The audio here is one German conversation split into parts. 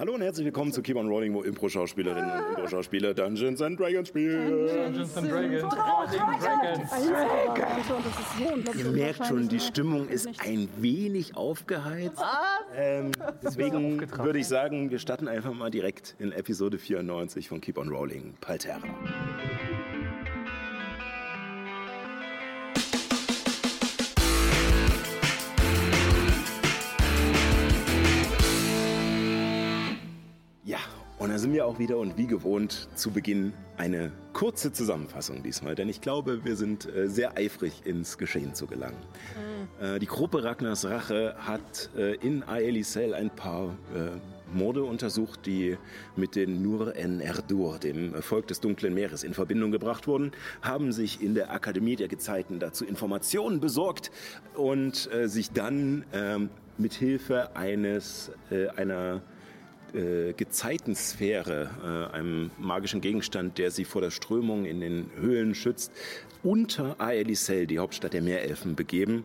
Hallo und herzlich willkommen zu Keep on Rolling, wo Impro-Schauspielerinnen und Impro-Schauspieler Dungeons and Dragons spielen. Dungeons and Dragons. Dragons. Ihr merkt schon, die Stimmung ist ein wenig aufgeheizt. Ähm, deswegen würde ich sagen, wir starten einfach mal direkt in Episode 94 von Keep on Rolling, Palterra. Da sind wir auch wieder und wie gewohnt zu Beginn eine kurze Zusammenfassung diesmal, denn ich glaube, wir sind äh, sehr eifrig ins Geschehen zu gelangen. Äh, die Gruppe Ragnars Rache hat äh, in Aelisel ein paar äh, Morde untersucht, die mit den Nur en Erdur, dem Volk des Dunklen Meeres, in Verbindung gebracht wurden, haben sich in der Akademie der Gezeiten dazu Informationen besorgt und äh, sich dann ähm, mit Hilfe eines äh, einer äh, Gezeitensphäre, äh, einem magischen Gegenstand, der sie vor der Strömung in den Höhlen schützt, unter Aelisel, die Hauptstadt der Meerelfen, begeben,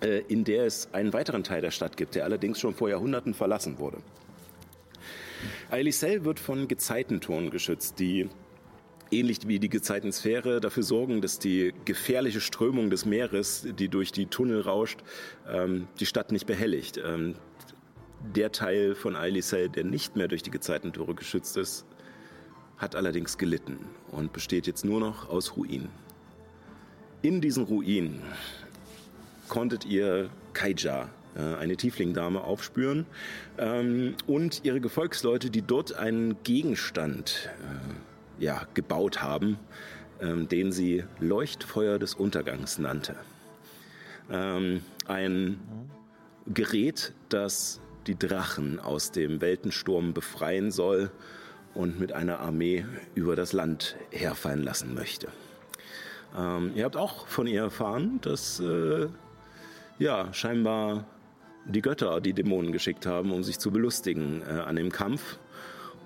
äh, in der es einen weiteren Teil der Stadt gibt, der allerdings schon vor Jahrhunderten verlassen wurde. Aelisel wird von Gezeitentoren geschützt, die ähnlich wie die Gezeitensphäre dafür sorgen, dass die gefährliche Strömung des Meeres, die durch die Tunnel rauscht, ähm, die Stadt nicht behelligt. Ähm, der Teil von Aelisel, der nicht mehr durch die Gezeitentore geschützt ist, hat allerdings gelitten und besteht jetzt nur noch aus Ruinen. In diesen Ruinen konntet ihr Kaija, äh, eine Tieflingdame, aufspüren ähm, und ihre Gefolgsleute, die dort einen Gegenstand äh, ja, gebaut haben, ähm, den sie Leuchtfeuer des Untergangs nannte. Ähm, ein Gerät, das die Drachen aus dem Weltensturm befreien soll und mit einer Armee über das Land herfallen lassen möchte. Ähm, ihr habt auch von ihr erfahren, dass äh, ja scheinbar die Götter die Dämonen geschickt haben, um sich zu belustigen äh, an dem Kampf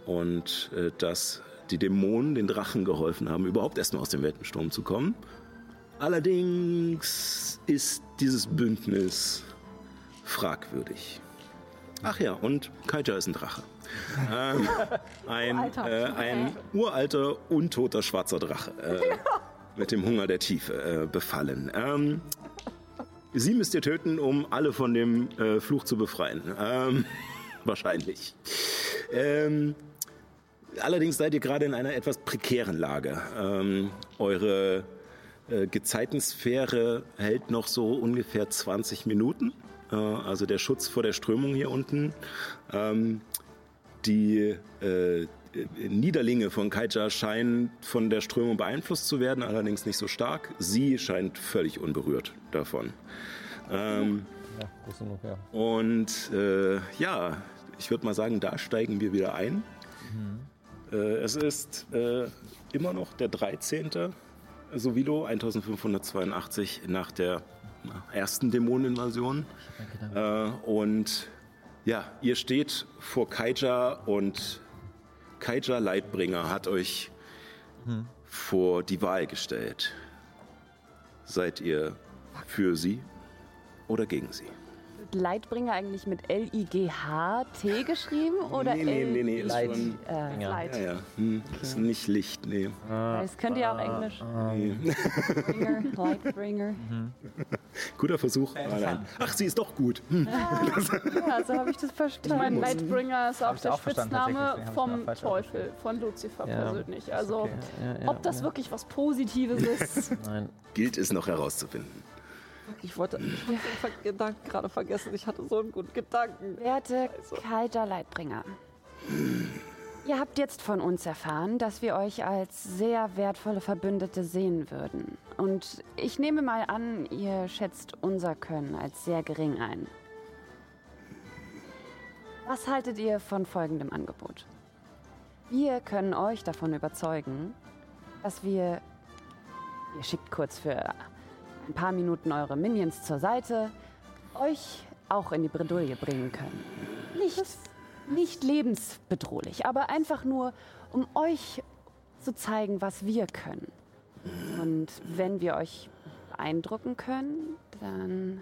und äh, dass die Dämonen den Drachen geholfen haben, überhaupt erstmal aus dem Weltensturm zu kommen. Allerdings ist dieses Bündnis fragwürdig. Ach ja, und Kaija ist ein Drache. ähm, ein, äh, ein uralter, untoter schwarzer Drache. Äh, mit dem Hunger der Tiefe äh, befallen. Ähm, sie müsst ihr töten, um alle von dem äh, Fluch zu befreien. Ähm, wahrscheinlich. Ähm, allerdings seid ihr gerade in einer etwas prekären Lage. Ähm, eure äh, Gezeitensphäre hält noch so ungefähr 20 Minuten. Äh, also der Schutz vor der Strömung hier unten. Ähm, die äh, Niederlinge von Kaija scheinen von der Strömung beeinflusst zu werden, allerdings nicht so stark. Sie scheint völlig unberührt davon. Ähm, Ja, groß genug, ja. und äh, ja, ich würde mal sagen, da steigen wir wieder ein. Äh, es ist äh, immer noch der 13. Sovilo 1582 nach der ersten Dämoneninvasion. Äh, und ja, ihr steht vor Kaija und Kaija Leitbringer hat euch vor die Wahl gestellt. Seid ihr für sie oder gegen sie? Leitbringer eigentlich mit L-I-G-H-T geschrieben oder nee, nee, L nee, nee, ist Leit. schon, äh, Ja. Leit? ja, ja, hm, ist nicht Licht, nee. Das könnt ihr auch Englisch. nee. Bringer, Lightbringer. Guter Versuch. nein. Ach, sie ist doch gut. Hm. Ja, so habe ich das Ich verstanden. meine, Lightbringer ist auch ich der auch Spitzname ich vom Teufel, von Lucifer Ja. persönlich. Also, Okay. Ja, ja, ob das ja. wirklich was Positives ist, Nein. Gilt es noch herauszufinden. Ich wollte, ich den Gedanken gerade vergessen. Ich hatte so einen guten Gedanken. Werte Kaija Leitbringer, ihr habt jetzt von uns erfahren, dass wir euch als sehr wertvolle Verbündete sehen würden. Und ich nehme mal an, ihr schätzt unser Können als sehr gering ein. Was haltet ihr von folgendem Angebot? Wir können euch davon überzeugen, dass wir... Ihr schickt kurz für ein paar Minuten eure Minions zur Seite, euch auch in die Bredouille bringen können. Nicht, nicht lebensbedrohlich, aber einfach nur, um euch zu zeigen, was wir können. Und wenn wir euch beeindrucken können, dann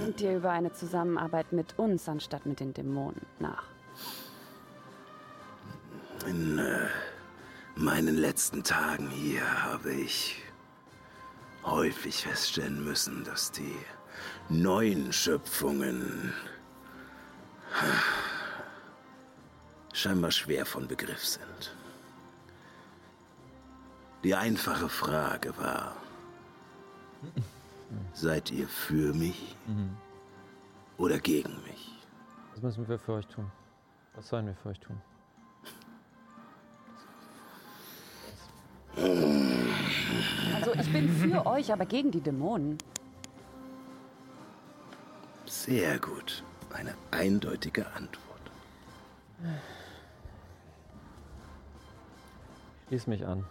denkt ihr über eine Zusammenarbeit mit uns anstatt mit den Dämonen nach. In äh, meinen letzten Tagen hier habe ich häufig feststellen müssen, dass die neuen Schöpfungen scheinbar schwer von Begriff sind. Die einfache Frage war, seid ihr für mich oder gegen mich? Was müssen wir für euch tun? Was sollen wir für euch tun? Also ich bin für euch, aber gegen die Dämonen. Sehr gut. Eine eindeutige Antwort. Schließ mich an.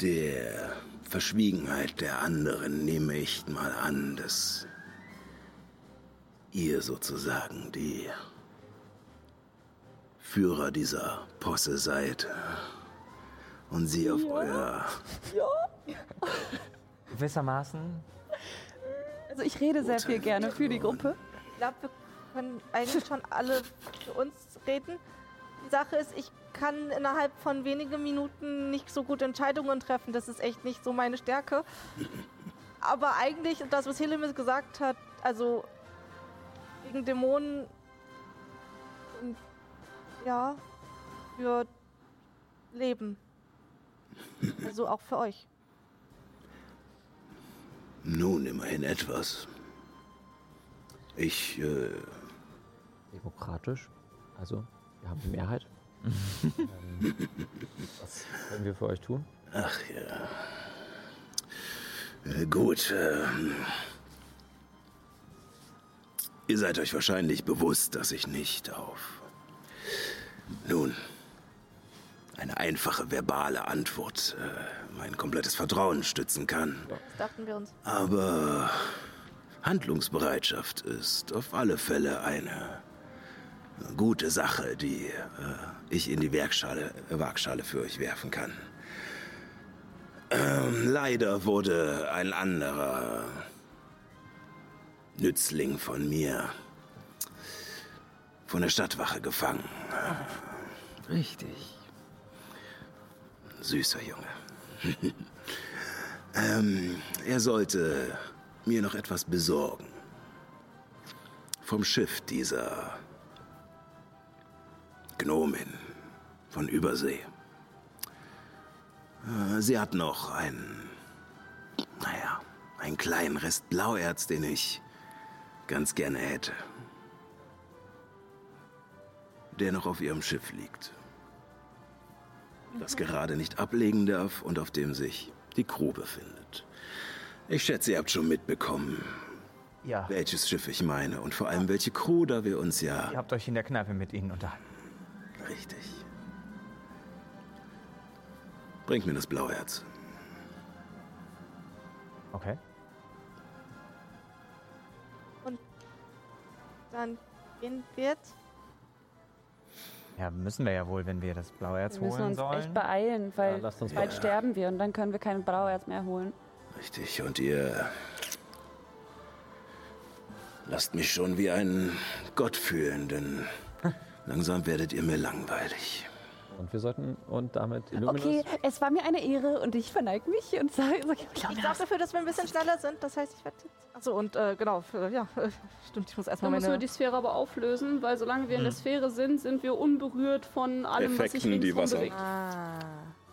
Der Verschwiegenheit der anderen nehme ich mal an, dass ihr sozusagen die Führer dieser Posse seid und sie auf euer Gewissermaßen. Also ich rede sehr viel gerne für die. Gruppe. Ich glaube, wir können eigentlich schon alle für uns reden. Die Sache ist, ich kann innerhalb von wenigen Minuten nicht so gut Entscheidungen treffen. Das ist echt nicht so meine Stärke. Aber eigentlich, das, was Helemis gesagt hat, also gegen Dämonen, und, ja, für Leben. Also auch für euch. Nun, immerhin etwas. Ich, äh, Demokratisch. Also, wir haben die Mehrheit. ähm, was können wir für euch tun? ach ja. Äh, gut, ähm. Ihr seid euch wahrscheinlich bewusst, dass ich nicht auf. Nun, eine einfache verbale Antwort äh, mein komplettes Vertrauen stützen kann. Das dachten wir uns. Aber Handlungsbereitschaft ist auf alle Fälle eine gute Sache, die äh, ich in die Werkschale, Waagschale für euch werfen kann. Ähm, leider wurde ein anderer Nützling von mir von der Stadtwache gefangen. Richtig. Süßer Junge. ähm, er sollte mir noch etwas besorgen. Vom Schiff dieser Gnomin von Übersee. Äh, Sie hat noch einen, naja, einen kleinen Rest Blauerz, den ich ganz gerne hätte. Der noch auf ihrem Schiff liegt. Das gerade nicht ablegen darf und auf dem sich die Crew befindet. Ich schätze, ihr habt schon mitbekommen, Ja. welches Schiff ich meine und vor allem welche Crew, da wir uns ja Ihr habt euch in der Kneipe mit ihnen unterhalten. richtig. Bringt mir das Blauherz. Okay. Dann gehen wir jetzt. Ja, müssen wir ja wohl, wenn wir das Blauerz Wir müssen holen uns sollen. echt beeilen, weil Ja, bald beeilen. sterben wir und dann können wir kein Brauerz mehr holen. Richtig, und ihr lasst mich schon wie einen Gott fühlen, denn langsam werdet ihr mir langweilig. Und wir sollten und damit Illuminus. Okay, es war mir eine Ehre und ich verneige mich und sage, sag, Ich sorge dafür, dass wir ein bisschen schneller sind. Das heißt, ich werde jetzt. Achso, und äh, genau, für, ja, stimmt, ich muss erstmal Dann müssen wir meine. die Sphäre aber auflösen, weil solange wir in der Sphäre sind, sind wir unberührt von allem, was sich Effekten, die bewegt. Ah.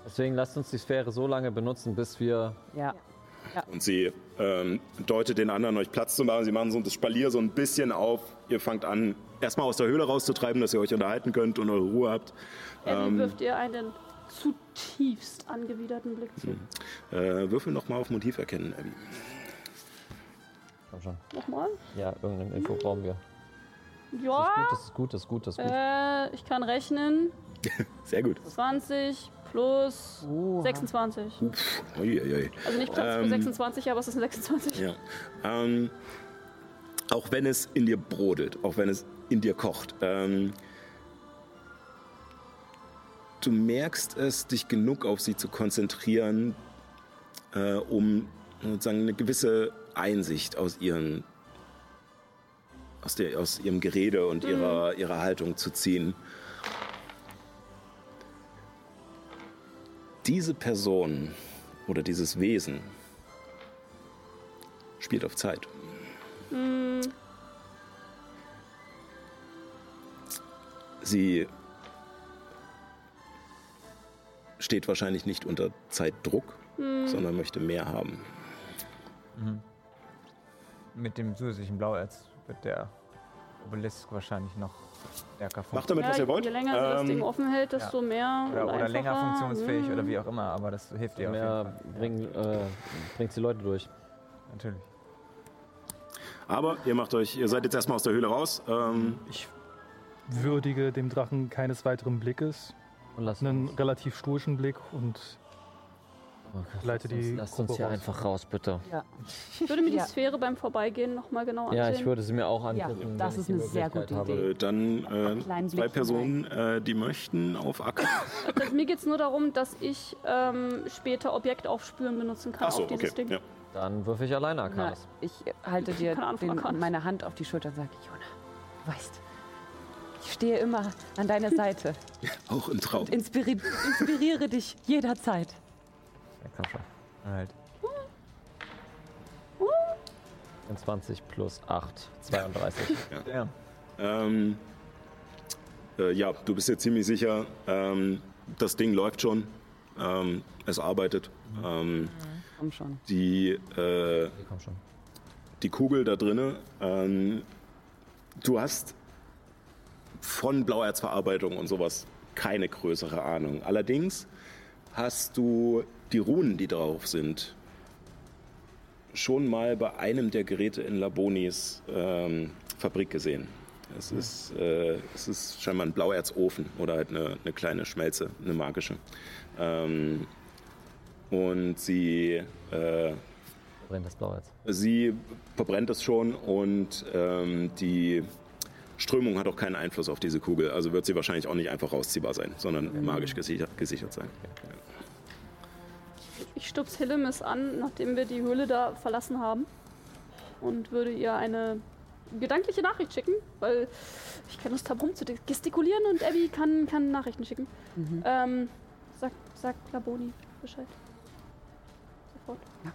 Deswegen lasst uns die Sphäre so lange benutzen, bis wir. ja. Und sie ähm, deutet den anderen, euch Platz zu machen. Sie machen so das Spalier so ein bisschen auf. Ihr fangt an, erstmal aus der Höhle rauszutreiben, dass ihr euch unterhalten könnt und eure Ruhe habt. Abby wirft ihr einen zutiefst angewiderten Blick zu. Äh, würfel nochmal auf Motiv erkennen, Abby. Komm schon. Nochmal? Ja, irgendeine Info brauchen wir. Ja, Das ist gut, das ist gut, das ist gut. äh, ich kann rechnen. Sehr gut. 20 plus Oha. 26. Uiuiui. Also nicht Platz für Ähm, 26, aber es ist ein 26. Ja. Ähm, auch wenn es in dir brodelt, auch wenn es in dir kocht, ähm, du merkst es, dich genug auf sie zu konzentrieren, äh, um sozusagen eine gewisse Einsicht aus ihren aus, der, aus ihrem Gerede und ihrer, ihrer Haltung zu ziehen. Diese Person oder dieses Wesen spielt auf Zeit. Sie steht wahrscheinlich nicht unter Zeitdruck, sondern möchte mehr haben. Mit dem zusätzlichen Blauerz wird der Obelisk wahrscheinlich noch stärker Macht damit, Ja, was ihr wollt. Je länger sie das Ähm, Ding offen hält, desto mehr. Oder, oder länger funktionsfähig Mhm. oder wie auch immer, aber das hilft dir auf jeden Mehr Fall. bringen, äh, bringt die Leute durch. Natürlich. Aber ihr macht euch, ihr seid jetzt erstmal aus der Höhle raus. Ähm, Ich würdige dem Drachen keines weiteren Blickes. Und lass Einen uns, relativ stoischen Blick und oh Gott, leite uns, die lasst uns hier raus. einfach raus, bitte. Ich würde mir die Ja. Sphäre beim Vorbeigehen nochmal genau ansehen. Ja, ich würde sie mir auch Ja, angucken. das wenn ist eine sehr gute habe. Idee. äh, dann äh, zwei Personen, äh, die möchten auf Acker. Also mir geht es nur darum, dass ich ähm, später Objekt aufspüren benutzen kann Achso, auf dieses okay. Ding. Ja. Dann würfe ich alleine Arcanis. ich halte dir den, meine Hand auf die Schulter und sage, Jona, du weißt, ich stehe immer an deiner Seite Auch im Traum. und inspiri inspiriere dich jederzeit. Ja, komm schon. Halt. 20 plus 8, 32. Ja. Ähm, äh, ja, du bist dir ziemlich sicher, ähm, das Ding läuft schon. Ähm, es arbeitet. Ähm, Komm schon. die, äh, komm schon. die Kugel da drinne. Ähm, du hast von Blauerzverarbeitung und sowas keine größere Ahnung. Allerdings hast du die Runen, die drauf sind, schon mal bei einem der Geräte in Labonis ähm, Fabrik gesehen. Es ist, äh, es ist scheinbar ein Blauerzofen oder halt eine, eine kleine Schmelze, eine magische. Ähm, und sie äh, Brennt das Blau jetzt. Sie verbrennt es schon und ähm, die Strömung hat auch keinen Einfluss auf diese Kugel. Also wird sie wahrscheinlich auch nicht einfach rausziehbar sein, sondern magisch gesichert, gesichert sein. Ich stups Hillemis an, nachdem wir die Höhle da verlassen haben. Und würde ihr eine gedankliche Nachricht schicken, weil ich keine Lust habe, rum zu gestikulieren und Abby kann, kann Nachrichten schicken. Ähm, sag, sag Laboni Bescheid. Sofort. Ja.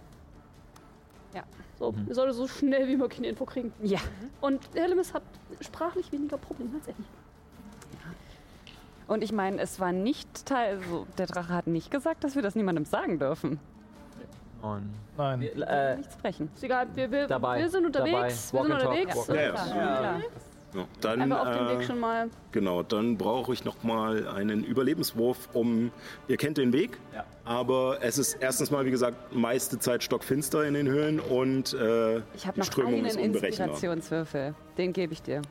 Ja. So, ihr solltet so schnell wie möglich eine Info kriegen. Ja. Und Hillemis hat sprachlich weniger Probleme als Abby. Und ich meine, es war nicht Teil, also der Drache hat nicht gesagt, dass wir das niemandem sagen dürfen. Und nein. Äh, Nichts brechen. Ist egal, wir, wir, Dabei, wir sind unterwegs. dabei. Wir sind Walk unterwegs. walk talk. Klar, klar. Ja, dann, Einfach auf dem äh, Weg schon mal. Genau, dann brauche ich noch mal einen Überlebenswurf, um. Ihr kennt den Weg, Ja. aber es ist erstens mal, wie gesagt, meiste Zeit stockfinster in den Höhlen und äh, Ich habe die noch Strömung einen ist unberechenbar. Inspirationswürfel. Den gebe ich dir.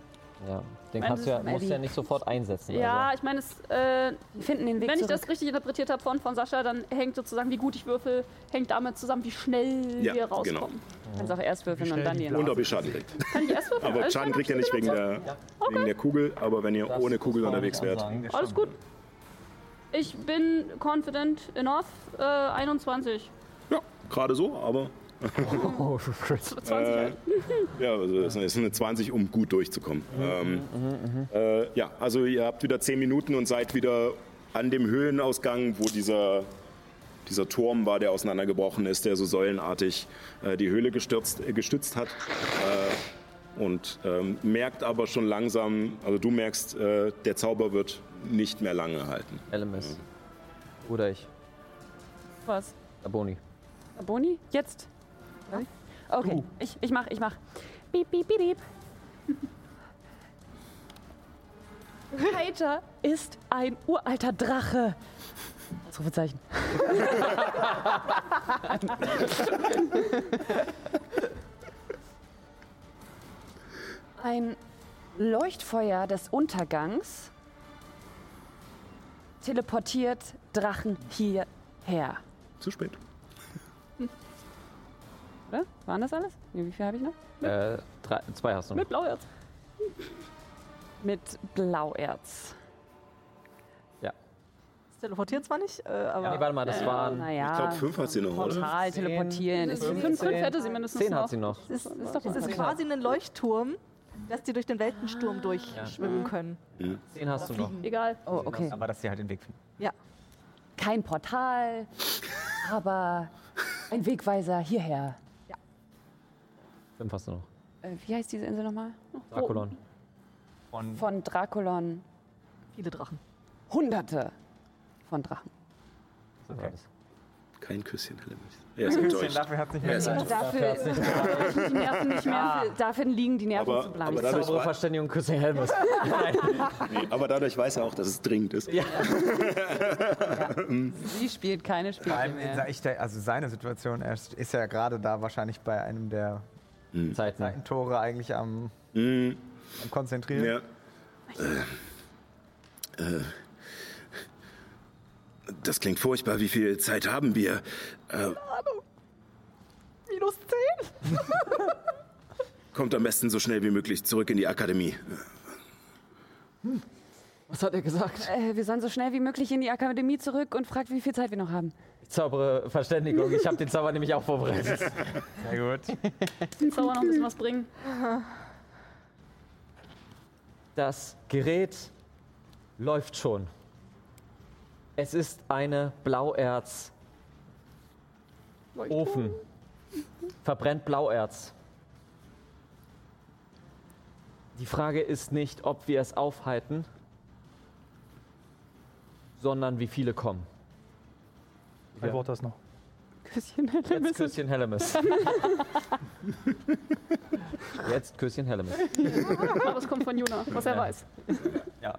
Ja, den Meine kannst du ja, musst du ja nicht sofort einsetzen. Ja, Also. ich meine, es, äh, Wir finden den Weg wenn ich zurück. das richtig interpretiert habe von, von Sascha, dann hängt sozusagen, wie gut ich würfel, hängt damit zusammen, wie schnell Ja, wir genau. rauskommen. Du kannst auch erst würfeln und dann die die Und ob ihr Schaden kriegt. Kann ich erst würfeln? Aber Alles Schaden kriegt ihr nicht wegen der, wegen der Kugel, aber wenn ihr Das- ohne Kugel unterwegs ich wärt. Alles gut. Ich bin confident enough. Äh, 21. Ja, gerade so, aber 20 Äh, halt. ja, also es ist eine 20, um gut durchzukommen. Ähm, äh, ja, also ihr habt wieder 10 Minuten und seid wieder an dem Höhlenausgang, wo dieser, dieser Turm war, der auseinandergebrochen ist, der so säulenartig äh, die Höhle gestürzt, äh, gestützt hat. Äh, und ähm, merkt aber schon langsam, also du merkst, äh, der Zauber wird nicht mehr lange halten. LMS. Oder ich. Was? Aboni. Boni? Jetzt? Okay, ich, ich mach, ich mach. Piep, piep, piep, piep. Hater ist ein uralter Drache. Ausrufezeichen. Ein Leuchtfeuer des Untergangs teleportiert Drachen hierher. Zu spät. Oder? Waren das alles? Nee, Wie viel habe ich noch? Äh, drei, zwei hast du noch. Mit Blauerz. Mit Blauerz. Ja. teleportiert zwar nicht, äh, aber. Nee, warte mal, das waren. Naja, Ich glaube, fünf hat sie noch, oder? Portal teleportieren ist Fünf, fünf. fünf hätte sie mindestens 10 noch. hat sie noch. Es ist, es ist quasi ein Leuchtturm, dass die durch den Weltensturm durchschwimmen können. 10 hast du noch. Egal. Oh, okay. Aber dass sie halt den Weg finden. Ja. Kein Portal, aber ein Wegweiser hierher. 5 hast du noch. Äh, wie heißt diese Insel nochmal? Draculon. Von Von Draculon. Viele Drachen. Hunderte von Drachen. Okay. Kein Küsschen, Hellemis. Er ist enttäuscht. Dafür hat es nicht mehr ist Zeit. Dafür, die Nerven nicht mehr. Dafür liegen die Nerven Aber- zu blank. aber dadurch- Saubere Verständigung, Küsse Helmes. Nee, aber dadurch weiß er auch, dass es dringend ist. Sie spielt keine Vor Spiele allem, mehr. ich, also seine Situation, er ist ja gerade da wahrscheinlich bei einem der Zeiten. Seitentore eigentlich am, Mhm. am Konzentrieren. Ja. Äh, äh, das klingt furchtbar. Wie viel Zeit haben wir? Äh, Minus 10? kommt am besten so schnell wie möglich zurück in die Akademie. Was hat er gesagt? Äh, wir sollen so schnell wie möglich in die Akademie zurück und fragt, wie viel Zeit wir noch haben. Ich zaubere Verständigung. Ich habe den Zauber nämlich auch vorbereitet. Sehr gut. Den Zauber noch ein bisschen was bringen. Das Gerät läuft schon. Es ist eine Blauerz. Ofen. Verbrennt Blauerz. Die Frage ist nicht, ob wir es aufhalten, sondern wie viele kommen. Ein Wort das noch. Küsschen. Jetzt Küsschen Hellemis. Jetzt Küsschen Hellemis. Aber es kommt von Juna, was er weiß. Ja.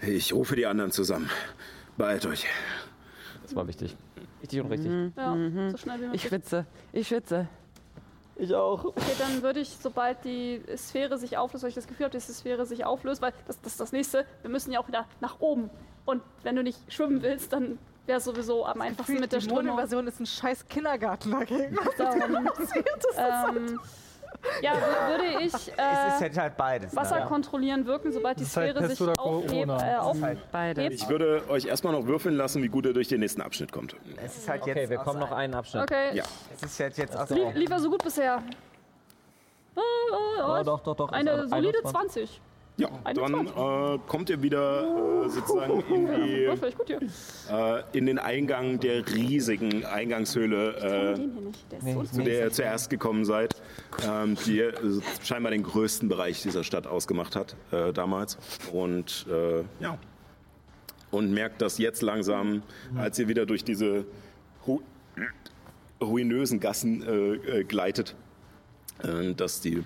Ich rufe die anderen zusammen. Beeilt euch. Das war wichtig. Richtig und richtig. Ja, so schnell wie Ich möglich. schwitze. Ich schwitze. Ich auch. Okay, dann würde ich, sobald die Sphäre sich auflöst, weil ich das Gefühl habe, dass die Sphäre sich auflöst, weil das, das ist das nächste, wir müssen ja auch wieder nach oben. Und wenn du nicht schwimmen willst, dann wäre es sowieso am einfachsten mit der die Strömung. Mondinvasion ist ein scheiß Kindergarten dagegen. Darum, ähm, ja, wür- würde ich Es ist äh, halt, halt beides. Wasser ne? kontrollieren wirken, sobald die Das halt Sphäre Pest sich oder aufhebt. Äh, auf, hebt. Ich würde euch erstmal noch würfeln lassen, wie gut ihr durch den nächsten Abschnitt kommt. Es ist halt Okay, jetzt wir aus- kommen noch einen Abschnitt. Okay, Ja. Es ist halt jetzt aus Lie lieber so gut bisher. Oh, oh, oh, Oh, doch, doch, doch. Eine Also solide 21. 20. Ja, dann 21. äh, kommt ihr wieder äh, sozusagen in, die, gut äh, in den Eingang der riesigen Eingangshöhle, äh, so zu der ihr zuerst gekommen seid, ähm, die äh, scheinbar den größten Bereich dieser Stadt ausgemacht hat äh, damals. Und äh, ja. Und merkt, dass jetzt langsam, als ihr wieder durch diese ru ruinösen Gassen gleitet, äh, dass die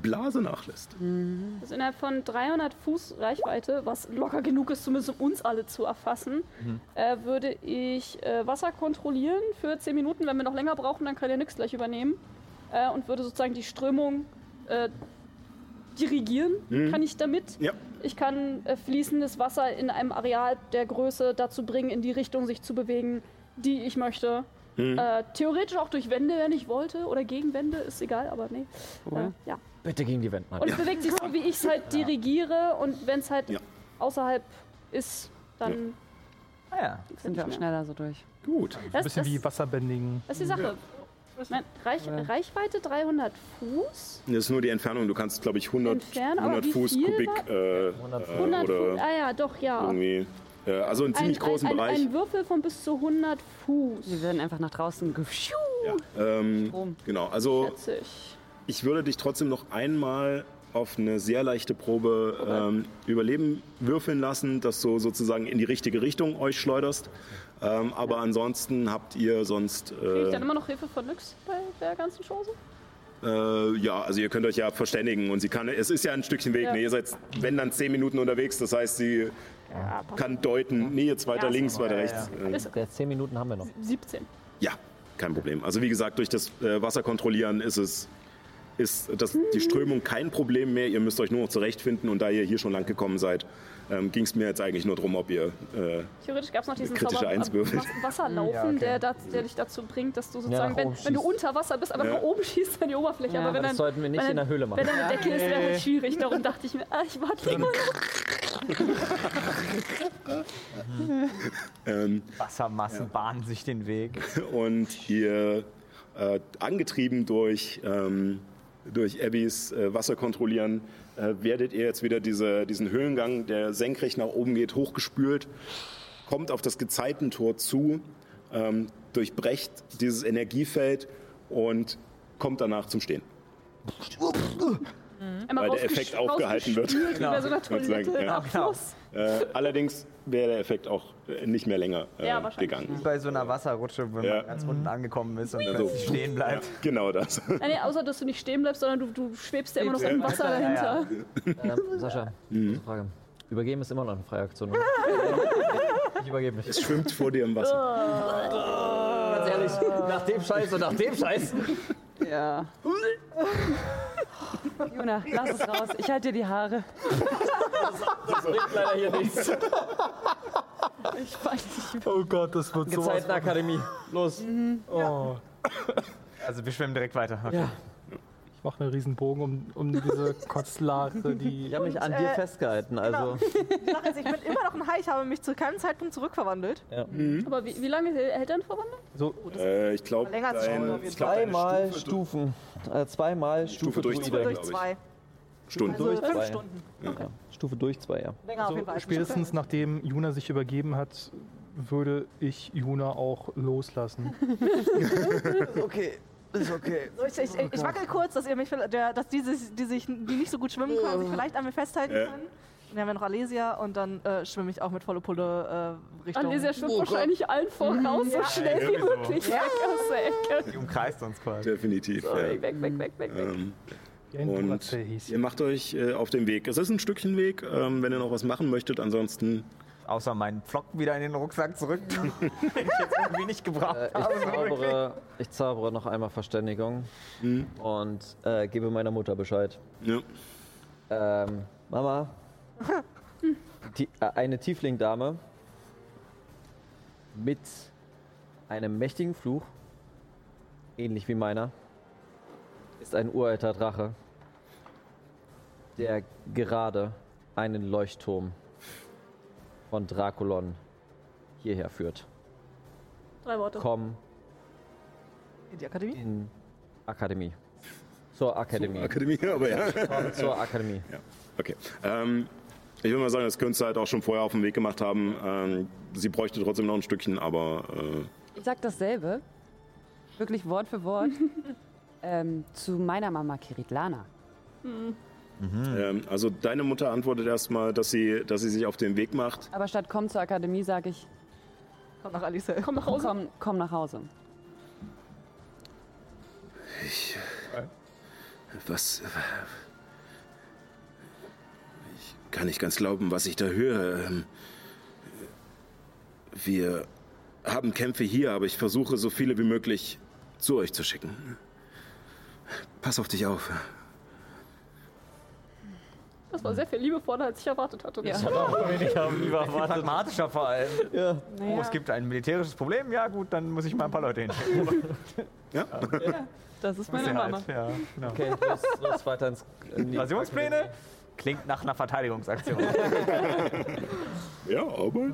Blase nachlässt. Also innerhalb von 300 Fuß Reichweite, was locker genug ist, zumindest um uns alle zu erfassen, äh, würde ich äh, Wasser kontrollieren für 10 Minuten. Wenn wir noch länger brauchen, dann kann der nix gleich übernehmen. Äh, und würde sozusagen die Strömung äh, dirigieren, kann ich damit. Ja. Ich kann äh, fließendes Wasser in einem Areal der Größe dazu bringen, in die Richtung sich zu bewegen, die ich möchte. Äh, theoretisch auch durch Wände, wenn ich wollte, oder gegen Wände, ist egal, aber nee. Äh, ja. Bitte gegen die Wände. Und es bewegt sich so, wie ich es halt dirigiere. Und wenn es halt Ja. außerhalb ist, dann Ah, ja. Sind wir auch schneller so durch. Gut. Ein Das, bisschen das, wie Wasserbändigen. das ist die Sache. Mein, Reich, Reichweite 300 Fuß. Das ist nur die Entfernung. Du kannst, glaube ich, 100, Entfernen, aber 100 wie Fuß Kubik äh, äh, 100 Fuß. oder Ah ja, doch, ja. irgendwie. Äh, also einen ziemlich ein, großen ein, Bereich. Ein, ein Würfel von bis zu 100 Fuß. Wir werden einfach nach draußen gefschuh. ähm, Strom. genau. Also Schätze ich. würde dich trotzdem noch einmal auf eine sehr leichte Probe ähm, Überleben würfeln lassen, dass du sozusagen in die richtige Richtung euch schleuderst. Ähm, aber ansonsten habt ihr sonst. Kriege ich Äh, dann immer noch Hilfe von nix bei der ganzen Chose? äh, ja, also ihr könnt euch ja verständigen und sie kann. Es ist ja ein Stückchen Weg. Ja. Ne? Ihr seid, wenn dann zehn Minuten unterwegs. Das heißt, sie Ja, kann deuten. Nee, jetzt weiter Ja, links, weiter ja, rechts. Ähm, Der 10 Minuten haben wir noch. 17. Ja, kein Problem. Also wie gesagt, durch das äh, Wasser kontrollieren ist es ist das, die Strömung kein Problem mehr. Ihr müsst euch nur noch zurechtfinden und da ihr hier schon lang gekommen seid, ähm, ging es mir jetzt eigentlich nur darum, ob ihr äh, Theoretisch gab es noch diesen Kritische Zauber Wasserlaufen, Ja, okay. der, da, der dich dazu bringt, dass du sozusagen, nach wenn, wenn du unter Wasser bist, aber Ja. nach oben schießt an die Oberfläche. Ja, aber wenn Das dann, sollten wir nicht wenn in der Höhle Wenn machen. dann eine Decke ist, wäre halt schwierig. Darum dachte ich mir, ah, ich warte immer noch. ähm, Wassermassen bahnen sich den Weg. und ihr äh, angetrieben durch, ähm, durch Abbys äh, Wasser kontrollieren, äh, werdet ihr jetzt wieder diese, diesen Höhlengang, der senkrecht nach oben geht, hochgespült, kommt auf das Gezeitentor zu, ähm, durchbrecht dieses Energiefeld und kommt danach zum Stehen. Einmal Weil der Effekt aufgehalten wird. Wie bei so ja. Fluss. Äh, allerdings wäre der Effekt auch äh, nicht mehr länger äh, Ja, gegangen. Bei so einer Wasserrutsche, wenn Ja. man ganz unten angekommen ist und Also, plötzlich stehen bleibt. Genau das. Nee, außer dass du nicht stehen bleibst, sondern du, du schwebst ja immer noch im Wasser ja, ja. dahinter. Ähm, Sascha, kurze Frage. Übergeben ist immer noch eine freie Aktion, oder? ich übergebe mich. Es schwimmt vor dir im Wasser. Ganz ehrlich, nach dem Scheiß und nach dem Scheiß. Ja. Juna, lass es raus. Ich halte dir die Haare. Das bringt leider hier nichts. Ich weiß nicht. Oh Gott, das wird sowas. Gezeitenakademie. Los. Oh. Also wir schwimmen direkt weiter. Okay. Ja. Ich mache einen riesen Bogen um, um diese Kotzlache, die. Ich habe mich an Und, dir äh, festgehalten, also. Die Sache ist, ich bin immer noch ein Hai, ich habe mich zu keinem Zeitpunkt zurückverwandelt. Aber wie, wie lange hält er eine Verwandlung? So, Äh, ich glaube, Länger als Stunde auf dein, ich glaub, Stufe, Stufen. Äh, zweimal Stufe Stufe, durch Druide. zwei. Durch zwei. Stunden. Also Durch fünf zwei. Stunden. Ja. Stufe durch zwei, ja. Länger auf jeden Fall. so spätestens nachdem Juna sich übergeben hat, würde ich Juna auch loslassen. Okay, ist okay. So, ich, ich, ich wackel kurz, dass ihr mich, dass die, sich- die, sich, die nicht so gut schwimmen können, sich vielleicht an mir festhalten Ja. können. Dann haben wir noch Alesia und dann äh, schwimme ich auch mit volle Pulle äh, Richtung. Alesia schwimmt wahrscheinlich allen voraus, so schnell wie irgendwie so. möglich weg aus der Ecke. Die umkreist uns quasi. Definitiv. Sorry, Ja. weg, weg, weg, weg, weg. Ähm, und ihr macht euch äh, auf den Weg. Es ist ein Stückchen Weg, ähm, wenn ihr noch was machen möchtet. Ansonsten Außer meinen Pflock wieder in den Rucksack zurück, den ich jetzt irgendwie nicht gebraucht Äh, habe. ich, zaubere, ich zaubere noch einmal Verständigung und äh, gebe meiner Mutter Bescheid. ja, Ähm, Mama, die, äh, eine Tiefling-Dame mit einem mächtigen Fluch, ähnlich wie meiner, ist ein uralter Drache, der gerade einen Leuchtturm von Draculon hierher führt. Drei Worte. Komm In die Akademie? in Akademie. Zur Akademie. Akademie, aber ja. Komm zur Akademie. Okay. Ähm, ich würde mal sagen, das könntest du halt auch schon vorher auf den Weg gemacht haben. Ähm, sie bräuchte trotzdem noch ein Stückchen, aber äh, Ich sag dasselbe, wirklich Wort für Wort, ähm, zu meiner Mama Kiritlana. ähm, also deine Mutter antwortet erstmal, dass sie, dass sie sich auf den Weg macht. Aber statt komm zur Akademie sage ich, Kommt nach Alice. Komm nach Hause. komm, komm nach Hause. Ich, was? Ich kann nicht ganz glauben, was ich da höre. Ähm, Wir haben Kämpfe hier, aber ich versuche, so viele wie möglich zu euch zu schicken. Pass auf dich auf. Das war sehr viel liebevoller, als ich erwartet hatte. Ja. Ich habe lieber erwartet. Pragmatischer vor allem. Ja. Oh, es gibt ein militärisches Problem? Ja gut, dann muss ich mal ein paar Leute hinschicken. Ja? Das ist meine Mama. Ja, genau. Okay, los, los weiter ins. Invasionspläne? Klingt nach einer Verteidigungsaktion. Ja, aber.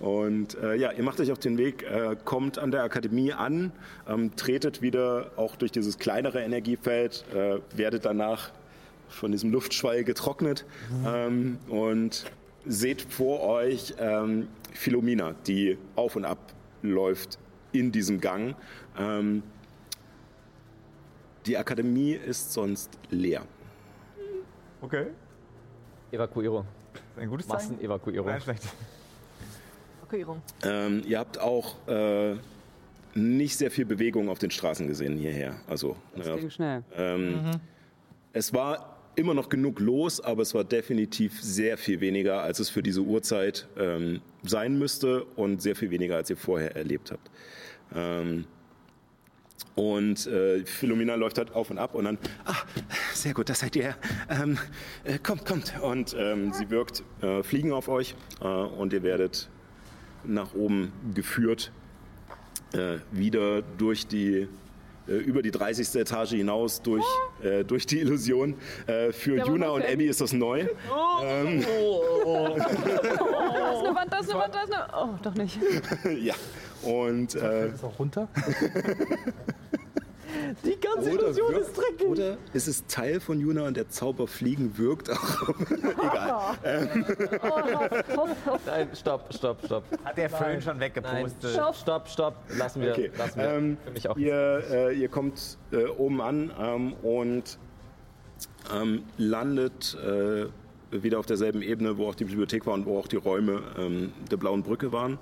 Und äh, ja, ihr macht euch auf den Weg, äh, kommt an der Akademie an, ähm, tretet wieder auch durch dieses kleinere Energiefeld, äh, werdet danach von diesem Luftschwall getrocknet ähm, und seht vor euch ähm, Philomena, die auf und ab läuft in diesem Gang. Ähm, die Akademie ist sonst leer. Okay. Evakuierung. Ein gutes Zeichen. Massenevakuierung. Nein, schlecht. Evakuierung. Ähm, ihr habt auch äh, nicht sehr viel Bewegung auf den Straßen gesehen hierher. Also, Das ne, ging schnell. ähm, es war immer noch genug los, aber es war definitiv sehr viel weniger, als es für diese Uhrzeit ähm, sein müsste und sehr viel weniger, als ihr vorher erlebt habt. Ähm, und äh, Philomena läuft halt auf und ab und dann, ah, sehr gut, das seid ihr. Ähm, äh, kommt, kommt. Und ähm, sie wirkt äh, Fliegen auf euch äh, und ihr werdet nach oben geführt, äh, wieder durch die äh, über die 30. Etage hinaus durch, äh, durch die Illusion. Äh, für Ja, Juna und Abby ist das neu. Ähm, Da ist eine Wand, da ist eine Wand, da ist eine. Oh, doch nicht. ja. Und äh, Ist auch runter. Die ganze oder, Illusion wirkt- ist dreckig. oder ist es Teil von Juna und der Zauber fliegen wirkt auch. Egal. Nein, stopp, stopp, stopp. Hat der Föhn schon Nein, weggepostet? stopp, stopp, stopp. Lassen wir, Okay. lassen wir. Ähm, Für mich auch. ihr, äh, ihr kommt äh, oben an ähm, und ähm, landet äh, wieder auf derselben Ebene, wo auch die Bibliothek war und wo auch die Räume ähm, der Blauen Brücke waren.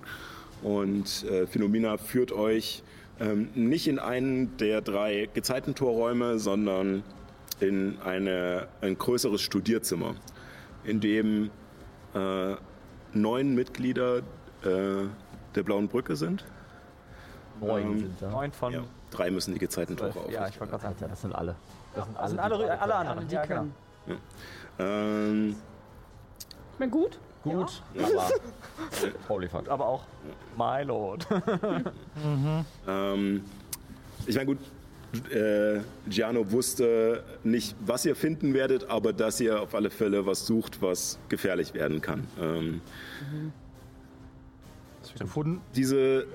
Und äh, Philomena führt euch ähm, nicht in einen der drei Gezeitentorräume, sondern in eine, ein größeres Studierzimmer, in dem äh, neun Mitglieder äh, der Blauen Brücke sind. Neun ähm, sind da. Neun von Ja, drei müssen die Gezeitentore aufrichten. Ja, ich wollte gerade sagen. Alter, das sind alle. Das sind Das alle. sind die alle, gerade- alle anderen. Die ja, genau. können. Ähm, Ich bin gut. Gut, aber. Holy fuck. Aber auch My Lord. ähm, ich meine, gut, äh, Giano wusste nicht, was ihr finden werdet, aber dass ihr auf alle Fälle was sucht, was gefährlich werden kann. Ähm, Gefunden. diese,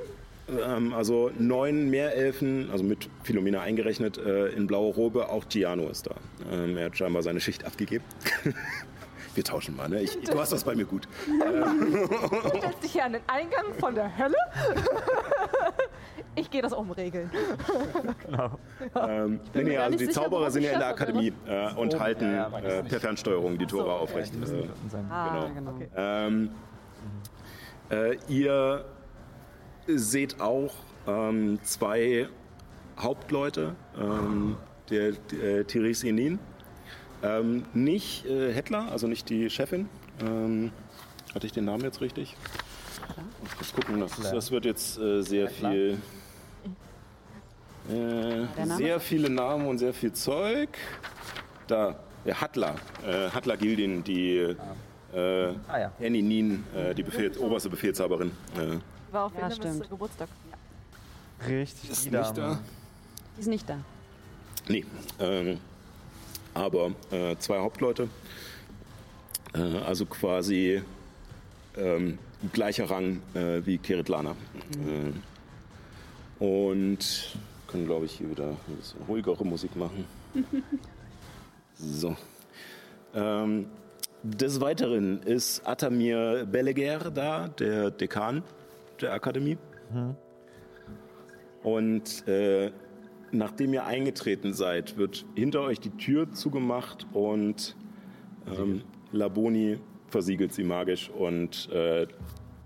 ähm, also neun Meerelfen, also mit Philomena eingerechnet, äh, in blauer Robe, auch Giano ist da. Ähm, er hat scheinbar seine Schicht abgegeben. Wir tauschen mal, ne? Ich, du hast das bei mir gut. Du stellst dich hier an den Eingang von der Hölle. Ich gehe das umregeln. Ähm, nee, nee, also die sicher, Zauberer sind ja in der schaffe, Akademie äh, und halten Ja, ja, äh, per Fernsteuerung die Tore aufrecht. Die müssen Äh, sein. Ah, Genau. genau. Ähm, äh, ihr seht auch ähm, zwei Hauptleute, ähm, der äh, Therese Inin. Ähm, nicht äh, Hettler, also nicht die Chefin. Ähm, hatte ich den Namen jetzt richtig? Ich muss gucken, das, das wird jetzt äh, sehr viel. Äh, sehr viele Namen und sehr viel Zeug. Da, der Hattler, äh, Hattler Gildin, die äh, Ah ja. Annie Nin, äh, die Befehl, oberste Befehlshaberin. Äh, War auf Ja, jeden Fall stimmt. Geburtstag. Richtig. ist die nicht da. Die ist nicht da. Nee, ähm, aber äh, zwei Hauptleute. Äh, also quasi ähm, gleicher Rang äh, wie Keritlana. Äh, und können, glaube ich, hier wieder ein bisschen ruhigere Musik machen. So. Ähm, des Weiteren ist Atamir Beleger da, der Dekan der Akademie. Und äh, nachdem ihr eingetreten seid, wird hinter euch die Tür zugemacht und ähm, Laboni versiegelt sie magisch und äh,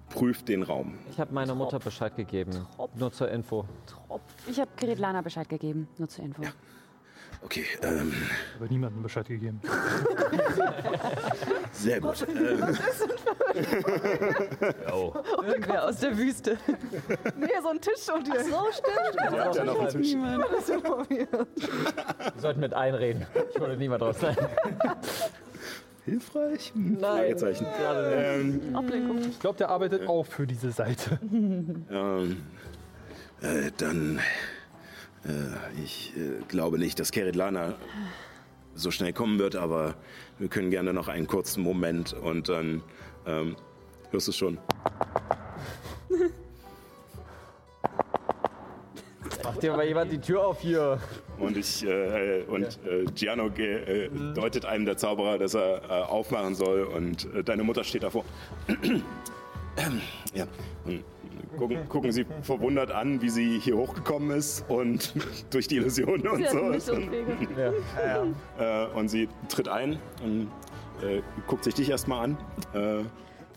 prüft den Raum. Ich habe meiner Mutter Bescheid gegeben. Nur zur Info. Ich habe Lana Bescheid gegeben, nur zur Info. Okay, ähm, Aber niemandem Bescheid gegeben. sehr gut. Ähm, Irgendwer aus der Wüste. Nee, so ein Tisch und die. so, stimmt. ihr habt ja noch einen Tisch. Wir sollten mit einreden. Ich wollte niemand raus sein. Hilfreich? Hm, Nein. Fragezeichen. Ähm, Ablenkung. Ich glaube, der arbeitet auch für diese Seite. ähm, äh, dann, äh, ich äh, glaube nicht, dass Keritlana so schnell kommen wird, aber wir können gerne noch einen kurzen Moment und dann ähm, hörst du es schon. Macht dir mal jemand die Tür auf hier. Und ich äh, und äh, Giano äh, deutet einem der Zauberer, dass er äh, aufmachen soll und äh, deine Mutter steht davor. ja. Und gucken, gucken sie verwundert an, wie sie hier hochgekommen ist und durch die Illusionen und so. hatten ist. Missionswege. Äh, und sie tritt ein und äh, guckt sich dich erstmal an. Äh,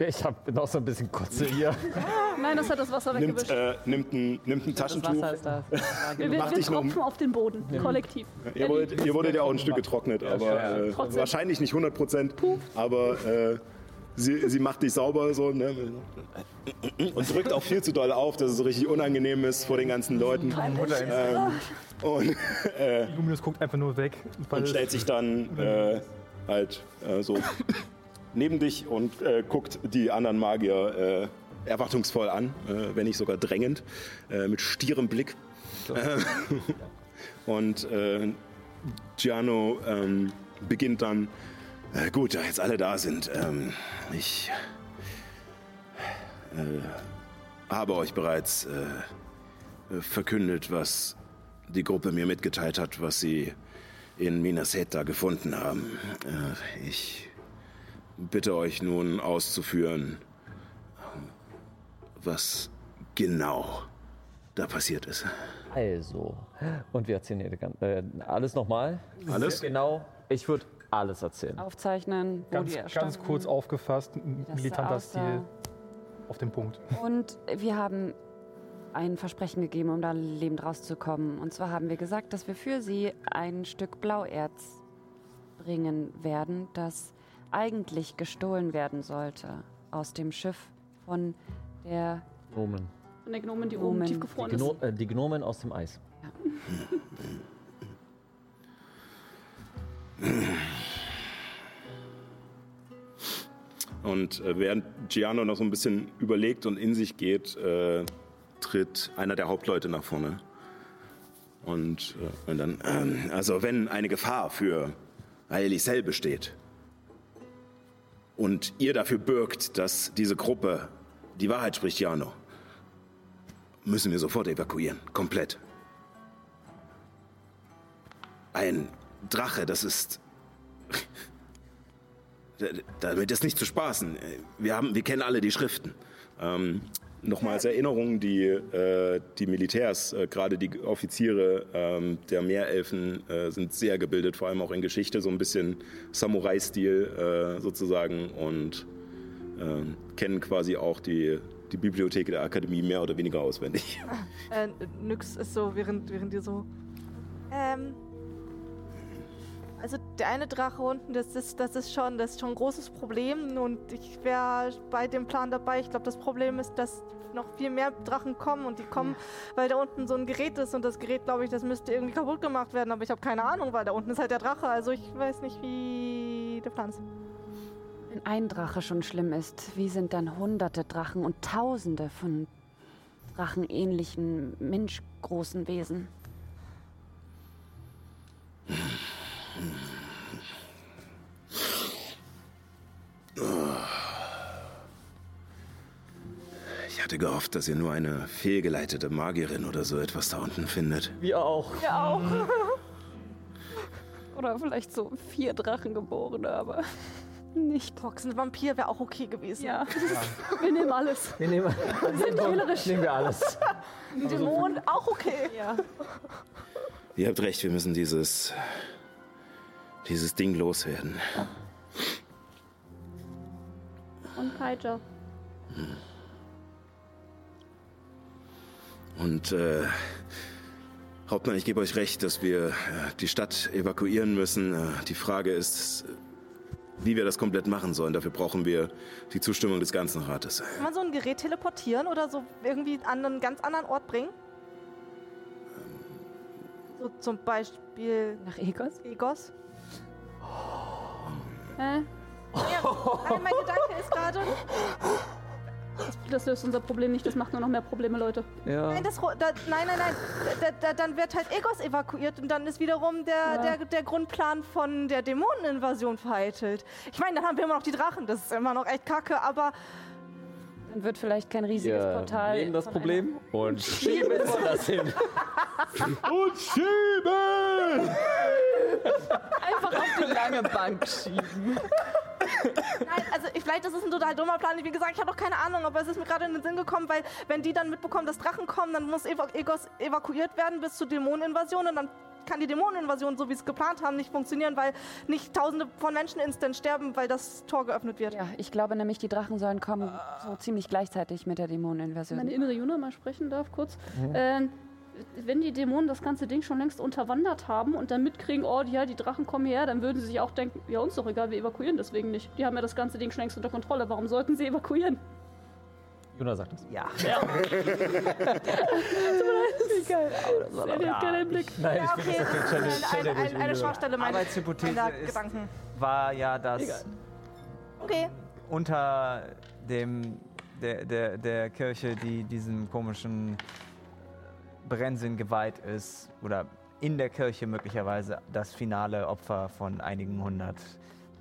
Ich hab noch so ein bisschen Kotze hier. Nein, das hat das Wasser nimmt, weggewischt. äh, nimmt ein, nimmt ein Das Taschentuch. Wasser ist da. wir wir, mach wir dich noch- tropfen auf den Boden, kollektiv. Ihr wurdet, ihr wurdet ja auch ein Stück getrocknet, aber äh, wahrscheinlich nicht 100 Prozent. Aber äh, sie, sie macht dich sauber so ne? und drückt auch viel zu doll auf, dass es so richtig unangenehm ist vor den ganzen Leuten. Ähm, und, äh, Luminous guckt einfach nur weg. Und stellt sich dann äh, halt äh, so neben dich und äh, guckt die anderen Magier äh, erwartungsvoll an, äh, wenn nicht sogar drängend, äh, mit stierem Blick. Und äh, Giano ähm, beginnt dann, äh, gut, da jetzt alle da sind, ähm, ich äh, habe euch bereits äh, verkündet, was die Gruppe mir mitgeteilt hat, was sie in Minaseta gefunden haben. Äh, ich bitte euch nun auszuführen, was genau da passiert ist. Also, und wir erzählen hier äh, alles nochmal. Alles? Genau, ich würde alles erzählen. Aufzeichnen, wo Ganz, die ganz kurz aufgefasst, militanter. Stil auf den Punkt. Und wir haben ein Versprechen gegeben, um da lebend rauszukommen. Und zwar haben wir gesagt, dass wir für sie ein Stück Blauerz bringen werden, das eigentlich gestohlen werden sollte aus dem Schiff von der Gnomen. Von der Gnomen, die Gnomen. oben Die, tiefgefroren ist. Gno äh, die Gnomen aus dem Eis. Und äh, während Giano noch so ein bisschen überlegt und in sich geht, äh, tritt einer der Hauptleute nach vorne. Und, äh, und dann, ähm, also wenn eine Gefahr für Aelisel besteht und ihr dafür bürgt, dass diese Gruppe die Wahrheit spricht, Giano, müssen wir sofort evakuieren. Komplett. Ein Drache, das ist Da- Damit ist nicht zu spaßen. Wir, haben, wir kennen alle die Schriften. Ähm, Nochmal als Erinnerung, die, äh, die Militärs, äh, gerade die Offiziere ähm, der Meerelfen, äh, sind sehr gebildet, vor allem auch in Geschichte, so ein bisschen Samurai-Stil äh, sozusagen und äh, kennen quasi auch die, die Bibliothek der Akademie mehr oder weniger auswendig. Äh, Nyx ist so, während, während die so. Ähm. Der eine Drache unten, das ist, das ist schon, das ist schon ein großes Problem und ich wäre bei dem Plan dabei. Ich glaube, das Problem ist, dass noch viel mehr Drachen kommen und die kommen, weil da unten so ein Gerät ist und das Gerät, glaube ich, das müsste irgendwie kaputt gemacht werden, aber ich habe keine Ahnung, weil da unten ist halt der Drache. Also ich weiß nicht, wie der Plan ist. Wenn ein Drache schon schlimm ist, wie sind dann hunderte Drachen und tausende von drachenähnlichen, menschgroßen Wesen? Ich hatte gehofft, dass ihr nur eine fehlgeleitete Magierin oder so etwas da unten findet. Wir auch. Ja, auch. Oder vielleicht so vier Drachengeborene, aber nicht. Fox, ein Vampir wäre auch okay gewesen. Ja, wir nehmen alles. Wir nehmen, nehmen wir alles. Ein Dämon auch okay. Ja. Ihr habt recht, wir müssen dieses, dieses Ding loswerden. Und Kaija. Und äh, Hauptmann, ich gebe euch recht, dass wir äh, die Stadt evakuieren müssen. Äh, die Frage ist, wie wir das komplett machen sollen. Dafür brauchen wir die Zustimmung des ganzen Rates. Kann man so ein Gerät teleportieren oder so irgendwie an einen ganz anderen Ort bringen? So zum Beispiel Nach Egos? Egos? Nein, mein Gedanke ist gerade, Das löst unser Problem nicht, das macht nur noch mehr Probleme, Leute. Ja. nein, das, da, nein, nein, nein, da, da, dann wird halt Egos evakuiert und dann ist wiederum der, Ja. der, der Grundplan von der Dämoneninvasion vereitelt. Ich meine, dann haben wir immer noch die Drachen, das ist immer noch echt kacke, aber wird vielleicht kein riesiges Wir Portal. nehmen das Problem und schieben woanders hin. Und schieben! Einfach auf die lange Bank schieben. Nein, also ich, vielleicht ist es ein total dummer Plan. Wie gesagt, ich habe doch keine Ahnung, aber es ist mir gerade in den Sinn gekommen, weil wenn die dann mitbekommen, dass Drachen kommen, dann muss Eva Egos evakuiert werden bis zur Dämoneninvasion und dann kann die Dämoneninvasion, so wie sie es geplant haben, nicht funktionieren, weil nicht tausende von Menschen instant sterben, weil das Tor geöffnet wird. Ja, ich glaube nämlich, die Drachen sollen kommen so ziemlich gleichzeitig mit der Dämoneninvasion. Meine innere Juna mal sprechen darf, kurz. Mhm. Äh, wenn die Dämonen das ganze Ding schon längst unterwandert haben und dann mitkriegen, oh, ja, die Drachen kommen hierher, dann würden sie sich auch denken, ja, uns doch egal, wir evakuieren deswegen nicht. Die haben ja das ganze Ding schon längst unter Kontrolle, warum sollten sie evakuieren? Juna sagt das. Ja. Egal. Sie hat keinen Blick. Nein, Ja, okay, das ist eine, Schwachstelle meiner Arbeitshypothese meiner ist, Gedanken. war ja, dass Egal. Okay. unter dem der, der, der Kirche, die diesem komischen Brennsinn geweiht ist, oder in der Kirche möglicherweise das finale Opfer von einigen hundert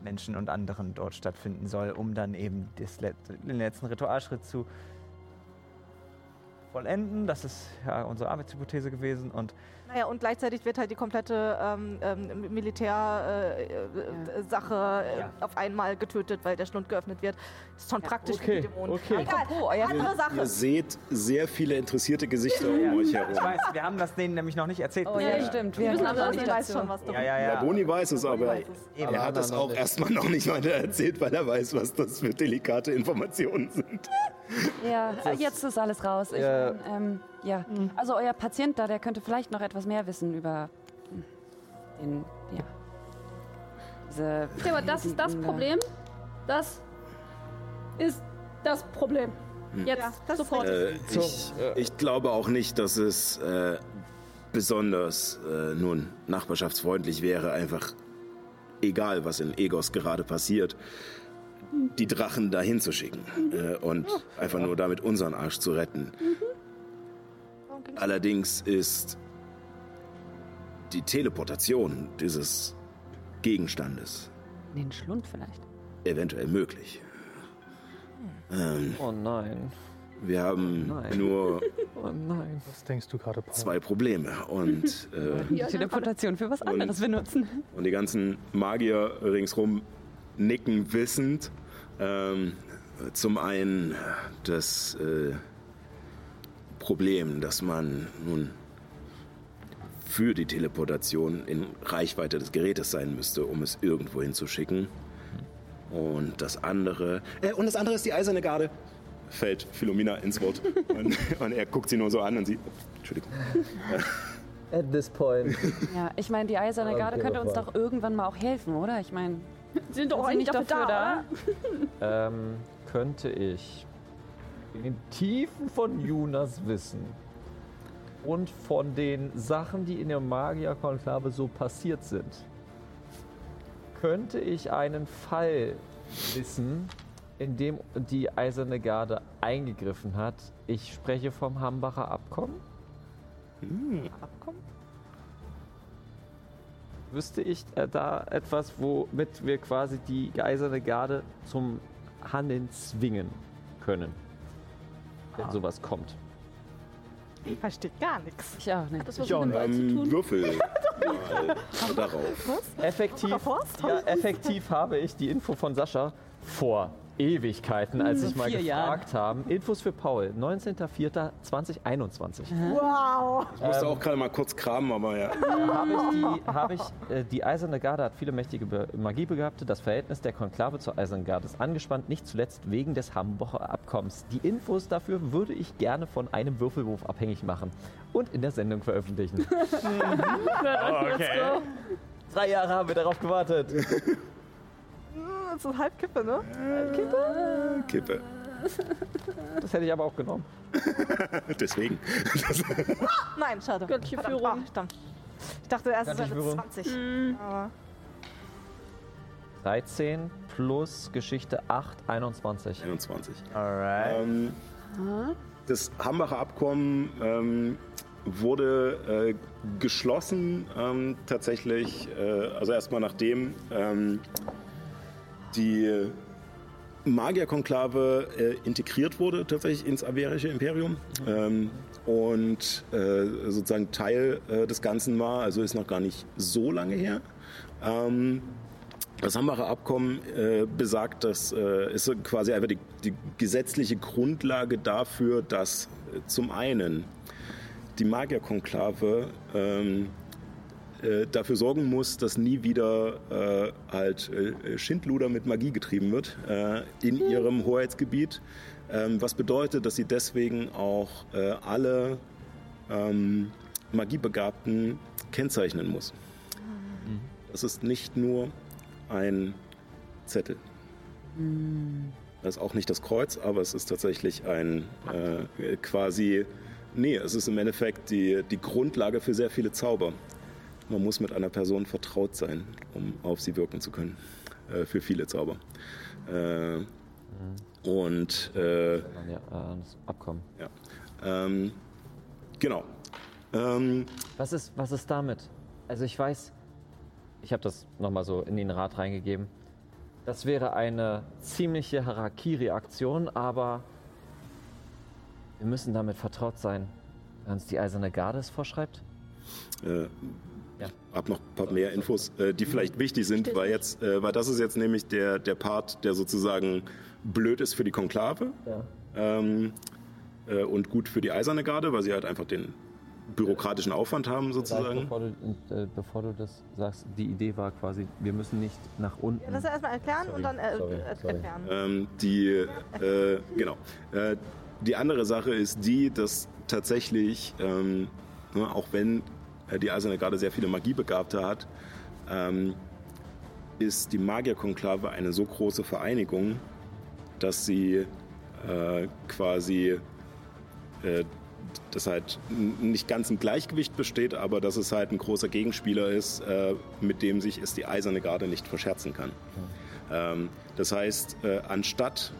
Menschen und anderen dort stattfinden soll, um dann eben den letzten Ritualschritt zu vollenden. Das ist ja unsere Arbeitshypothese gewesen und Naja, und gleichzeitig wird halt die komplette ähm, ähm, Militärsache äh, äh, äh, Ja. auf einmal getötet, weil der Schlund geöffnet wird. ist schon praktisch okay, für die Dämonen. okay. Egal, Apropos, euer andere Sache. Ihr seht sehr viele interessierte Gesichter um euch ich herum. weiß, wir haben das denen nämlich noch nicht erzählt. Oh bisher. ja, stimmt. Wir Wir wissen haben aber auch nicht Ich weiß schon was darüber. Ja, ja, ja. Ja, Boni weiß es, aber weiß es. Er hat es auch erstmal noch nicht weiter erzählt, weil er weiß, was das für delikate Informationen sind. Ja, jetzt ist alles raus. Ich Ja. ähm, ja. Also euer Patient da, der könnte vielleicht noch etwas mehr wissen über hm, den, ja. Diese Ja, aber das ist das da. Problem. Das ist das Problem. Jetzt Ja, das ist sofort. Äh, ich, ich glaube auch nicht, dass es äh, besonders äh, nun nachbarschaftsfreundlich wäre, einfach egal, was in Egos gerade passiert, die Drachen dahin zu schicken äh, und einfach nur damit unseren Arsch zu retten. Ging's? Allerdings ist die Teleportation dieses Gegenstandes den Schlund vielleicht. eventuell möglich. Ähm, Oh nein. wir haben Nein. nur Oh nein. Was denkst du gerade, Paul? zwei Probleme und äh, Die Teleportation für was anderes benutzen. Und die ganzen Magier ringsrum nicken wissend. Ähm, zum einen das äh, Problem, dass man nun für die Teleportation in Reichweite des Gerätes sein müsste, um es irgendwo hinzuschicken. Und das andere. Äh, und das andere ist die eiserne Garde. Fällt Philomena ins Wort. und, und er guckt sie nur so an und sie. Entschuldigung. At this point. Ja, ich meine, die eiserne Okay, Garde könnte uns doch irgendwann mal auch helfen, oder? Ich meine, Sie sind doch sind sie eigentlich nicht dafür dafür da, da? ähm, könnte ich in den Tiefen von Junas Wissen und von den Sachen, die in der Magierkonklave so passiert sind, könnte ich einen Fall wissen, in dem die Eiserne Garde eingegriffen hat. Ich spreche vom Hambacher Abkommen. Abkommen? Wüsste ich äh, da etwas, womit wir quasi die Eiserne Garde zum Handeln zwingen können, wenn sowas kommt? Ich verstehe gar nichts. ich auch nicht. Das was Ich auch mit dem Ähm, tun. Würfel mal darauf. Effektiv, ja, effektiv habe ich die Info von Sascha vor Ewigkeiten, als ich mal gefragt habe. Infos für Paul, 19.04.2021. Wow. Ich musste auch gerade mal kurz kramen, aber ja. habe ich, die, habe ich äh, die Eiserne Garde hat viele mächtige Be Magiebegabte. Das Verhältnis der Konklave zur Eisernen Garde ist angespannt, nicht zuletzt wegen des Hamburger Abkommens. Die Infos dafür würde ich gerne von einem Würfelwurf abhängig machen und in der Sendung veröffentlichen. okay. Drei Jahre haben wir darauf gewartet. Das ist halb Kippe, ne? Kippe. Das hätte ich aber auch genommen. Deswegen. Nein, schade. Göttliche Verdammt, Führung. ah, stimmt. Ich dachte erst, es wäre Führung. 20. Aber 13 plus Geschichte 8, 21. 21. Alright. Ähm, das Hambacher Abkommen ähm, wurde äh, geschlossen ähm, tatsächlich, äh, also erstmal nachdem ähm, die Magierkonklave äh, integriert wurde tatsächlich ins Averische Imperium ähm, und äh, sozusagen Teil äh, des Ganzen war, also ist noch gar nicht so lange her. Ähm, das Hambacher Abkommen äh, besagt, dass äh, ist quasi einfach die, die gesetzliche Grundlage dafür, dass äh, zum einen die Magierkonklave ähm, äh, dafür sorgen muss, dass nie wieder äh, halt äh, Schindluder mit Magie getrieben wird äh, in ihrem Hoheitsgebiet. Ähm, was bedeutet, dass sie deswegen auch äh, alle ähm, Magiebegabten kennzeichnen muss. Das ist nicht nur ein Zettel. Das ist auch nicht das Kreuz, aber es ist tatsächlich ein äh, quasi. Nee, es ist im Endeffekt die, die Grundlage für sehr viele Zauber. Man muss mit einer Person vertraut sein, um auf sie wirken zu können. Äh, für viele Zauber. Äh, und äh, Ja, äh, das Abkommen. ja. Ähm, genau. Ähm, Was ist, was ist damit? Also ich weiß, ich habe das nochmal so in den Rat reingegeben. Das wäre eine ziemliche Harakiri-Aktion, aber wir müssen damit vertraut sein, wenn uns die Eiserne Garde es vorschreibt. äh, Ja. hab noch ein paar mehr Infos, äh, die vielleicht wichtig sind, weil jetzt, äh, weil das ist jetzt nämlich der, der Part, der sozusagen blöd ist für die Konklave Ja. ähm, äh, und gut für die Eiserne Garde, weil sie halt einfach den bürokratischen Aufwand haben sozusagen. Bevor du, äh, bevor du das sagst, die Idee war quasi, wir müssen nicht nach unten. Ja, lass uns erstmal erklären Sorry, und dann äh, sorry, äh, sorry. erklären. Ähm, die, äh, genau. Äh, die andere Sache ist die, dass tatsächlich, ähm, ne, auch wenn die Eiserne Garde sehr viele Magiebegabte hat, ähm, ist die Magierkonklave eine so große Vereinigung, dass sie äh, quasi äh, das halt nicht ganz im Gleichgewicht besteht, aber dass es halt ein großer Gegenspieler ist, äh, mit dem sich es die Eiserne Garde nicht verscherzen kann. Ähm, das heißt, äh, anstatt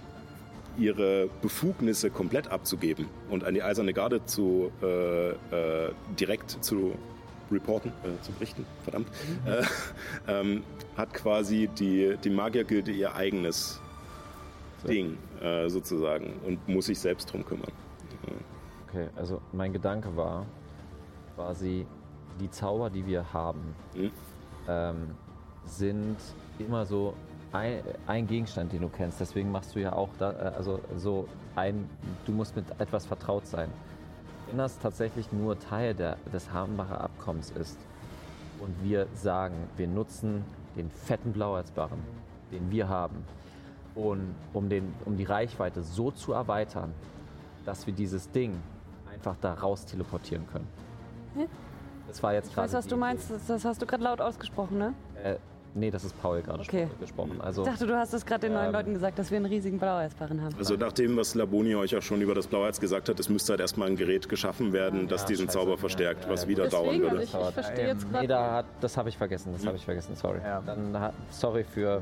ihre Befugnisse komplett abzugeben und an die Eiserne Garde zu äh, äh, direkt zu reporten, äh, zu berichten, verdammt, äh, ähm, hat quasi die, die Magiergilde ihr eigenes Ding äh, sozusagen und muss sich selbst drum kümmern. Okay, also mein Gedanke war quasi, die Zauber, die wir haben, Hm? ähm, sind immer so ein, ein Gegenstand, den du kennst. Deswegen machst du ja auch da, äh, also so ein, du musst mit etwas vertraut sein. Wenn das tatsächlich nur Teil der, des Hambacher Abkommens ist und wir sagen, wir nutzen den fetten Blauerzbarren, den wir haben, und um, den, um die Reichweite so zu erweitern, dass wir dieses Ding einfach da raus teleportieren können. Hä? Das war jetzt Ich gerade. weiß, was du meinst. Das, das hast du gerade laut ausgesprochen, ne? Äh, nee, das ist Paul gerade Okay. spro- gesprochen. Also, Ich dachte, du hast es gerade den neuen Ähm. Leuten gesagt, dass wir einen riesigen Blaueisbarren haben. Also nach dem, was Laboni euch auch schon über das Blauerz gesagt hat, es müsste halt erstmal ein Gerät geschaffen werden, das Ja, diesen. Zauber Ja, verstärkt, ja, was ja. wieder dauern würde. ich, ich verstehe jetzt Ähm, nee, gerade. da hat, das habe ich vergessen. Das habe ich vergessen. Sorry. Ja. Dann sorry für.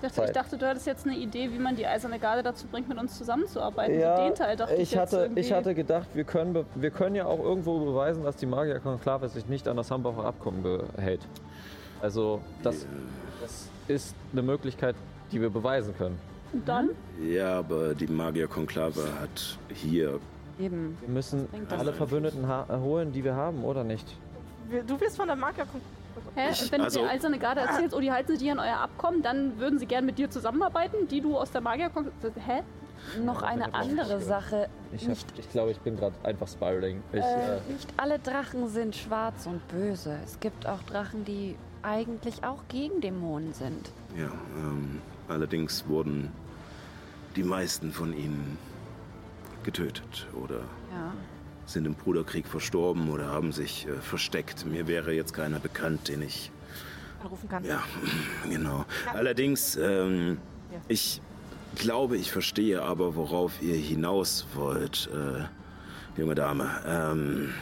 Ich dachte, ich dachte, du hattest jetzt eine Idee, wie man die Eiserne Garde dazu bringt, mit uns zusammenzuarbeiten. Ja, den Teil dachte ich, hatte, ich hatte gedacht, wir können, wir können ja auch irgendwo beweisen, dass die Magierkonklave sich nicht an das Hambacher Abkommen hält. Also, das, das ist eine Möglichkeit, die wir beweisen können. Und dann? Ja, aber die Magierkonklave hat hier Eben. Wir müssen alle? Verbündeten holen, die wir haben, oder nicht? Du wirst von der Magier Hä? Wenn also- du der Eiserne Garde erzählst, oh, die halten sich an euer Abkommen, dann würden sie gern mit dir zusammenarbeiten, die du aus der Magier... Hä? Noch eine andere Sache. Ich, ich glaube, ich bin gerade einfach spiraling. Ich, äh, äh, nicht alle Drachen sind schwarz und böse. Es gibt auch Drachen, die eigentlich auch gegen Dämonen sind. Ja, ähm, allerdings wurden die meisten von ihnen getötet oder Ja. sind im Bruderkrieg verstorben oder haben sich äh, versteckt. Mir wäre jetzt keiner bekannt, den ich. anrufen kannst. Ja, genau. Allerdings, ähm, Ja. ich glaube, ich verstehe aber, worauf ihr hinaus wollt, äh, junge Dame. Ähm,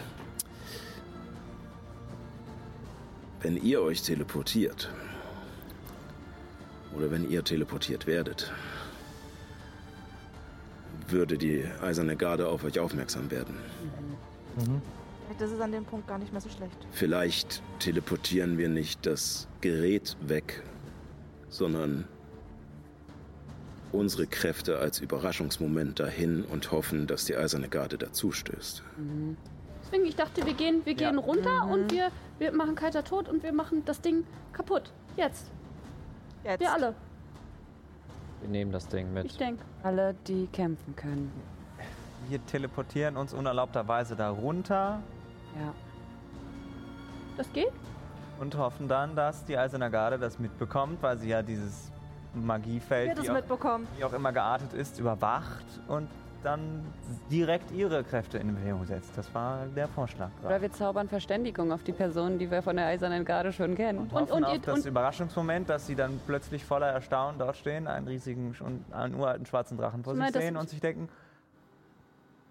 wenn ihr euch teleportiert oder wenn ihr teleportiert werdet, würde die Eiserne Garde auf euch aufmerksam werden. Das ist an dem Punkt gar nicht mehr so schlecht. Vielleicht teleportieren wir nicht das Gerät weg, sondern unsere Kräfte als Überraschungsmoment dahin und hoffen, dass die Eiserne Garde dazustößt. Deswegen, ich dachte, wir gehen, wir Ja. gehen runter und wir, wir machen kalter Tod und wir machen das Ding kaputt. Jetzt. Jetzt. Wir alle. wir nehmen das Ding mit. Ich denke. Alle, die kämpfen können. Wir teleportieren uns unerlaubterweise da runter Ja. Das geht? und hoffen dann, dass die Eiserne Garde das mitbekommt, weil sie ja dieses Magiefeld, wie auch, wie auch immer geartet ist, überwacht und dann direkt ihre Kräfte in Bewegung setzt. Das war der Vorschlag. Oder wir zaubern Verständigung auf die Personen, die wir von der Eisernen Garde schon kennen. und Und- und auf ihr- das und- Überraschungsmoment, dass sie dann plötzlich voller Erstaunen dort stehen, einen riesigen, einen uralten schwarzen Drachen vor Ich sich sehen und sich denken,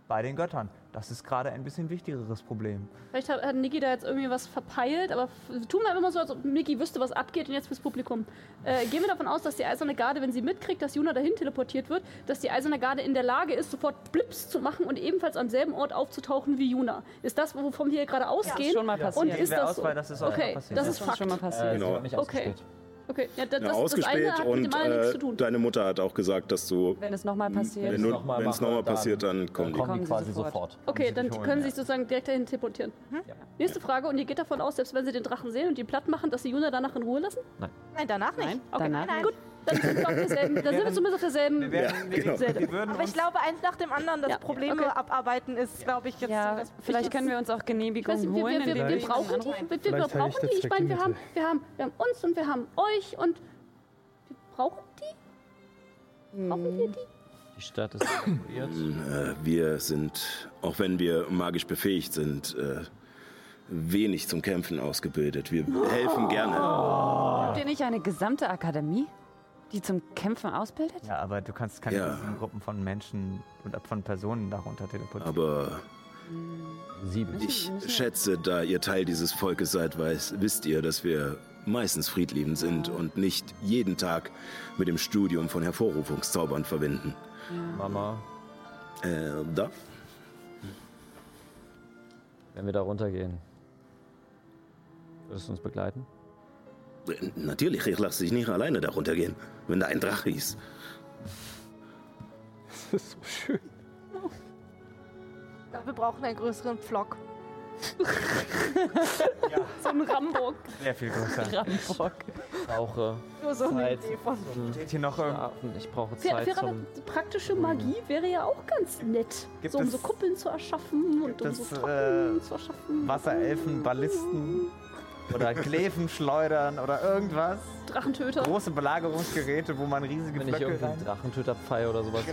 bei den Göttern. Das ist gerade ein bisschen wichtigeres Problem. Vielleicht hat, hat Niki da jetzt irgendwie was verpeilt, aber tun wir einfach mal so, als ob Niki wüsste, was abgeht und jetzt fürs Publikum. Äh, gehen wir davon aus, dass die Eiserne Garde, wenn sie mitkriegt, dass Juna dahin teleportiert wird, dass die Eiserne Garde in der Lage ist, sofort Blips zu machen und ebenfalls am selben Ort aufzutauchen wie Juna. Ist das, wovon wir hier gerade Ist ausgehen? schon mal Und passiert. ist Wer das so? das ist auch Okay, passiert. das Das ist ist uns schon mal Fakt. passiert. Äh, Genau. Okay. Okay, ja, das, Ja, das, das ausgespäht eine hat mit und äh, zu tun. deine Mutter hat auch gesagt, dass du, Wenn es nochmal passiert. wenn es noch nochmal dann- passiert, dann kommen die. Kommen die sie quasi sofort. sofort. Okay, dann holen, können ja. sie sich sozusagen direkt dahin teleportieren. Nächste Frage, und ihr geht davon aus, selbst wenn sie den Drachen sehen und ihn platt machen, dass sie Juna danach in Ruhe lassen? Nein, danach nicht. Nein, Okay, danach nein. nicht. Gut, dann sind wir, auf derselben, dann sind wir zumindest auf derselben. Wir, werden, Ja, wir, genau. wir, wir würden Aber ich glaube, eins nach dem anderen, das Ja, Probleme okay. abarbeiten ist, glaube ich, jetzt Ja, das vielleicht können wir uns auch Ich Genehmigung weiß, holen. wir, wir, wir brauchen die, anrufen. wir, wir brauchen der die. Ich meine, wir haben, wir, haben, wir haben uns und wir haben euch und wir brauchen die? Brauchen wir die? Die Stadt ist evakuiert. Äh, wir sind, auch wenn wir magisch befähigt sind, äh, wenig zum Kämpfen ausgebildet. Wir helfen gerne. Habt ihr nicht eine gesamte Akademie, die zum Kämpfen ausbildet? Ja, aber du kannst keine Ja. Gruppen von Menschen oder von Personen darunter teleportieren. Aber Sieben. ich schätze, da ihr Teil dieses Volkes seid, weiß, wisst ihr, dass wir meistens friedliebend sind und nicht jeden Tag mit dem Studium von Hervorrufungszaubern verbinden. Mama, Äh, da? wenn wir da runtergehen, würdest du uns begleiten? Natürlich, ich lasse dich nicht alleine darunter gehen, wenn da ein Drache ist. Das ist so schön. Ich glaube, wir brauchen einen größeren Pflock. So ein Rambock. Sehr viel größer. brauche Nur so eine Zeit zum Steht hier noch? Schlafen. Ich brauche Zeit faire, zum... praktische Magie wäre ja auch ganz nett. Gibt so um es- so Kuppeln zu erschaffen und um es, so Trocken äh, zu erschaffen. Wasserelfen, Ballisten oder Gleven schleudern oder irgendwas. Drachentöter. Große Belagerungsgeräte, wo man riesige Wenn ich Blöcke irgendwie rein... Drachentöterpfeil oder sowas.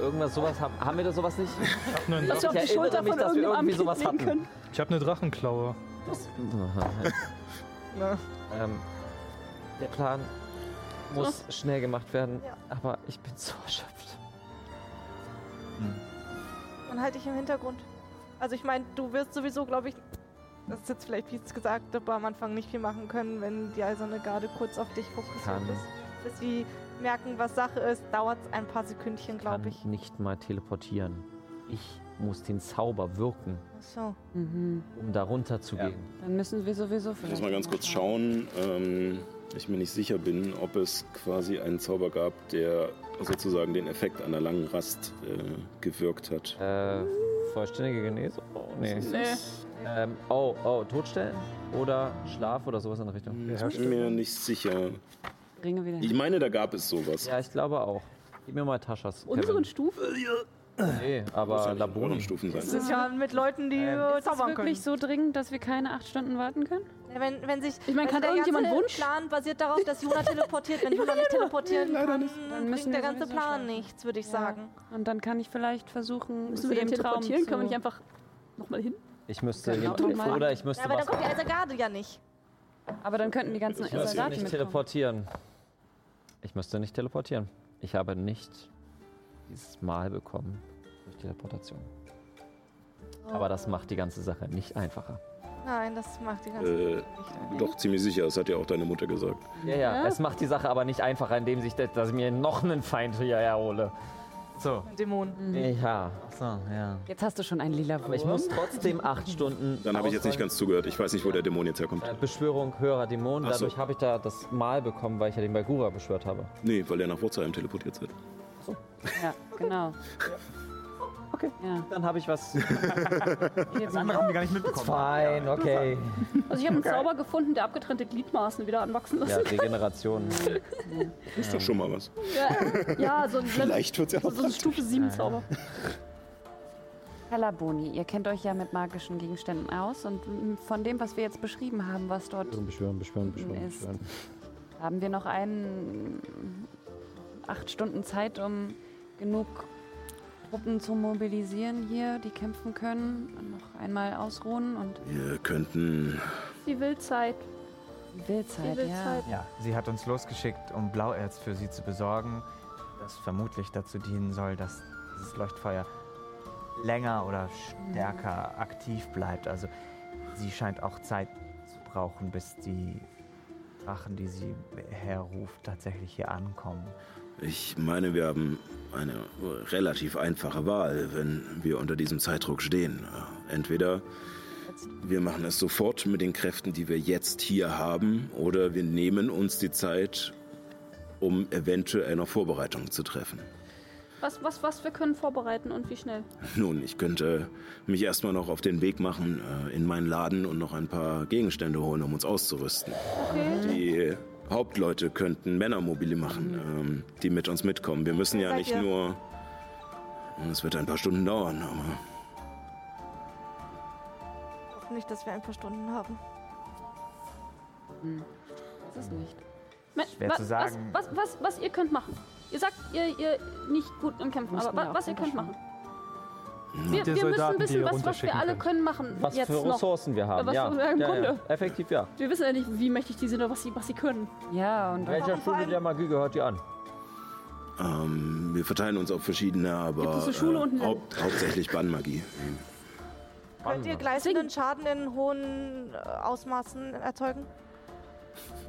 Irgendwas sowas haben. Haben wir da sowas nicht? Auf Ich die Schulter erinnere mich, dass wir irgendwie sowas hatten. können. ich habe eine Drachenklaue. Ne? ähm, der Plan muss schnell gemacht werden, aber ich bin so erschöpft. Dann halte ich im Hintergrund. Also ich meine, du wirst sowieso, glaube ich, das ist jetzt vielleicht fies gesagt, aber am Anfang nicht viel machen können, wenn die Eiserne Garde kurz auf dich fokussiert Kann. ist. Bis sie merken, was Sache ist, dauert es ein paar Sekündchen, glaube Kann ich. nicht mal teleportieren. Ich muss den Zauber wirken, Ach So. Mhm. um da runter zu Ja. gehen. Dann müssen wir sowieso Ich vielleicht. muss mal ganz kurz schauen. Ähm, ich mir nicht sicher bin, ob es quasi einen Zauber gab, der sozusagen den Effekt einer langen Rast äh, gewirkt hat. Äh, vollständige Genesung? Oh, nee. Nee. Ähm, oh, oh, Todstellen? Oder Schlaf oder sowas in der Richtung? Ich bin mir nicht sicher. Ringe wieder Ich meine, da gab es sowas. Ja, ich glaube auch. Gib mir mal Taschas. Unseren. Stufen? Nee, aber Laboni. Stufen sein. Das ist ja mit Leuten, die äh, Ist das zaubern können. wirklich so dringend, dass wir keine acht Stunden warten können? Ja, wenn, wenn sich, Ich meine, also kann der irgendjemand ganze Wunsch? Plan basiert darauf, dass Juna teleportiert. Wenn Juna nicht teleportieren kann, Dann bringt der ganze Plan schlafen. nichts, würde ich sagen. Und dann kann ich vielleicht versuchen, Müssen sie wir den Traum teleportieren? zu... Können wir nicht einfach nochmal hin? Ich müsste Genau. jemand- oder ich müsste Ja, aber was dann kommt die Eiserne ja nicht. Aber dann könnten die ganzen Ich müsste Soldaten nicht mitkommen. teleportieren. Ich müsste nicht teleportieren. Ich habe nicht dieses Mal bekommen durch Teleportation. Aber das macht die ganze Sache nicht einfacher. Nein, das macht die ganze Äh, nicht. doch, ziemlich sicher. Das hat ja auch deine Mutter gesagt. Ja, ja, es macht die Sache aber nicht einfacher, indem sich das, dass ich mir noch einen Feind hier erhole. So. Dämon. Ja, So, ja. Jetzt hast du schon einen lila Wurm. aber ich muss trotzdem acht Stunden. Dann habe ich jetzt nicht ganz zugehört. Ich weiß nicht, wo der Dämon jetzt herkommt. Äh, Beschwörung höherer Dämonen. So. Dadurch habe ich da das Mal bekommen, weil ich ja den Bagura beschwört habe. Nee, weil er nach Wurzheim teleportiert wird. Ja, genau. Okay. Ja. Dann habe ich was. Das andere haben wir gar nicht mitbekommen. Fein, okay. Also ich habe einen Zauber gefunden, der abgetrennte Gliedmaßen wieder anwachsen Ja, lässt. Regeneration. Ist doch schon mal was. Ja, ja so ein, Vielleicht wird's ja so, noch so ein Stufe 7 Zauber. Herr Laboni, ihr kennt euch ja mit magischen Gegenständen aus und von dem, was wir jetzt beschrieben haben, was dort Beschwören, beschwören, beschwören, Ist- beschwören. haben wir noch einen acht Stunden Zeit, um genug Truppen zu mobilisieren hier, die kämpfen können, und noch einmal ausruhen und Wir könnten. Die Wildzeit. die Wildzeit, Die Wildzeit. ja. Ja, sie hat uns losgeschickt, um Blauerz für sie zu besorgen, das vermutlich dazu dienen soll, dass dieses Leuchtfeuer länger oder stärker aktiv bleibt. Also sie scheint auch Zeit zu brauchen, bis die Drachen, die sie herruft, tatsächlich hier ankommen. Ich meine, wir haben eine relativ einfache Wahl, wenn wir unter diesem Zeitdruck stehen. Entweder wir machen es sofort mit den Kräften, die wir jetzt hier haben, oder wir nehmen uns die Zeit, um eventuell noch Vorbereitungen zu treffen. Was, was, was wir können vorbereiten und wie schnell? Nun, ich könnte mich erstmal noch auf den Weg machen äh, in meinen Laden und noch ein paar Gegenstände holen, um uns auszurüsten. Okay. Die Hauptleute könnten Männermobile machen, ähm, die mit uns mitkommen. Wir müssen ja Seid nicht ihr? nur. Es wird ein paar Stunden dauern, aber Ich hoffe nicht, dass wir ein paar Stunden haben. Das ist nicht. Schwer wa- zu sagen. Was, was, was, was ihr könnt machen. Ihr sagt, ihr, ihr nicht gut im Kämpfen, aber wir wa- auch was ihr könnt machen. Wir, wir müssen wissen, was, was wir alle können machen. Was jetzt für noch. Ressourcen wir haben. was ja. für- im ja, ja. Grunde. Effektiv ja. Wir wissen ja nicht, wie mächtig die sind oder was sie, was sie können. Ja, und Welcher Schule der Magie gehört ihr an? ähm, wir verteilen uns auf verschiedene, aber Gibt es eine Schule äh, haupt, hauptsächlich Bannmagie. Könnt ihr gleißenden Schaden in hohen äh, Ausmaßen erzeugen?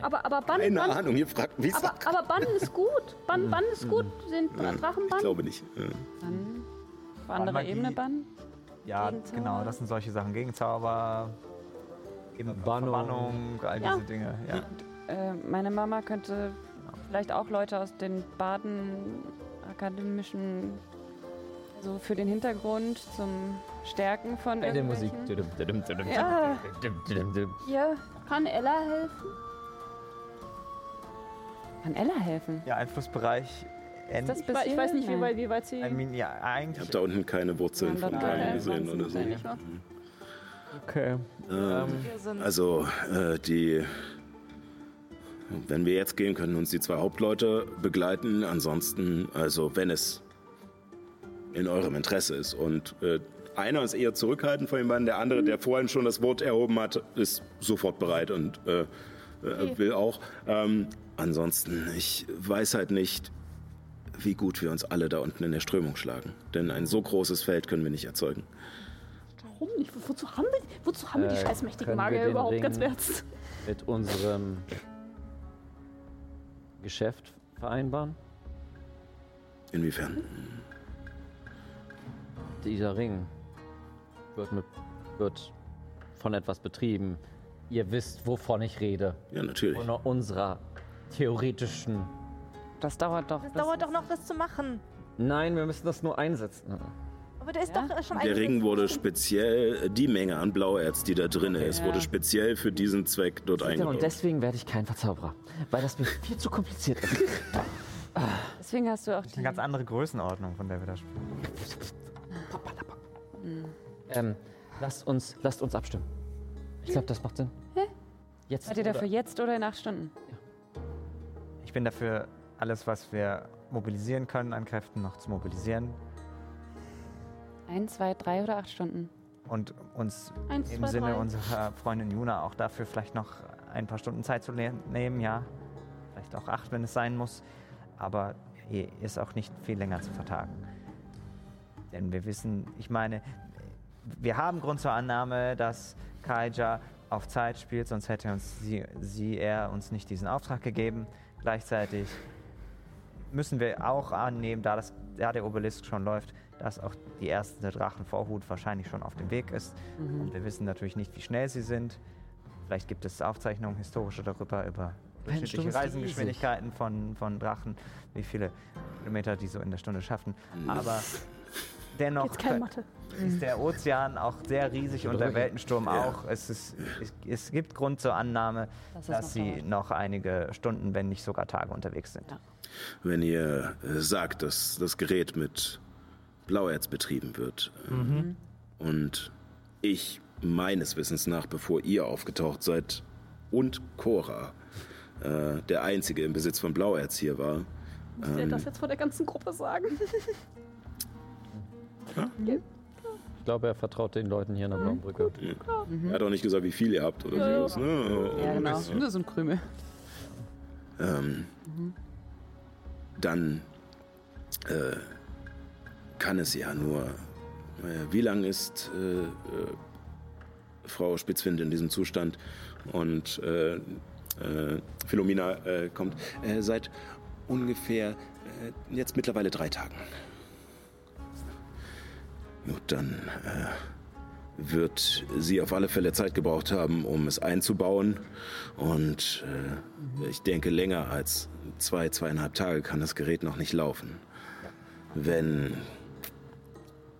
Aber, aber Bann, Keine Bann, Ahnung, ihr fragt mich. aber, aber Bann ist gut. Bann, Bann ist gut. Sind Drachen Ich Bann? glaube nicht. Ja. dann auf andere Bannmagie. Ebene bannen. Ja, Gegenzauber. genau, das sind solche Sachen. Gegenzauber, eben Verbannung. All Ja. diese Dinge. Ja. Äh, meine Mama könnte vielleicht auch Leute aus den Baden akademischen, so für den Hintergrund zum Stärken von Ey, die Musik. Ja, Ja. Kann Ella helfen? kann Ella helfen. ja, Einflussbereich. End, das Ich, wei- ich weiß nicht, wie weit, wie weit sie. I mean, ja, Ich habe da unten keine Wurzeln von keine gesehen oder so. Okay. Ähm, Also, äh, die. Wenn wir jetzt gehen, können uns die zwei Hauptleute begleiten. Ansonsten, also, wenn es in eurem Interesse ist. Und äh, einer ist eher zurückhaltend von den beiden, der andere, der vorhin schon das Wort erhoben hat, ist sofort bereit und äh, äh, will auch. Ähm, ansonsten, ich weiß halt nicht, wie gut wir uns alle da unten in der Strömung schlagen. Denn ein so großes Feld können wir nicht erzeugen. Warum nicht? Wo- Wozu haben wir, wozu haben wir die Äh, scheiß mächtigen können wir Magier überhaupt Ring- ganz Ernst? Mit unserem Geschäft vereinbaren? Inwiefern? Dieser Ring wird, mit, wird von etwas betrieben. Ihr wisst, wovon ich rede. Ja, natürlich. Von unserer theoretischen. Das dauert doch. Das bis- dauert doch noch, das zu machen. Nein, wir müssen das nur einsetzen. Aber der ist Ja? doch äh, schon Der. Ring wurde speziell, die Menge an Blauerz, die da drin ist, Ja. wurde speziell für diesen Zweck dort Ja, und eingebaut. deswegen werde ich kein Verzauberer. Weil das mir viel zu kompliziert ist. Deswegen hast du auch Eine die. ganz andere Größenordnung, von der wir da sprechen. Ähm, lasst uns, lasst uns abstimmen. Ich glaube, das macht Sinn. Jetzt. Seid ihr dafür jetzt oder in acht Stunden? Ich bin dafür, alles, was wir mobilisieren können an Kräften, noch zu mobilisieren Ein, zwei, drei oder acht Stunden? und uns Eins, im zwei, Sinne drei. unserer Freundin Juna auch dafür vielleicht noch ein paar Stunden Zeit zu nehmen, ja. Vielleicht auch acht, wenn es sein muss. Aber hier ist auch nicht viel länger zu vertagen. Denn wir wissen, ich meine, wir haben Grund zur Annahme, dass Kaija auf Zeit spielt, sonst hätte uns sie, sie er uns nicht diesen Auftrag gegeben. Gleichzeitig müssen wir auch annehmen, da, das, da der Obelisk schon läuft, dass auch die erste Drachenvorhut wahrscheinlich schon auf dem Weg ist. Und wir wissen natürlich nicht, wie schnell sie sind. Vielleicht gibt es Aufzeichnungen historische darüber, über unterschiedliche Reisengeschwindigkeiten von, von Drachen, wie viele Kilometer die so in der Stunde schaffen. Aber dennoch ist der Ozean auch sehr riesig und der Weltensturm Ja. auch. Es, ist, es, es gibt Grund zur Annahme, Dass dass, noch sie dauert. noch einige Stunden, wenn nicht sogar Tage unterwegs sind. Ja. Wenn ihr äh, sagt, dass das Gerät mit Blauerz betrieben wird ähm, und ich meines Wissens nach, bevor ihr aufgetaucht seid und Cora äh, der Einzige im Besitz von Blauerz hier war, Muss der das jetzt vor der ganzen Gruppe sagen? Ich glaube, er vertraut den Leuten hier in der Blauen Brücke. er hat auch nicht gesagt, wie viel ihr habt oder Ja, sowas. Ne? Ja, genau. So ein Krümel. ähm, dann äh, kann es ja nur äh, wie lang ist äh, äh, Frau Spitzwind in diesem Zustand? Und äh, äh, Philomena kommt, seit ungefähr äh, jetzt mittlerweile drei Tagen. Gut, dann wird sie auf alle Fälle Zeit gebraucht haben, um es einzubauen. Und äh, ich denke, länger als zwei, zweieinhalb Tage kann das Gerät noch nicht laufen. Wenn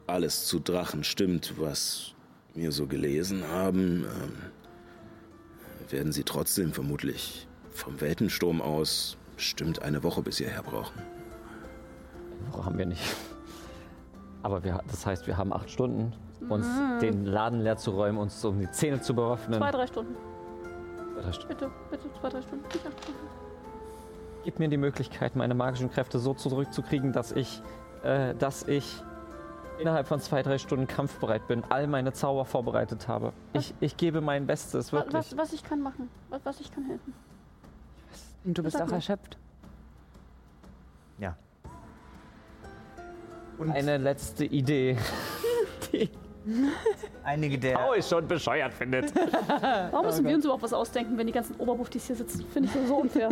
alles zu Drachen stimmt, was wir so gelesen haben, ähm, werden sie trotzdem vermutlich vom Weltensturm aus bestimmt eine Woche bis hierher brauchen. Woche haben wir nicht. Aber wir, das heißt, wir haben acht Stunden, uns den Laden leer zu räumen, uns um die Zähne zu bewaffnen. Zwei, drei Stunden. Zwei, drei Stunden. Bitte, bitte, zwei, drei Stunden. Nicht acht Stunden. Gib mir die Möglichkeit, meine magischen Kräfte so zurückzukriegen, dass ich, äh, dass ich innerhalb von zwei, drei Stunden kampfbereit bin, all meine Zauber vorbereitet habe. Ich, ich gebe mein Bestes, wirklich. Was, was ich kann machen. Was, was ich kann helfen. Und du bist Sag auch mal. erschöpft. Eine letzte Idee, die Einige der. Paul schon bescheuert findet. Warum müssen wir uns überhaupt was ausdenken, wenn die ganzen Oberbufftis hier sitzen? Finde ich so, so unfair.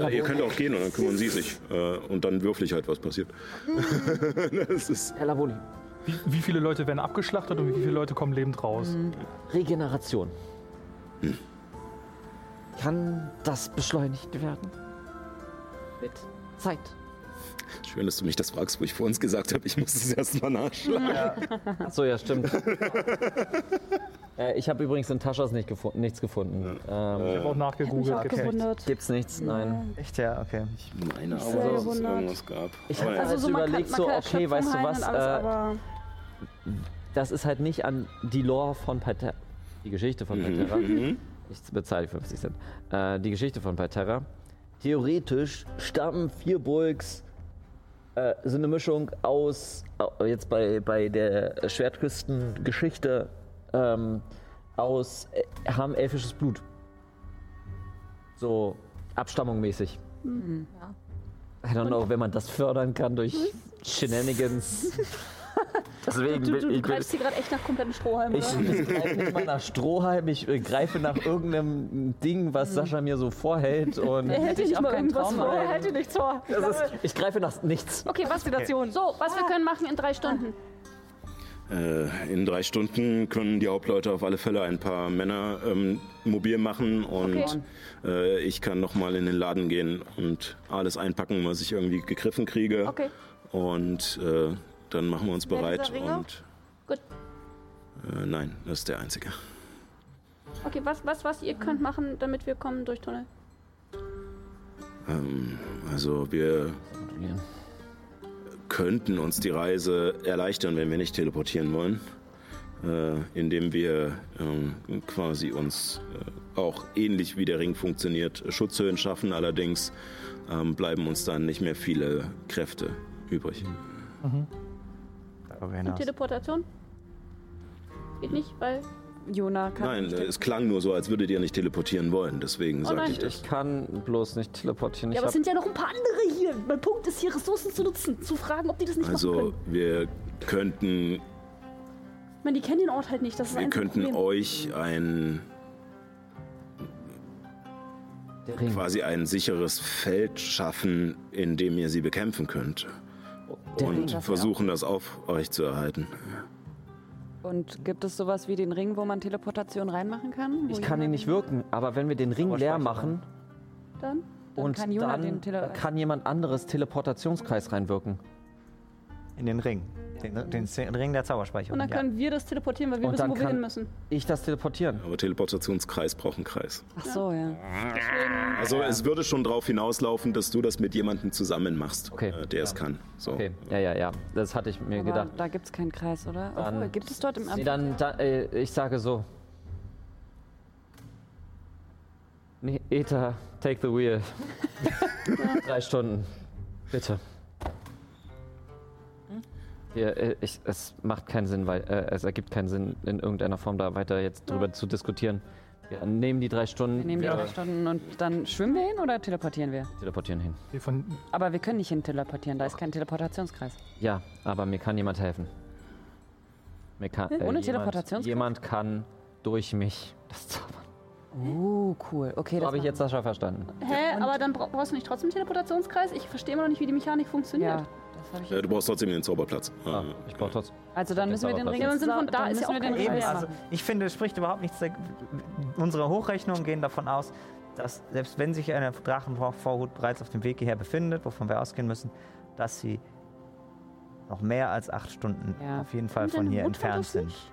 Äh, ihr könnt auch gehen und dann kümmern sie sich. Äh, und dann würfel ich halt, was passiert. das ist Herr Lavoni, Wie, wie viele Leute werden abgeschlachtet und wie viele Leute kommen lebend raus? Regeneration. Kann das beschleunigt werden? Mit. Zeit. Schön, dass du mich das fragst, wo ich vor uns gesagt habe, ich muss es erst mal nachschlagen. Achso, ja, stimmt. äh, ich habe übrigens in Taschas nicht gefunden, nichts gefunden. Ich Ähm, habe auch nachgegoogelt. auch gibt's nichts. gewundert. gibt's nichts? Nein. Echt, ja, okay. Ich meine aber, dass es irgendwas gab. Ich hab ja. also so überlegt, so, okay, weißt du was, Alles, äh, Das ist halt nicht an die Lore von Palterra. Die Geschichte von Palterra. Mhm. Ich bezahle die 50 Cent. Äh, die Geschichte von Palterra. Theoretisch stammen vier Burgs äh, sind eine Mischung aus, au- jetzt bei, bei der Schwertküsten-Geschichte, ähm, aus, äh, haben elfisches Blut. So abstammungmäßig. I don't know, wenn man das fördern kann durch Shenanigans. Deswegen du, bin du, du ich, greifst hier gerade echt nach kompletten Strohhalmen, ich, ich greife nicht mal nach Strohhalm, ich äh, greife nach irgendeinem Ding, was Sascha mir so vorhält. Und Er hält dir ich nicht mal irgendwas Traum vor. Er hält dir nichts vor. Ich ist, ich greife nach nichts. Okay, was So, was wir können machen in drei Stunden. Äh, in drei Stunden können die Hauptleute auf alle Fälle ein paar Männer ähm, mobil machen und Okay. äh, ich kann nochmal in den Laden gehen und alles einpacken, was ich irgendwie gegriffen kriege. Okay. Und äh, dann machen wir uns bereit. Und Gut. äh, nein, das ist der einzige. Okay, was, was, was ihr könnt machen, damit wir kommen durch Tunnel? Ähm, also wir könnten uns die Reise erleichtern, wenn wir nicht teleportieren wollen, äh, indem wir ähm, quasi uns äh, auch ähnlich wie der Ring funktioniert, Schutzhöhen schaffen. Allerdings ähm, bleiben uns dann nicht mehr viele Kräfte übrig. Darüber Und hinaus. Teleportation? Geht nicht, weil. Jona kann Nein, äh, es klang nur so, als würdet ihr nicht teleportieren wollen. Deswegen Oh sagte ich das. Ich kann bloß nicht teleportieren. Ja, Ich aber es sind ja noch ein paar andere hier. Mein Punkt ist hier, Ressourcen zu nutzen, zu fragen, ob die das nicht machen Also können. wir könnten, Ich meine, die kennen den Ort halt nicht. Das ist wir könnten Problem. euch ein der Ring. quasi ein sicheres Feld schaffen, in dem ihr sie bekämpfen könnt. Und Ring. versuchen, das auf euch zu erhalten. Und gibt es sowas wie den Ring, wo man Teleportation reinmachen kann? Ich kann ihn nicht wirken, aber wenn wir den Ring leer machen Dann? Dann und kann dann kann jemand anderes Teleportationskreis reinwirken. In den Ring. Den, den Ring der Zauberspeicherung. Und dann ja. können wir das teleportieren, weil wir Und wissen, dann wo wir kann- hin müssen. Ich das teleportieren. Aber Teleportationskreis braucht einen Kreis. Ach so, ja. Also es würde schon darauf hinauslaufen, dass du das mit jemandem zusammen machst, Okay. äh, der es kann. So. Okay, ja, ja, ja. Das hatte ich mir Aber gedacht. da gibt es keinen Kreis, oder? Dann- Obwohl, gibt es dort im Nee, dann, dann äh, ich sage so. Nee, Eta, take the wheel. Drei Stunden. Bitte. Hier, äh, ich, es macht keinen Sinn, weil äh, es ergibt keinen Sinn, in irgendeiner Form da weiter jetzt drüber zu diskutieren. Wir nehmen die drei Stunden, Wir nehmen die drei Stunden und dann schwimmen wir hin oder teleportieren wir? teleportieren hin. Die Von, Aber wir können nicht hin teleportieren, da ist kein Teleportationskreis. Ja, aber mir kann jemand helfen. Meka Ohne jemand, Teleportationskraft? Jemand kann durch mich das zaubern. Oh, cool. Okay, So das habe ich jetzt Sascha verstanden. Hä, aber dann bra- brauchst du nicht trotzdem einen Teleportationskreis? Ich verstehe immer noch nicht, wie die Mechanik funktioniert. Ja, habe ich. Äh, Du brauchst trotzdem den Zauberplatz. Ah, Äh, ich brauche trotzdem. Also dann müssen wir den. Ring Ja, Sinne von, da dann ist ja auch den Ring also ich finde, es spricht überhaupt nichts. Unsere Hochrechnungen gehen davon aus, dass selbst wenn sich eine Drachenvorhut bereits auf dem Weg hierher befindet, wovon wir ausgehen müssen, dass sie noch mehr als acht Stunden Ja. auf jeden Fall von hier entfernt sind. nicht?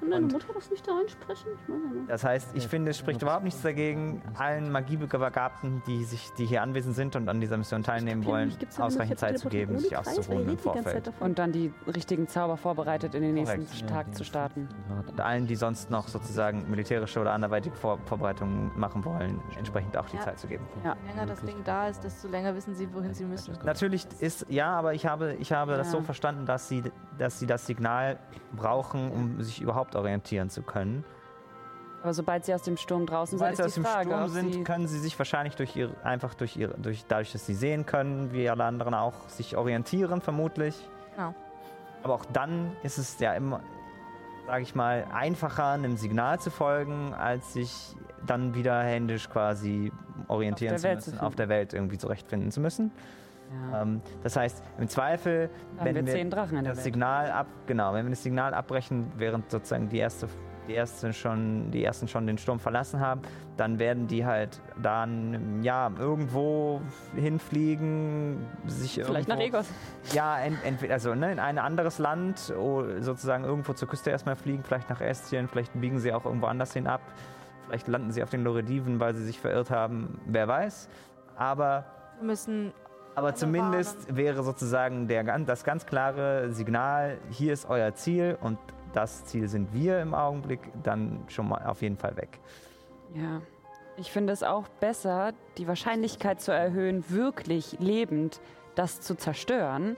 Kann deine Und- Mutter das nicht da reinsprechen? Ich meine nur. Das heißt, ich finde, es spricht überhaupt nichts dagegen, allen Magiebegabten, die, sich, die hier anwesend sind und an dieser Mission teilnehmen wollen, ausreichend Zeit zu geben, sich auszuruhen im Vorfeld. Und dann die richtigen Zauber vorbereitet, in den nächsten. Tag zu starten. Und allen, die sonst noch sozusagen militärische oder anderweitige Vor Vorbereitungen machen wollen, entsprechend auch die Ja. Zeit zu geben. Ja. Je länger das Ding da ist, desto länger wissen sie, wohin sie müssen. Natürlich ist, ja, aber ich habe, ich habe das Ja. so verstanden, dass sie, dass sie das Signal brauchen, um sich überhaupt orientieren zu können. Aber sobald sie aus dem Sturm draußen sind, Sobald sie ist aus die dem Frage, Sturm sind, sie können sie sich wahrscheinlich durch ihre, einfach durch ihre, durch, dadurch, dass sie sehen können, wie alle anderen auch, sich orientieren, vermutlich. Genau. Aber auch dann ist es ja immer, sage ich mal, einfacher, einem Signal zu folgen, als sich dann wieder händisch quasi orientieren Auf zu der Welt zu müssen, auf der Welt irgendwie zurechtfinden zu müssen. Ja. Ähm, das heißt, im Zweifel, haben wenn wir zehn Drachen in der das Welt. Signal ab, genau, wenn wir das Signal abbrechen, während sozusagen die erste, die erste schon, die ersten schon den Sturm verlassen haben, dann werden die halt dann ja irgendwo hinfliegen, sich Vielleicht nach irgendwo, Egos. ja, ent, entweder also ne, in ein anderes Land, sozusagen irgendwo zur Küste erstmal fliegen, vielleicht nach Estien, vielleicht biegen sie auch irgendwo anders hin ab, vielleicht landen sie auf den Lorediven, weil sie sich verirrt haben, wer weiß. Aber Wir müssen aber zumindest wäre sozusagen der, das ganz klare Signal, hier ist euer Ziel und das Ziel sind wir im Augenblick, dann schon mal auf jeden Fall weg. Ja. Ich finde es auch besser, die Wahrscheinlichkeit zu erhöhen, wirklich lebend das zu zerstören,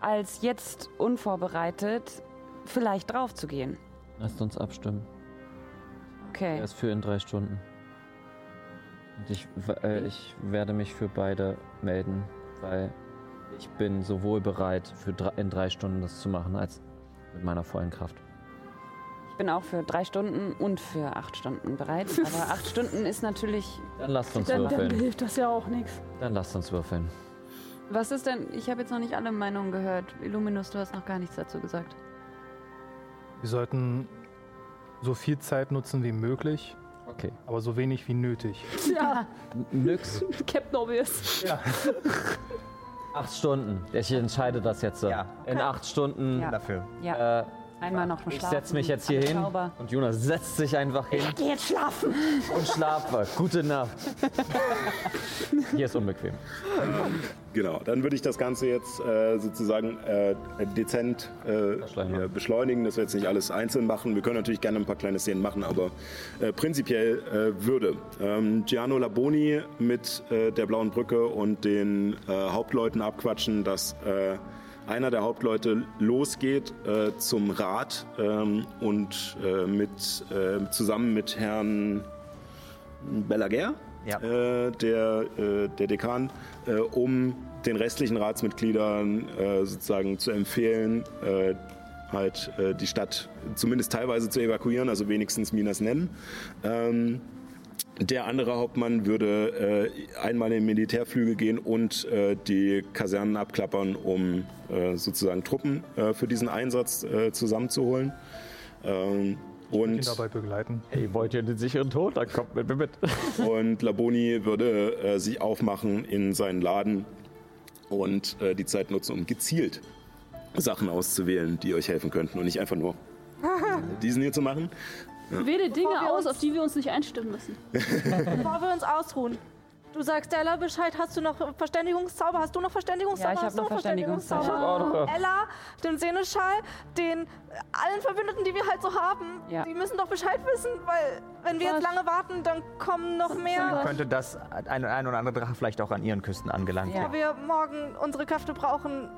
als jetzt unvorbereitet vielleicht draufzugehen. Lasst uns abstimmen. Okay. Er ist für in drei Stunden. Und ich, äh, ich werde mich für beide melden, weil ich bin sowohl bereit, für drei, in drei Stunden das zu machen, als mit meiner vollen Kraft. Ich bin auch für drei Stunden und für acht Stunden bereit. Aber acht Stunden ist natürlich. Dann lasst uns Dann, dann würfeln. hilft das ja auch nichts. Dann lasst uns würfeln. Was ist denn? Ich habe jetzt noch nicht alle Meinungen gehört. Illuminus, du hast noch gar nichts dazu gesagt. Wir sollten so viel Zeit nutzen wie möglich, Okay. aber so wenig wie nötig. Ja, Nix. Captain Obvious. Acht Stunden. Ich entscheide das jetzt. so. Ja. In acht Stunden. Ja. Dafür. Ja, Äh, einmal noch ich schlafen. setze mich jetzt hier hin und Jonas setzt sich einfach hin Geh jetzt schlafen. und schlafe. Gute Nacht. Hier ist unbequem. Genau, dann würde ich das Ganze jetzt äh, sozusagen äh, dezent äh, Beschleunigen. ja, beschleunigen, dass wir jetzt nicht alles einzeln machen. Wir können natürlich gerne ein paar kleine Szenen machen, aber äh, prinzipiell äh, würde ähm, Gianno Laboni mit äh, der Blauen Brücke und den äh, Hauptleuten abquatschen, dass äh, einer der Hauptleute losgeht äh, zum Rat ähm, und äh, mit, äh, zusammen mit Herrn Belaguer, Ja. äh, der, äh, der Dekan, äh, um den restlichen Ratsmitgliedern sozusagen zu empfehlen, halt die Stadt zumindest teilweise zu evakuieren, also wenigstens Minas nennen. Ähm, der andere Hauptmann würde äh, einmal in Militärflüge gehen und äh, die Kasernen abklappern, um äh, sozusagen Truppen äh, für diesen Einsatz äh, zusammenzuholen. Ähm, ihn und dabei begleiten. Hey, wollt ihr den sicheren Tod? Dann kommt mit mir mit. Und Laboni würde äh, sich aufmachen in seinen Laden und äh, die Zeit nutzen, um gezielt Sachen auszuwählen, die euch helfen könnten und nicht einfach nur diesen hier zu machen. Wähle Dinge aus, auf die wir uns nicht einstimmen müssen. Bevor wir uns ausruhen. Du sagst Ella Bescheid, hast du noch Verständigungszauber? Hast du noch Verständigungszauber? Ja, ich hab Hast du noch Verständigungszauber. Noch- Ella, den Seneschall, den allen Verbündeten, die wir halt so haben, Ja. die müssen doch Bescheid wissen, weil wenn wir jetzt lange warten, dann kommen noch mehr. Könnte das ein, ein oder andere Drache vielleicht auch an ihren Küsten angelangt Ja. Wo wir morgen unsere Kräfte brauchen,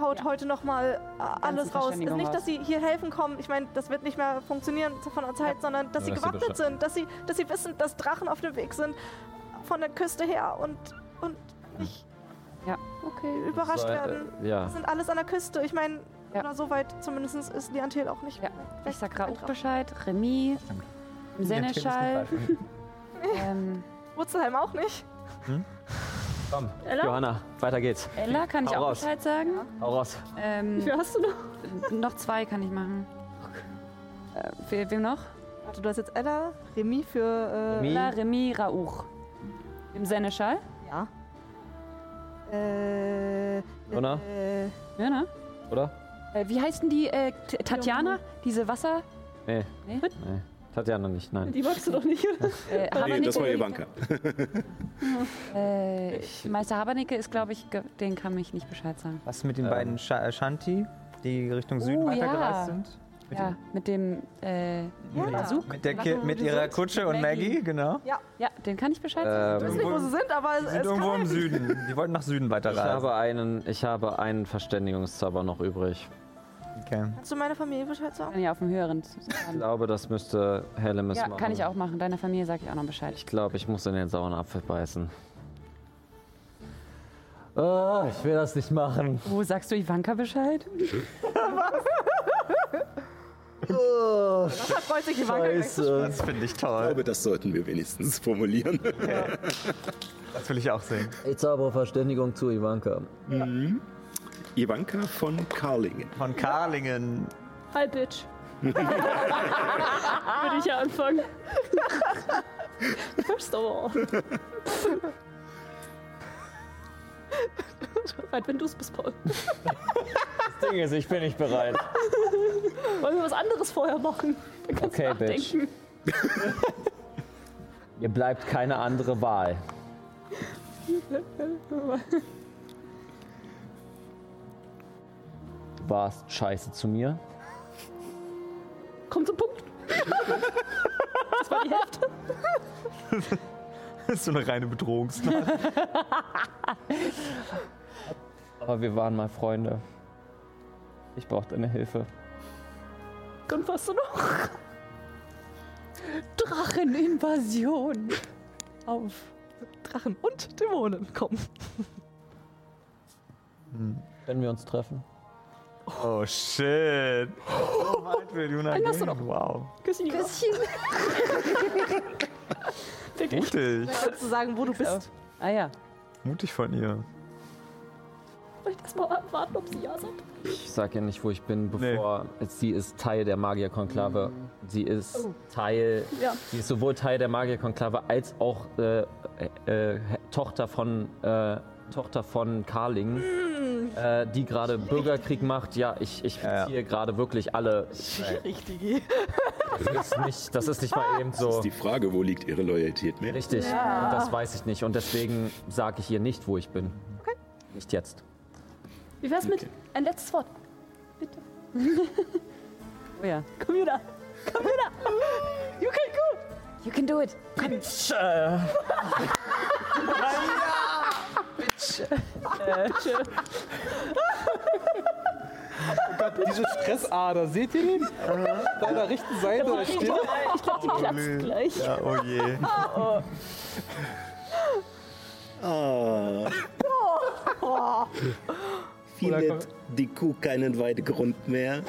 haut Ja. heute noch mal äh, alles raus. Ist nicht, dass sie hier helfen kommen. Ich meine, das wird nicht mehr funktionieren von der Zeit, sondern dass Nur, sie dass sie gewappnet sind, dass sie, dass sie wissen, dass Drachen auf dem Weg sind von der Küste her und, und nicht Okay. überrascht Soll, werden. äh, ja. Das sind alles an der Küste. Ich meine, Ja. Oder so weit zumindest ist Liantel auch nicht. Ja. Ich sag Eintracht. Bescheid, Remy, im Seneschall. Ähm, Wurzelheim auch nicht. Komm, Ella? Johanna, weiter geht's. Ella kann ich Hau auch raus. Bescheid sagen. Hau raus. Ähm, Wie viel hast du noch? noch zwei kann ich machen. Äh, wem noch? Warte, du hast jetzt Ella, Remy für. Äh, Remy. Ella, Remy, Rauch. Im Seneschall. Ja. Äh. Jona? Äh, Ja, ne? Oder? Äh, wie heißt denn die äh, T- Tatjana? Diese Wasser. Nee. Nee? nee. Tatjana nicht, nein. Die magst du doch nicht. oder? Äh, Nee, das war Ivanka. Äh, Meister Habernicke ist, glaube ich, ge- den kann ich nicht Bescheid sagen. Was mit den Ähm. beiden Sha Shanti, die Richtung Süden Oh, weitergereist ja. sind? Mit Ja, mit dem äh, Ja. Bazooka. Mit, der Ki mit ihrer? Kutsche und Maggie. Maggie, genau. Ja, den kann ich Bescheid sagen. ich weiß Ähm, nicht, wo sie sind, aber es, sind irgendwo im sein. Süden. Die wollten nach Süden ich, weiterreisen. habe einen, ich habe einen Verständigungszauber noch übrig. Okay. Kannst du meine Familie Bescheid sagen? Kann ich auf dem höheren Ich glaube, das müsste Hellemis Ja, machen. kann ich auch machen. Deiner Familie sage ich auch noch Bescheid. Ich glaube, ich muss in den sauren Apfel beißen. Ah, ich will das nicht machen. Wo sagst du Ivanka Bescheid? Da freut sich Ivanka sprechen. Das finde ich Ich toll. glaube, das sollten wir wenigstens formulieren. Das will ich auch sehen. Ich zaubere Verständigung zu Ivanka. Ivanka von Karlingen. Von Karlingen. Hi, Bitch. Würde ich ja anfangen. First of all. Bereit, wenn du es bist, Paul. Das Ding ist, ich bin nicht bereit. Wollen wir was anderes vorher machen? Dann kannst Okay, du Bitch. Ihr bleibt keine andere Wahl. warst scheiße zu mir. Komm zum Punkt. Das war die Hälfte. Das ist so eine reine Bedrohungsnacht. Aber wir waren mal Freunde. Ich brauche deine Hilfe. Und was du noch? Dracheninvasion. Auf. Drachen und Dämonen kommen. Können wir uns treffen? Oh shit. So weit will Juna hast du gehen. Wow. Küsschen. Küsschen. Wirklich. Mutig. Du sagen, wo du bist? Ah ja. Mutig von ihr. Soll ich das mal warten, ob sie ja sagt? Ich sag ja nicht, wo ich bin, bevor sie ist Teil der Magierkonklave. Sie ist Teil, Ja. sie ist sowohl Teil der Magierkonklave als auch äh, äh, äh, Tochter von äh, Tochter von Karling, äh, die gerade Bürgerkrieg macht. Ja, ich, ich Ja, ja. ziehe gerade wirklich alle. Richtige. Das ist nicht, das ist nicht mal eben Das so. ist die Frage, wo liegt ihre Loyalität mehr? Richtig, das weiß ich nicht. Und deswegen sage ich ihr nicht, wo ich bin. Nicht jetzt. Wie wär's mit Okay. ein letztes Wort? Bitte. Oh ja. Komm wieder. Komm wieder. You can go. You can do it. Diese Stressader, seht ihr den? Da an der rechten Seite, da steht Ich glaube, die platzt gleich. Ja, oh je. Ah. Findet die Kuh keinen Weidegrund mehr?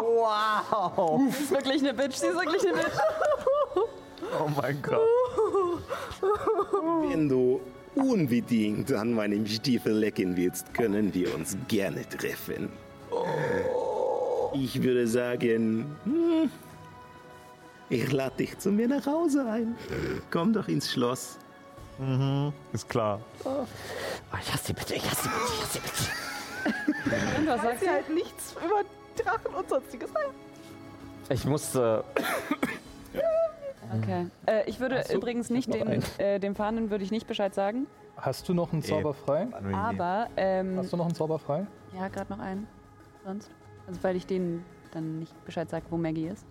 Sie ist wirklich eine Bitch. Sie ist wirklich eine Bitch. Oh mein Gott. Wenn du unbedingt an meinem Stiefel lecken willst, können wir uns gerne treffen. Ich würde sagen, hm, ich lade dich zu mir nach Hause ein. Komm doch ins Schloss. Ist klar. Oh, ich hasse die bitte, ich hasse die bitte, ich hasse die bitte. Und was Sagt sagst sie du? halt nichts über Drachen und sonstiges. Ich musste. Okay. Äh, ich würde so, übrigens nicht den, äh, dem Fahrenden würde ich nicht Bescheid sagen. Hast du noch einen Zauber frei? Aber ähm, Hast du noch einen Zauber frei? ja, gerade noch einen. Sonst. Also weil ich denen dann nicht Bescheid sage, wo Maggie ist.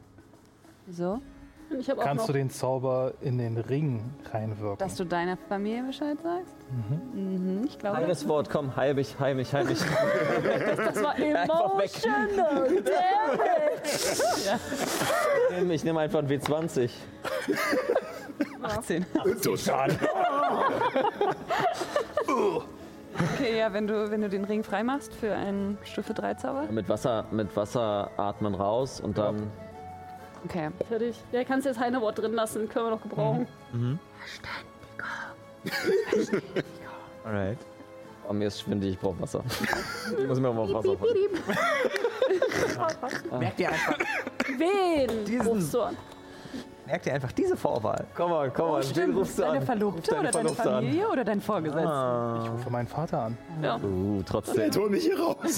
So. Kannst noch. du den Zauber in den Ring reinwirken? Dass du deiner Familie Bescheid sagst? Mhm. ich glaube. Eines Wort, komm, heil mich, heil mich, heil mich. Das war Einfach weg. emotional. Damn it. Ich nehme einfach ein W20. 18. Total. Okay, ja, wenn du, wenn du den Ring freimachst für einen Stufe 3 Zauber. Mit Wasser, mit Wasser atmen raus und dann. Okay. Fertig. Ja, kannst jetzt Heinerwort drin lassen, können wir noch gebrauchen. Alright. Oh, mir ist schwindig, ich brauche Wasser. ich muss mir auch mal Wasser holen. Merkt ihr einfach, Wen Diesen- merkt ihr einfach diese Vorwahl. Komm mal, komm mal, den rufst du Deine an. Verlobte Deine oder deine Verlobte an. Familie oder dein Vorgesetzter? Ah. Ich rufe meinen Vater an. Ja. Uh, trotzdem. Jetzt hol mich hier raus.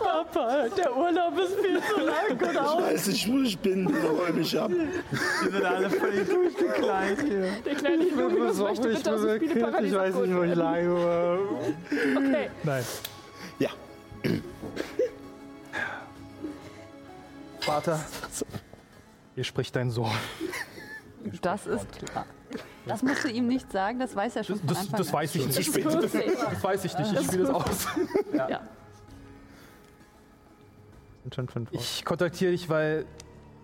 Papa, der Urlaub ist viel zu lang, oder Ich weiß nicht, wo ich bin. Hol mich ab. Die sind alle völlig durchgekleidet hier. Der kleine Junge möchte bitte aus dem Spieleparadies abgeholt werden. lag. Okay, Nein. Ja. Vater, hier spricht dein Sohn. Das ist klar. Das musst du ihm nicht sagen, das weiß er schon von Das, Anfang das an. weiß ich nicht. spät. Das weiß ich nicht. Ich spiele das aus. ja. Fünf. Ich kontaktiere dich, weil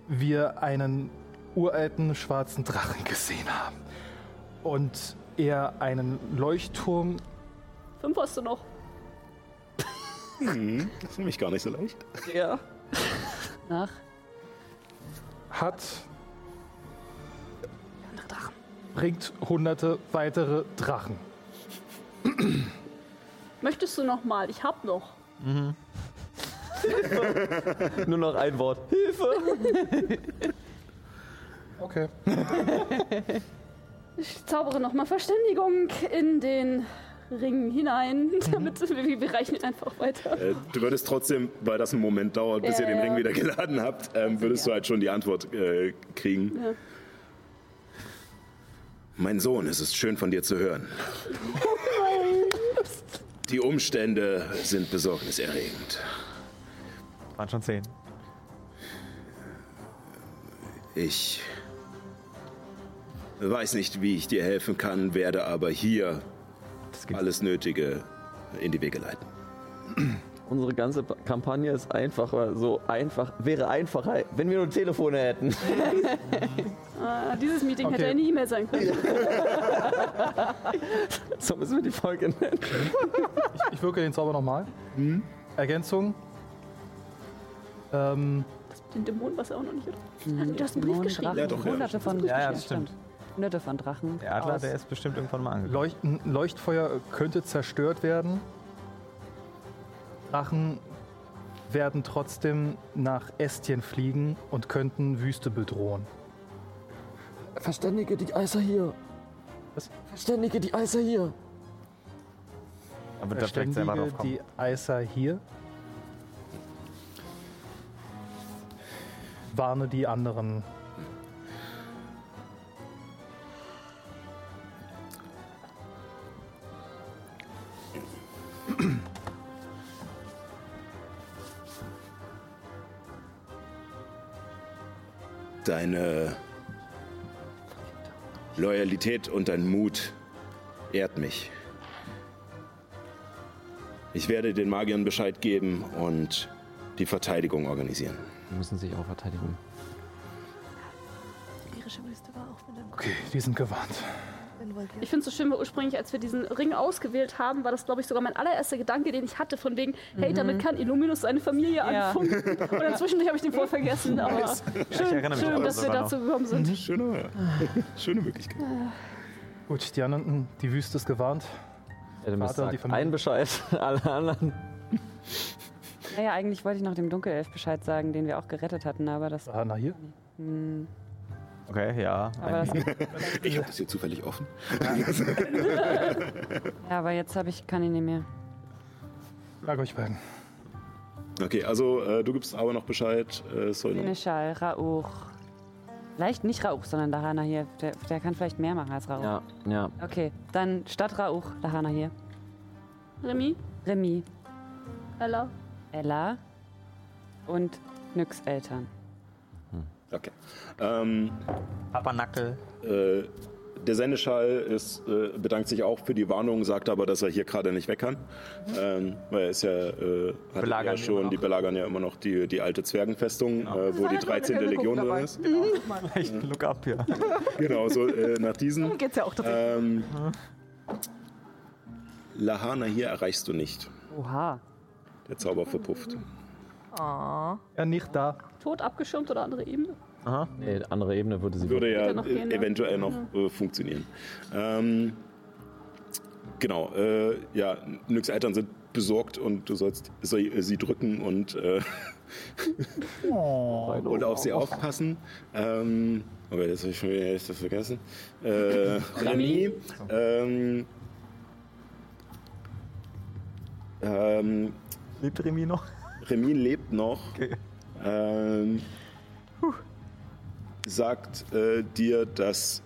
wir einen uralten schwarzen Drachen gesehen haben. Und er einen Leuchtturm Fünf hast du noch. Hm, das ist nämlich gar nicht so leicht. Ja. Nach. Hat, Andere Drachen. bringt hunderte weitere Drachen. Möchtest du noch mal? Ich hab noch. Nur noch ein Wort. Hilfe! Okay. Ich zaubere noch mal Verständigung in den Ring hinein, damit wir, wir reichen ihn einfach weiter. Äh, du würdest trotzdem, weil das einen Moment dauert, bis Ja, ihr den ja. Ring wieder geladen habt, ähm, würdest du halt schon die Antwort äh, kriegen. Ja. Mein Sohn, es ist schön von dir zu hören. Die Umstände sind besorgniserregend. Waren schon zehn. Ich weiß nicht, wie ich dir helfen kann, werde aber hier. Alles Nötige in die Wege leiten. Unsere ganze Pa- Kampagne ist einfacher, so einfach, wäre einfacher, wenn wir nur Telefone hätten. Ah, dieses Meeting hätte Okay. eine E-Mail sein können. so müssen wir die Folge nennen. Ich wirke den Zauber nochmal. Ergänzung. Ähm, Den Dämonen war es auch noch nicht, oder? Mhm. Du hast einen Brief geschrieben. Ja, doch, ja, Hunderte von Ja, ja, Ja, das stimmt. Hunderte von Drachen. Der Adler, aus- der ist bestimmt irgendwann mal angekommen. Leucht Leuchtfeuer könnte zerstört werden. Drachen werden trotzdem nach Estien fliegen und könnten Wüste bedrohen. Verständige die Eiser hier. Was? Verständige die Eiser hier. Aber da Verständige drauf kommen. die Eiser hier. Warne die anderen. Deine Loyalität und dein Mut ehrt mich. Ich werde den Magiern Bescheid geben und die Verteidigung organisieren. Die müssen sich auch verteidigen. Irische Wüste war auch wieder Okay, die sind gewarnt. Involviert. Ich finde es so schön, weil ursprünglich, als wir diesen Ring ausgewählt haben, war das, glaube ich, sogar mein allererster Gedanke, den ich hatte, von wegen, hey, damit kann Illuminus seine Familie Ja. anfunken. Und dann zwischendurch habe ich den voll vergessen, aber schön, erinnere mich schön dass wir dazu gekommen sind. Schöne, schöne Möglichkeit. Gut, die anderen, die Wüste ist gewarnt. Ja, Vater und die einen Bescheid, alle anderen. Naja, eigentlich wollte ich noch dem Dunkelelf Bescheid sagen, den wir auch gerettet hatten, aber das. Ah, na hier. Hm, Okay, ja. aber, das Ich habe das hier zufällig offen. ja, aber jetzt habe ich, kann ich nicht mehr. Sag euch beiden. Okay, also äh, du gibst aber noch Bescheid. Äh, Seneschal, Rauch. Vielleicht nicht Rauch, sondern Lahana hier. Der, der kann vielleicht mehr machen als Rauch. Ja, ja. Okay, dann statt Rauch, Lahana hier. Remy, Remy, Ella, Ella und Nyx Eltern. Okay. Ähm, Papernackel. äh, der Sendeschall ist, äh, bedankt sich auch für die Warnung, sagt aber, dass er hier gerade nicht weg kann. Ähm, weil er ist ja, äh, hat ja schon, die belagern ja immer noch die, die alte Zwergenfestung, äh, wo die 13. Legion drin ist. Echt ein Look up hier. Genau, so äh, nach diesen. Geht's ja auch. Ähm, Lahana hier erreichst du nicht. Oha. Der Zauber verpufft. Oh. Ja, nicht da. Tot abgeschirmt oder andere Ebene? Aha. Nee, andere Ebene würde sie Würde ja noch gehen, äh, ne? eventuell noch äh, funktionieren. Ähm, genau, äh, ja, Nyx Eltern sind besorgt und du sollst sie, sie drücken und, äh, und auf sie aufpassen. Ähm, aber jetzt habe ich schon wieder das vergessen. Äh, Remy, ähm, ähm, Lebt Remy noch? Remy lebt noch. Okay. Ähm, sagt äh, dir, dass,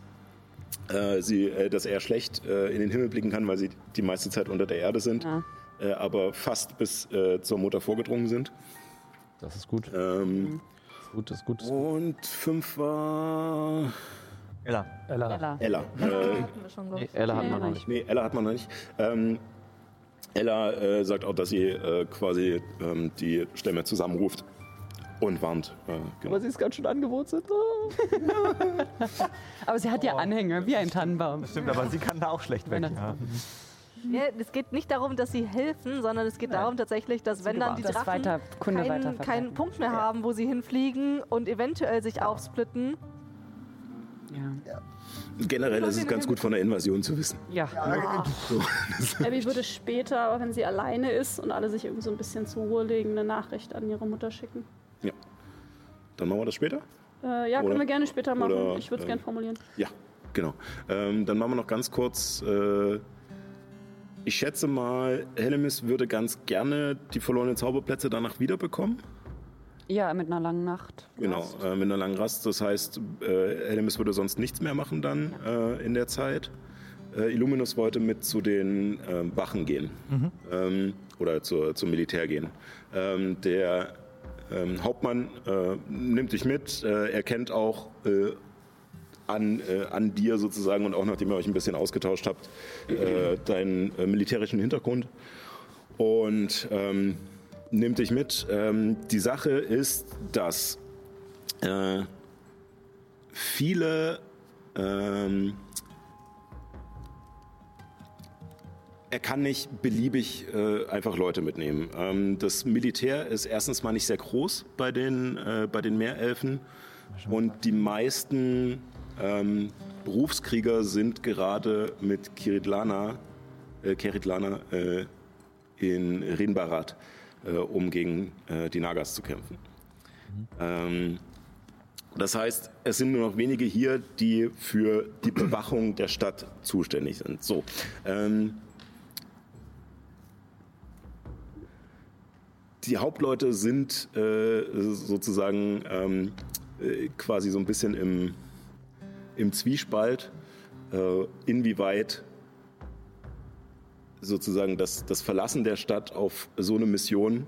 äh, sie, äh, dass er schlecht äh, in den Himmel blicken kann, weil sie die meiste Zeit unter der Erde sind, Ja. äh, aber fast bis äh, zur Mutter vorgedrungen sind. Das ist gut. Ähm, Gut, das ist gut. und fünf war Ella. Ella. Ella. Ella. Hatten wir schon, glaub Nee. Ella hat man noch noch nicht. nee, Ella hat man noch nicht. Ähm, Ella äh, sagt auch, dass sie äh, quasi ähm, die Stämme zusammenruft und warnt. Äh, genau. Aber sie ist ganz schön angewohnt sind. Aber sie hat ja Anhänger, wie ein Tannenbaum. Stimmt, aber sie kann da auch schlecht weg. Ja. Ja, es geht nicht darum, dass sie helfen, sondern es geht darum tatsächlich, dass wenn dann die Das Drachen weiter, keinen, keinen Punkt mehr haben, wo sie hinfliegen und eventuell sich aufsplitten. Ja. Generell ist es ganz gut von der Invasion zu wissen. ja. Abby würde später, wenn sie alleine ist und alle sich irgendwie so ein bisschen zur Ruhe legen, eine Nachricht an ihre Mutter schicken. Ja. Dann machen wir das später? Äh, ja, Oder- können wir gerne später machen. oder, ich würde es ähm, gerne formulieren. Ja, genau. Ähm, dann machen wir noch ganz kurz. Äh, ich schätze mal, Hellemis würde ganz gerne die verlorenen Zauberplätze danach wiederbekommen. Ja, mit einer langen Nacht. Genau, äh, mit einer langen Rast. Das heißt, äh, Hellemis würde sonst nichts mehr machen dann äh, in der Zeit. Äh, Illuminus wollte mit zu den ähm, Wachen gehen ähm, oder zur, zum Militär gehen. Ähm, der ähm, Hauptmann äh, nimmt dich mit. Äh, er kennt auch äh, an, äh, an dir sozusagen und auch nachdem ihr euch ein bisschen ausgetauscht habt, äh, deinen äh, militärischen Hintergrund und ähm, nimmt dich mit. Ähm, die Sache ist, dass äh, viele ähm, er kann nicht beliebig äh, einfach Leute mitnehmen. Ähm, das Militär ist erstens mal nicht sehr groß bei den, äh, bei den Meerelfen und die meisten ähm, Berufskrieger sind gerade mit Kiritlana, äh, Kiritlana äh, in Rinbarat, äh, um gegen äh, die Nagas zu kämpfen. Ähm, das heißt, es sind nur noch wenige hier, die für die Bewachung der Stadt zuständig sind. So. Ähm, die Hauptleute sind äh, sozusagen ähm, äh, quasi so ein bisschen im, im Zwiespalt, äh, inwieweit sozusagen das, das Verlassen der Stadt auf so eine Mission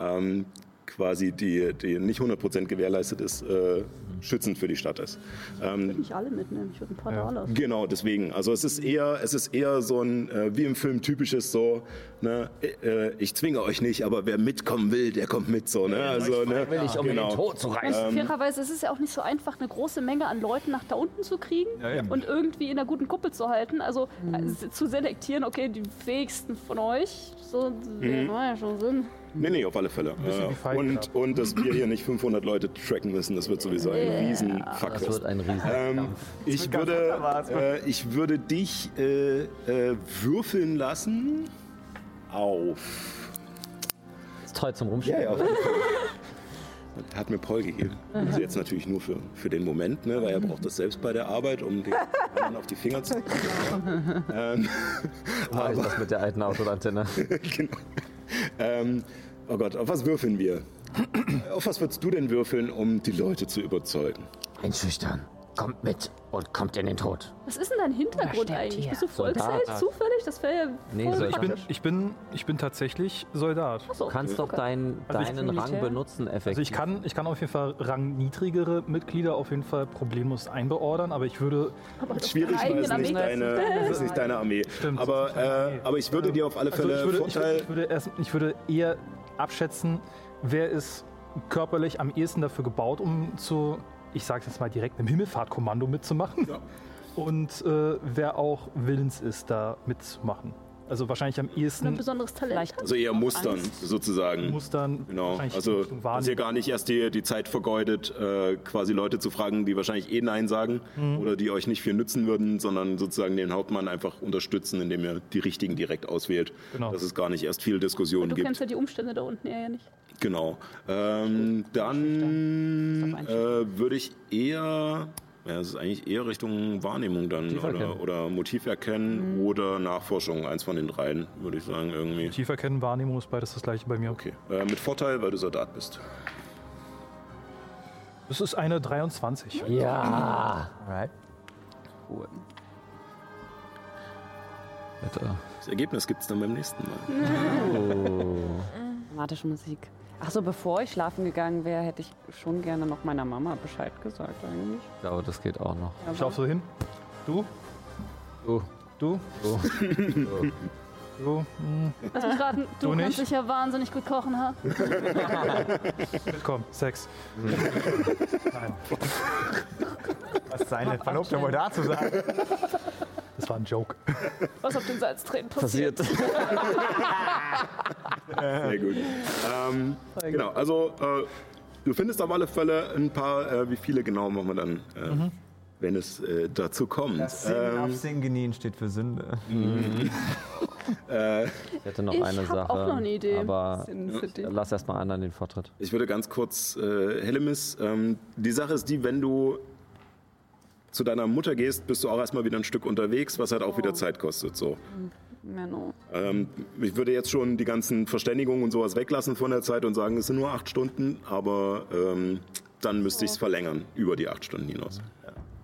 ähm, quasi die, die nicht 100% gewährleistet ist, äh, schützend für die Stadt ist. Ähm, Nicht alle mitnehmen, ich würde ein paar Ja. Dollar. Genau, deswegen. Also es ist eher, es ist eher so ein, äh, wie im Film typisches so, ne, äh, ich zwinge euch nicht, aber wer mitkommen will, der kommt mit so, ne? Also, ne? um genau. zu Und fairerweise ist es ja auch nicht so einfach, eine große Menge an Leuten nach da unten zu kriegen Ja, und irgendwie in einer guten Kuppel zu halten. Also äh, zu selektieren, okay, die fähigsten von euch, so Mhm. macht ja schon Sinn. Nee, nee, auf alle Fälle. Äh, und, und dass wir hier nicht 500 Leute tracken müssen, das wird sowieso ein riesen Das Fuckfest. wird ein riesen Ähm, ich, würde, äh, ich würde dich äh, äh, würfeln lassen auf. ist toll zum Ja, Rumspielen. ja, Fall. Hat mir Paul gegeben. Also jetzt natürlich nur für, für den Moment, ne, weil er braucht das selbst bei der Arbeit, um den anderen auf die Finger zu ähm, Mach ich das mit der alten Autoantenne. genau. ähm, Oh Gott, auf was würfeln wir? Auf was würdest du denn würfeln, um die Leute zu überzeugen? Einschüchtern. Kommt mit und kommt in den Tod. Was ist denn dein Hintergrund eigentlich? hier. Bist du Volksheld Soldat. zufällig? Das wäre ja Nee, voll. Ich bin, ich bin, ich bin tatsächlich Soldat. Achso, Du kannst doch okay. dein, Also deinen Rang benutzen, effektiv. Also ich kann, ich kann auf jeden Fall rangniedrigere Mitglieder auf jeden Fall problemlos einbeordern, aber ich würde, Aber Schwierig, weil es nicht deine, ist nicht deine Armee. Stimmt, aber, es ist nicht meine äh, Armee. aber ich würde dir auf alle also Fälle ich würde, ich, würde, Vorteil. ich, würde erst, ich würde eher abschätzen, wer ist körperlich am ehesten dafür gebaut, um zu, ich sage jetzt mal direkt, einem Himmelfahrtkommando mitzumachen. Ja. Und äh, wer auch willens ist, da mitzumachen. Also wahrscheinlich am Oder ein ehesten besonderes Talent. Vielleicht Also eher Mustern Angst. sozusagen. Mustern. Genau, also dass ihr gar nicht erst die, die Zeit vergeudet, äh, quasi Leute zu fragen, die wahrscheinlich eh Nein sagen Mhm. oder die euch nicht viel nützen würden, sondern sozusagen den Hauptmann einfach unterstützen, indem ihr die richtigen direkt auswählt. Genau. Dass es gar nicht erst viel Diskussion du gibt. kennst ja die Umstände da unten eher ja nicht. Genau. Ähm, dann äh, würde ich eher, ja, es ist eigentlich eher Richtung Wahrnehmung dann Motiv oder, erkennen. oder Motiv erkennen oder Nachforschung, eins von den dreien, würde ich sagen irgendwie. Tiefer kennen, Wahrnehmung ist beides das gleiche bei mir. Okay. Äh, mit Vorteil, weil du Soldat bist. Das ist eine 23. Ja. Alright. cool. Das Ergebnis gibt es dann beim nächsten Mal. Dramatische Musik. Ach so, bevor ich schlafen gegangen wäre, hätte ich schon gerne noch meiner Mama Bescheid gesagt eigentlich. Ich glaube, das geht auch noch. Ich laufe so hin. Du? Oh. Du? Oh. Du? Hm. Lass mich raten, du, Du kannst nicht? sicher wahnsinnig gut kochen, ha? Komm, Sex. Nein, Was seine Verlobte wohl dazu sagen? das war ein Joke. Was auf den Salztränen passiert. Passiert. Sehr gut. Ähm, genau, also äh, du findest auf alle Fälle ein paar, äh, wie viele genau machen wir dann, äh, wenn es äh, dazu kommt. Das auf Ähm, Singenin steht für Sünde. äh, Ich hätte noch Ich eine Sache. auch noch eine Idee. Aber lass erst mal anderen den Vortritt. ich würde ganz kurz, äh, Hellemis, ähm, die Sache ist die, wenn du zu deiner Mutter gehst, bist du auch erstmal wieder ein Stück unterwegs, was halt auch wieder Zeit kostet. So. Menno. Ähm, ich würde jetzt schon die ganzen Verständigungen und sowas weglassen von der Zeit und sagen, es sind nur acht Stunden, aber ähm, dann müsste ich es verlängern über die acht Stunden hinaus.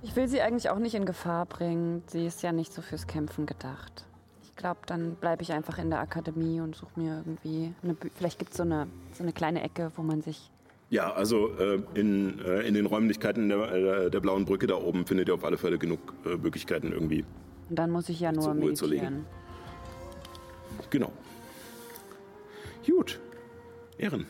Ich will sie eigentlich auch nicht in Gefahr bringen. Sie ist ja nicht so fürs Kämpfen gedacht. Ich glaube, dann bleibe ich einfach in der Akademie und suche mir irgendwie eine. Bü Vielleicht gibt es so eine, so eine kleine Ecke, wo man sich. Ja, also äh, in, äh, in den Räumlichkeiten der, äh, der blauen Brücke da oben findet ihr auf alle Fälle genug äh, Möglichkeiten irgendwie. Und dann muss ich ja nur Ruhe zu legen. Genau. Gut. Ehren.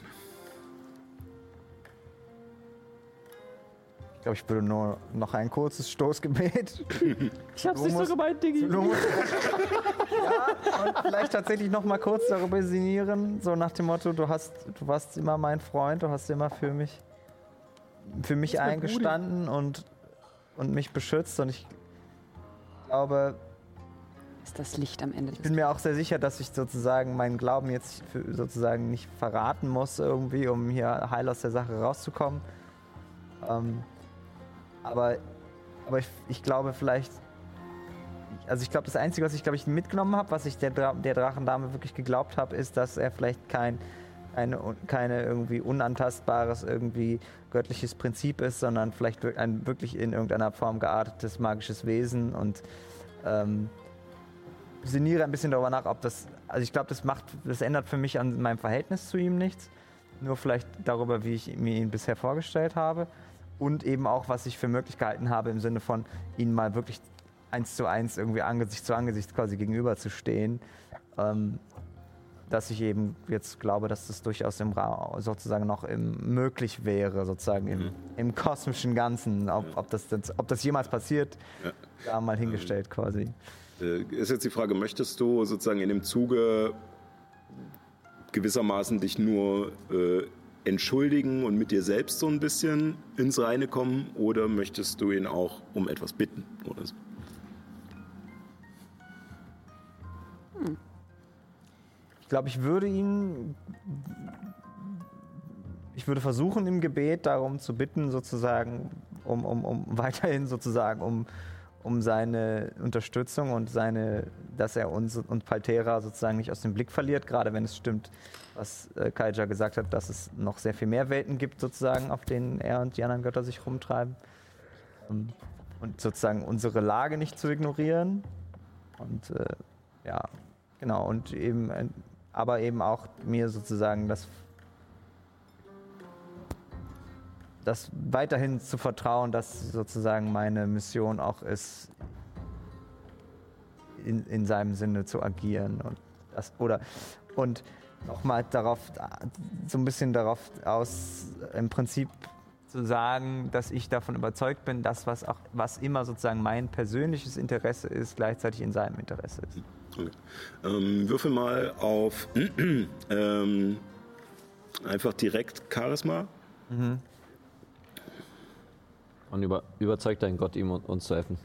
Glaube, ich würde nur noch ein kurzes Stoßgebet. Ich hab's Du nicht so gemeint, Diggi. ja, und vielleicht tatsächlich noch mal kurz darüber sinnieren, so nach dem Motto, du hast, du warst immer mein Freund, du hast immer für mich, für mich eingestanden und, und mich beschützt und ich glaube, Ist das Licht am Ende ich bin mir auch sehr sicher, dass ich sozusagen meinen Glauben jetzt für, sozusagen nicht verraten muss irgendwie, um hier heil aus der Sache rauszukommen. Ähm, aber aber ich, ich glaube vielleicht, also ich glaube, das Einzige, was ich glaube ich mitgenommen habe, was ich der, Dra der Drachendame wirklich geglaubt habe, ist, dass er vielleicht kein eine, keine irgendwie unantastbares, irgendwie göttliches Prinzip ist, sondern vielleicht ein wirklich in irgendeiner Form geartetes magisches Wesen. Und ähm, sinniere ein bisschen darüber nach, ob das, also ich glaube, das macht, das ändert für mich an meinem Verhältnis zu ihm nichts, nur vielleicht darüber, wie ich mir ihn bisher vorgestellt habe und eben auch, was ich für möglich gehalten habe im Sinne von, ihn mal wirklich eins zu eins irgendwie Angesicht zu Angesicht quasi gegenüberzustehen. Ähm, dass ich eben jetzt glaube, dass das durchaus im Ra sozusagen noch im, möglich wäre, sozusagen im, im kosmischen Ganzen. Ob, ob, das, ob das jemals passiert, Ja. da mal hingestellt quasi. Äh, ist jetzt die Frage, möchtest du sozusagen in dem Zuge gewissermaßen dich nur äh, entschuldigen und mit dir selbst so ein bisschen ins Reine kommen oder möchtest du ihn auch um etwas bitten oder so? Ich glaube, ich würde ihn. Ich würde versuchen, im Gebet darum zu bitten, sozusagen, um, um, um weiterhin sozusagen, um, um seine Unterstützung und seine, dass er uns und Paltera sozusagen nicht aus dem Blick verliert, gerade wenn es stimmt, was äh, Kaija gesagt hat, dass es noch sehr viel mehr Welten gibt, sozusagen, auf denen er und die anderen Götter sich rumtreiben. Ähm, Und sozusagen unsere Lage nicht zu ignorieren. Und äh, ja, genau, und eben, äh, aber eben auch mir sozusagen das, das weiterhin zu vertrauen, dass sozusagen meine Mission auch ist, in, in seinem Sinne zu agieren und das, oder, und nochmal darauf, so ein bisschen darauf aus, im Prinzip zu sagen, dass ich davon überzeugt bin, dass was auch was immer sozusagen mein persönliches Interesse ist, gleichzeitig in seinem Interesse ist. Okay. Ähm, würfel mal auf ähm, einfach direkt Charisma. Und über, überzeugt dein Gott, ihm uns zu helfen.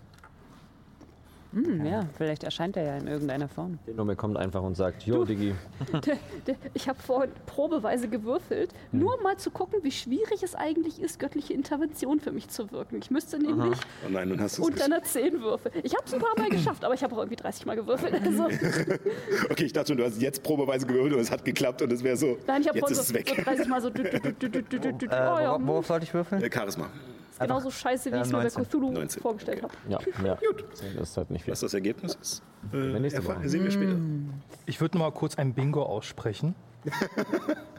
Hm, ja, vielleicht erscheint er ja in irgendeiner Form. Der Nume kommt einfach und sagt, jo, der- Ich habe vorhin probeweise gewürfelt, nur mal zu gucken, wie schwierig es eigentlich ist, göttliche Intervention für mich zu wirken. Ich müsste nämlich Oh nein, dann hast unter einer 10 würfeln. Ich habe es ein paar Mal geschafft, aber ich habe auch irgendwie 30 Mal gewürfelt. Also, Okay, ich dachte schon, du hast jetzt probeweise gewürfelt und es hat geklappt und es wäre so, nein, ich habe jetzt vorhin ist so, es weg. so 30 Mal so. Äh, oh, ja, worauf, sollte ich würfeln? Äh, Charisma. Genauso scheiße, wie Ja, ich es mir bei 19. Cthulhu 19, vorgestellt okay. habe. ja, ja. Das ist halt nicht viel. Was das Ergebnis ist, äh, nächste erfahren- Woche. sehen wir später. Ich würde mal kurz ein Bingo aussprechen.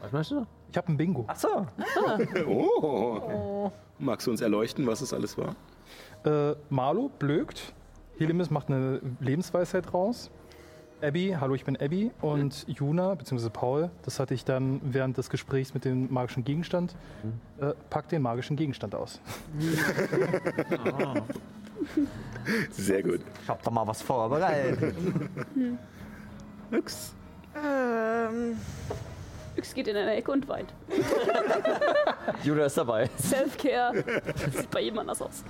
Was meinst du? Ich habe ein Bingo. Ach so. Oh. Magst du uns erleuchten, was es alles war? Äh, Marlo blökt. Helimis macht eine Lebensweisheit raus. Abby, hallo, ich bin Abby. Und Juna, beziehungsweise Paul, das hatte ich dann während des Gesprächs mit dem magischen Gegenstand, äh, packt den magischen Gegenstand aus. Sehr gut. Ich hab da mal was vorbereitet. Nix. Ähm, Yx geht in eine Ecke und weint. Judah ist dabei. Self-Care. Sieht bei jedem anders aus.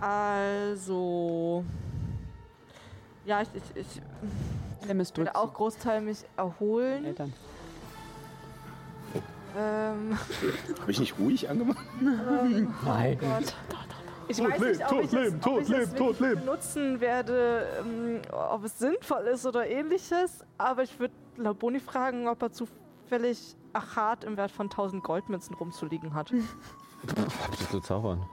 also. Ja, ich, ich, ich würde auch Großteil mich erholen. Eltern. Ähm, Habe ich nicht ruhig angemacht? Nein. ich Tot weiß leben, nicht, ob tot ich leben, es, tot ob ich leben, es tot leben. benutzen werde, ähm, ob es sinnvoll ist oder ähnliches. Aber ich würde Laboni fragen, ob er zufällig Achat im Wert von 1000 Goldmünzen rumzuliegen hat. Zu zaubern.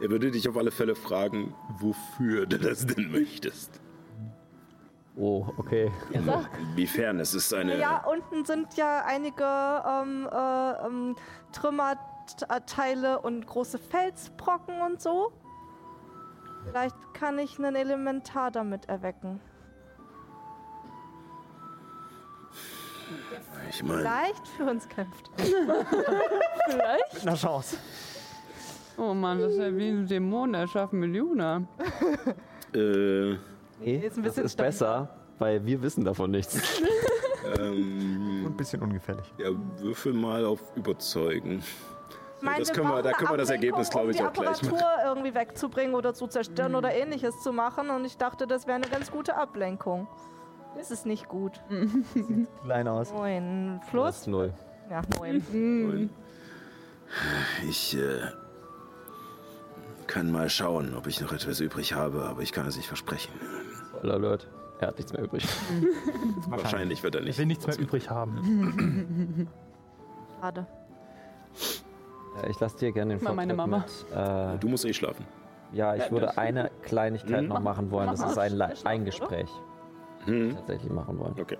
Er würde dich auf alle Fälle fragen, wofür du das denn möchtest. Oh, okay. Inwiefern? Es ist eine. Ja, unten sind ja einige ähm, äh, ähm, Trümmerteile und große Felsbrocken und so. Vielleicht kann ich einen Elementar damit erwecken. Ich meine, Vielleicht für uns kämpft. Vielleicht. Mit einer Chance. Oh Mann, das ist ja wie ein Dämon erschaffen mit Juna. äh, Nee, Ist ein das bisschen ist besser, weil wir wissen davon nichts. ähm, Ein bisschen ungefährlich. ja, würfel mal auf Überzeugen. Ich meine, das können wir- da können wir das Ergebnis, glaube ich, um auch gleich die Apparatur irgendwie wegzubringen oder zu zerstören oder ähnliches zu machen. Und ich dachte, das wäre eine ganz gute Ablenkung. Das ist nicht gut. Klein aus. Neun Plus null. Ja, neun. Und ich äh, kann mal schauen, ob ich noch etwas übrig habe, aber ich kann es nicht versprechen. Spoiler Alert. Er hat nichts mehr übrig. Wahrscheinlich wird er Ich nicht. will nichts mehr übrig haben. Schade. Ja, ich lasse dir gerne den Mal meine Vortritt Mama. Mit, äh, Du musst eh schlafen. ja, ich würde eine Kleinigkeit Mhm. noch machen wollen. Das ist ein, Le- ein? Gespräch. Hm. Tatsächlich machen wollen. Okay.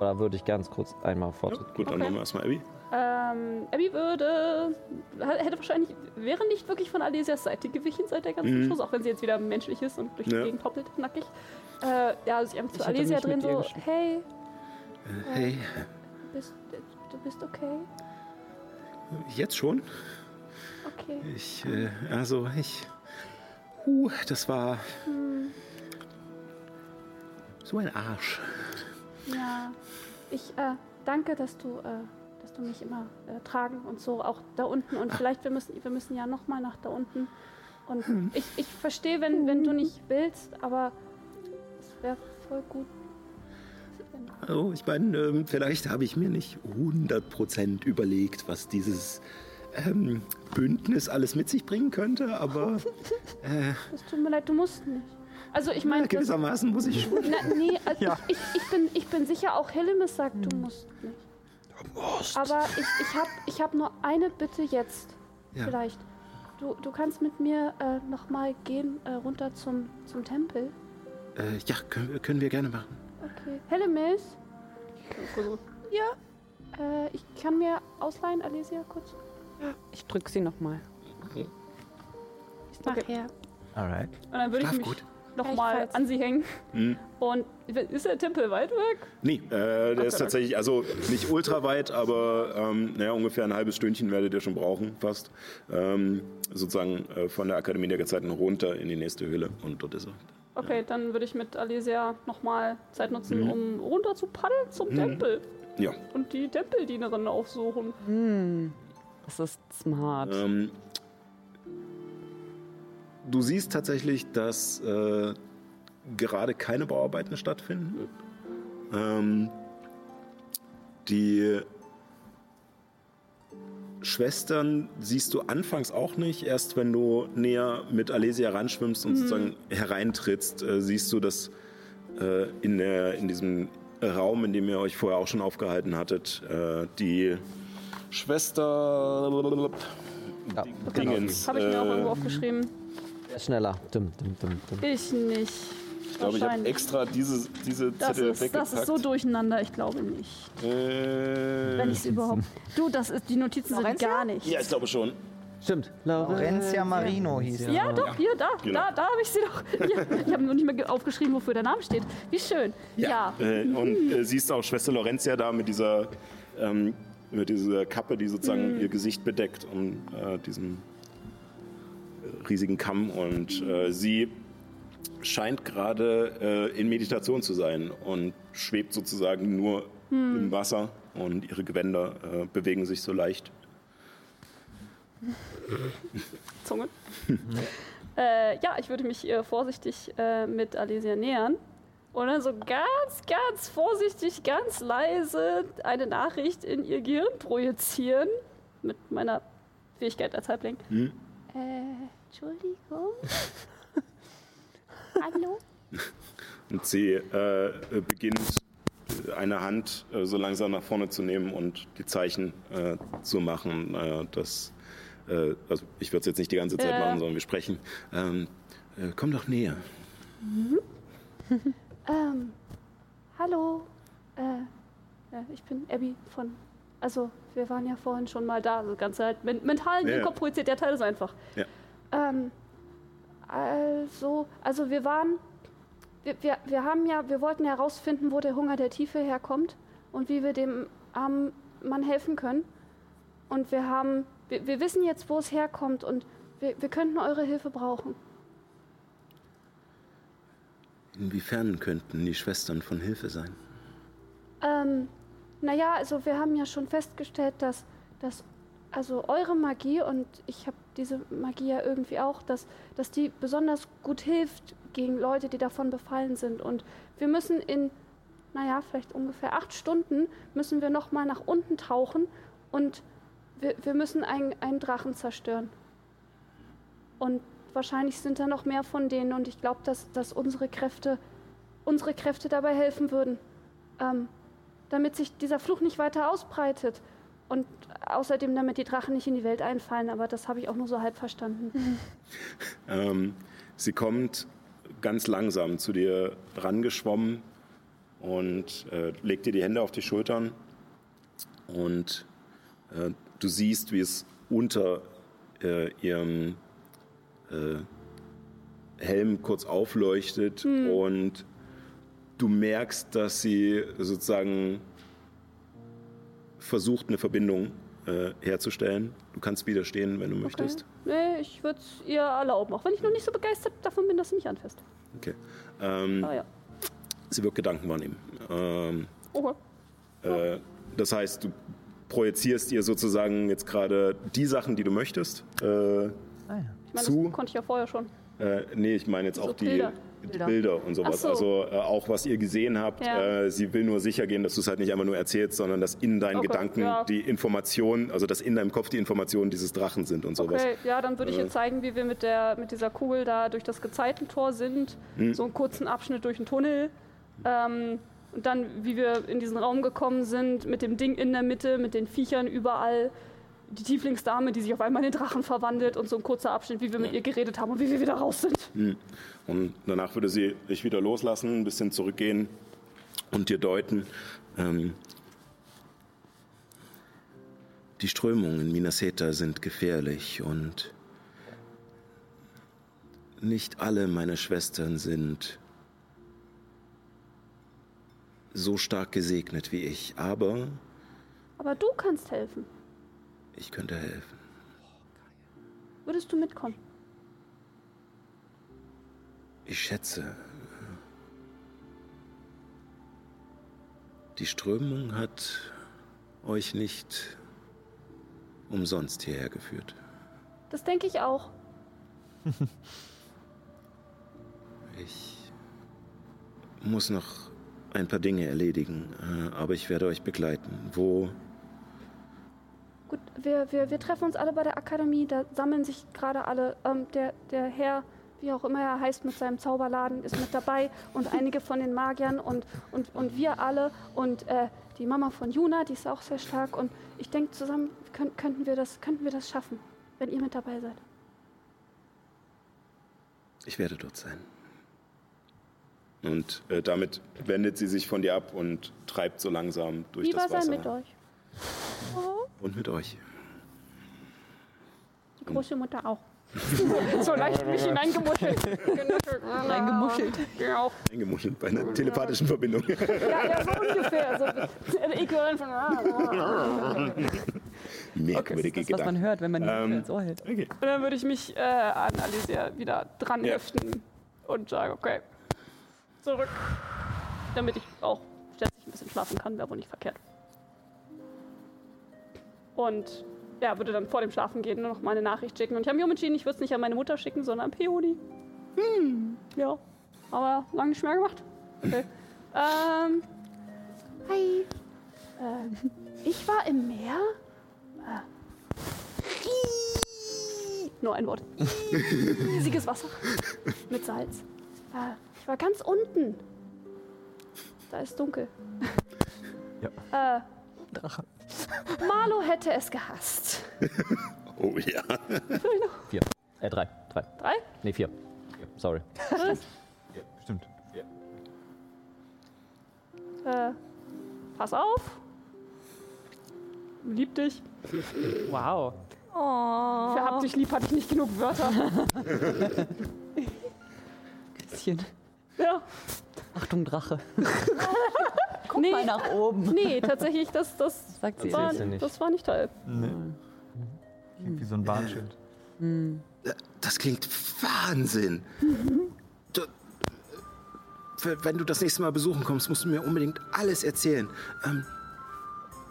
Oder würde ich ganz kurz einmal Vortritt Gut, dann Okay. machen wir erstmal Abby. Ähm, Abby würde. hätte wahrscheinlich. wäre nicht wirklich von Alesias Seite gewichen seit der ganzen Mhm. Schuss, auch wenn sie jetzt wieder menschlich ist und durch die Ja. Gegend hoppelt, nackig. Äh, ja, also ich einfach zu Alesia drin so: Hey, Äh, hey, bist, du bist okay? jetzt schon? Okay. Ich, äh, also ich. Huh, das war so ein Arsch. Ja, ich äh, danke, dass du, äh, dass du mich immer äh, tragen und so auch da unten und vielleicht wir müssen, wir müssen ja noch mal nach da unten und ich, ich verstehe, wenn, wenn du nicht willst, aber es wäre voll gut. Also, ich meine, ähm, vielleicht habe ich mir nicht 100% überlegt, was dieses ähm, Bündnis alles mit sich bringen könnte, aber äh, Es tut mir leid, du musst nicht. Also ich meine, das- gewissermaßen muss ich schon. na, nee, also ich, ich, ich, bin, ich bin sicher, auch Hillemis sagt, du musst nicht. Aber ich, ich habe ich hab nur eine Bitte jetzt. Ja. Vielleicht. Du, du kannst mit mir äh, nochmal gehen, äh, runter zum, zum Tempel. Äh, ja, können, wir- können wir gerne machen. Okay. Hillemis? Ja. Äh, ich kann mir ausleihen, Alesia, kurz. Ich drück sie nochmal. Nachher. Alright. Und dann würde ich Schlaf mich gut. Nochmal an sie hängen. Mhm. Und ist der Tempel weit weg? Nee, äh, der ist Gott. tatsächlich, also nicht ultra weit, aber ähm, naja, ungefähr ein halbes Stündchen werdet ihr schon brauchen, fast. Ähm, sozusagen äh, von der Akademie der Gezeiten runter in die nächste Höhle und dort ist er. Okay, dann würde ich mit Alesia nochmal Zeit nutzen, Mhm. um runter zu paddeln zum Tempel Ja. und die Tempeldienerin aufsuchen. Hm, das ist smart. Ähm, du siehst tatsächlich, dass äh, gerade keine Bauarbeiten stattfinden. Ähm, die Schwestern siehst du anfangs auch nicht. Erst wenn du näher mit Alesia ranschwimmst und sozusagen hereintrittst, äh, siehst du, dass äh, in, der, in diesem Raum, in dem ihr euch vorher auch schon aufgehalten hattet, äh, die Schwester Ja, Dingens. Habe ich mir auch äh, irgendwo aufgeschrieben. Schneller. Dum, dum, dum, dum. Ich nicht. Ich glaube, ich habe Wahrscheinlich. extra diese, diese Das Zettel ist, weggepackt. das ist so durcheinander, ich glaube nicht. äh, Wenn ich es überhaupt. Du, das ist, die Notizen sind Laurentia? gar nicht. ja, ich glaube schon. Stimmt. Laurencia Marino hieß sie. Ja, doch, hier, da, Genau. da, da habe ich sie doch. Ja, ich habe nur nicht mehr ge- aufgeschrieben, wofür der Name steht. Wie schön. Ja. Äh, und äh, siehst auch Schwester Lorentia da mit dieser, ähm, mit dieser Kappe, die sozusagen Mhm. ihr Gesicht bedeckt und äh, diesem riesigen Kamm. Und äh, sie scheint gerade äh, in Meditation zu sein und schwebt sozusagen nur Hm. im Wasser und ihre Gewänder äh, bewegen sich so leicht. Zunge. äh, ja, ich würde mich äh, vorsichtig äh, mit Alesia nähern und dann so ganz, ganz vorsichtig, ganz leise eine Nachricht in ihr Gehirn projizieren mit meiner Fähigkeit als Halbling. Hm? Äh, Entschuldigung. Hallo? Und sie äh, beginnt eine Hand äh, so langsam nach vorne zu nehmen und die Zeichen äh, zu machen. Äh, das, äh, also ich würde es jetzt nicht die ganze Zeit Ja. machen, sondern wir sprechen. Ähm, äh, komm doch näher. Ähm, hallo. Äh, ja, ich bin Abby von. Also, wir waren ja vorhin schon mal da. Also, ganz halt men mental in Ja, den ja. Kopf projiziert, der Teil ist einfach. Ja. Ähm, also, also wir waren. Wir, wir, wir haben ja, wir wollten herausfinden, wo der Hunger der Tiefe herkommt und wie wir dem armen Mann helfen können. Und wir haben, wir, wir wissen jetzt, wo es herkommt und wir, wir könnten eure Hilfe brauchen. Inwiefern könnten die Schwestern von Hilfe sein? Ähm, naja, also wir haben ja schon festgestellt, dass, dass also eure Magie und ich habe diese Magie ja irgendwie auch, dass, dass die besonders gut hilft gegen Leute, die davon befallen sind. Und wir müssen in, naja, vielleicht ungefähr acht Stunden müssen wir nochmal nach unten tauchen und wir, wir müssen einen, einen Drachen zerstören. Und wahrscheinlich sind da noch mehr von denen und ich glaube, dass, dass unsere Kräfte unsere Kräfte dabei helfen würden. Ähm, damit sich dieser Fluch nicht weiter ausbreitet. Und außerdem, damit die Drachen nicht in die Welt einfallen. Aber das habe ich auch nur so halb verstanden. Ähm, sie kommt ganz langsam zu dir rangeschwommen und äh, legt dir die Hände auf die Schultern. Und äh, du siehst, wie es unter äh, ihrem äh, Helm kurz aufleuchtet und du merkst, dass sie sozusagen versucht, eine Verbindung äh, herzustellen. Du kannst widerstehen, wenn du möchtest. Nee, ich würde es ihr erlauben. Auch wenn ich noch nicht so begeistert davon bin, dass sie mich anfasst. Okay. Ähm, Aber ja. Sie wird Gedanken wahrnehmen. Ähm, Okay. äh, das heißt, du projizierst ihr sozusagen jetzt gerade die Sachen, die du möchtest. Äh, Ah, ja. Ich meine, Zu- das konnte ich ja vorher schon. äh, nee, ich meine jetzt So auch die Bilder. Die Bilder, und sowas. So. Also äh, auch was ihr gesehen habt. Ja. Äh, sie will nur sicher gehen, dass du es halt nicht einfach nur erzählst, sondern dass in deinen Okay, Gedanken ja. die Informationen, also dass in deinem Kopf die Informationen dieses Drachen sind und sowas. Okay, ja, dann würde ich Äh. ihr zeigen, wie wir mit, der, mit dieser Kugel da durch das Gezeitentor sind. Hm. So einen kurzen Abschnitt durch den Tunnel. Ähm, und dann, wie wir in diesen Raum gekommen sind, mit dem Ding in der Mitte, mit den Viechern überall. Die Tieflingsdame, die sich auf einmal in den Drachen verwandelt und so ein kurzer Abschnitt, wie wir mit ihr geredet haben und wie wir wieder raus sind. Hm. Und danach würde sie dich wieder loslassen, ein bisschen zurückgehen und dir deuten. Ähm, die Strömungen in Minaseta sind gefährlich und nicht alle meine Schwestern sind so stark gesegnet wie ich, aber Aber du kannst helfen. Ich könnte helfen. Würdest du mitkommen? Ich schätze, die Strömung hat euch nicht umsonst hierher geführt. Das denke ich auch. Ich muss noch ein paar Dinge erledigen, äh, aber ich werde euch begleiten. Wo Gut, wir, wir, wir treffen uns alle bei der Akademie. Da sammeln sich gerade alle. Ähm, der, der Herr, wie auch immer er heißt, mit seinem Zauberladen ist mit dabei. Und einige von den Magiern und, und, und wir alle. Und äh, die Mama von Juna, die ist auch sehr stark. Und ich denke, zusammen könnt, könnten, wir das, könnten wir das schaffen, wenn ihr mit dabei seid. ich werde dort sein. Und äh, damit wendet sie sich von dir ab und treibt so langsam durch Lieber das Wasser. sein mit euch. Und mit euch. Die große Mutter auch. so leicht mich hineingemuschelt. Reingemuschelt. Genau. Eingemuschelt bei einer telepathischen Verbindung. Ja, ja, so ungefähr. So, ein Äquivalent von. Merkwürdige Das, was man hört, wenn man die Ähm, ins Ohr hält. Okay. Und dann würde ich mich äh, an Alicia wieder dran Ja. heften und sagen, okay, zurück. Damit ich auch letztlich ein bisschen schlafen kann, wäre wohl nicht verkehrt. Und ja, würde dann vor dem Schlafen gehen nur noch mal eine Nachricht schicken. Und ich habe mich umentschieden, ich würde es nicht an meine Mutter schicken, sondern an Peony. Hm, ja. Aber lange nicht mehr gemacht. Okay. ähm, hi. Ähm, ich war im Meer. Äh, nur ein Wort. Riesiges Wasser mit Salz. Äh, ich war ganz unten. Da ist dunkel. Ja. Äh, Drache. Marlo hätte es gehasst. Oh ja. Vier. Äh, drei. Drei. Drei? Nee, vier. Sorry. Stimmt. Äh, pass auf. Lieb dich. Wow. Oh. Für hab dich lieb hatte ich nicht genug Wörter. Bisschen. Ja. Achtung, Drache. nee, Mal nach oben. nee, tatsächlich, das, das, Sagt sie. war, nicht. das war nicht toll. Nee. Klingt wie so ein Warnschild. Das klingt Wahnsinn. Du, wenn du das nächste Mal besuchen kommst, musst du mir unbedingt alles erzählen. Ähm,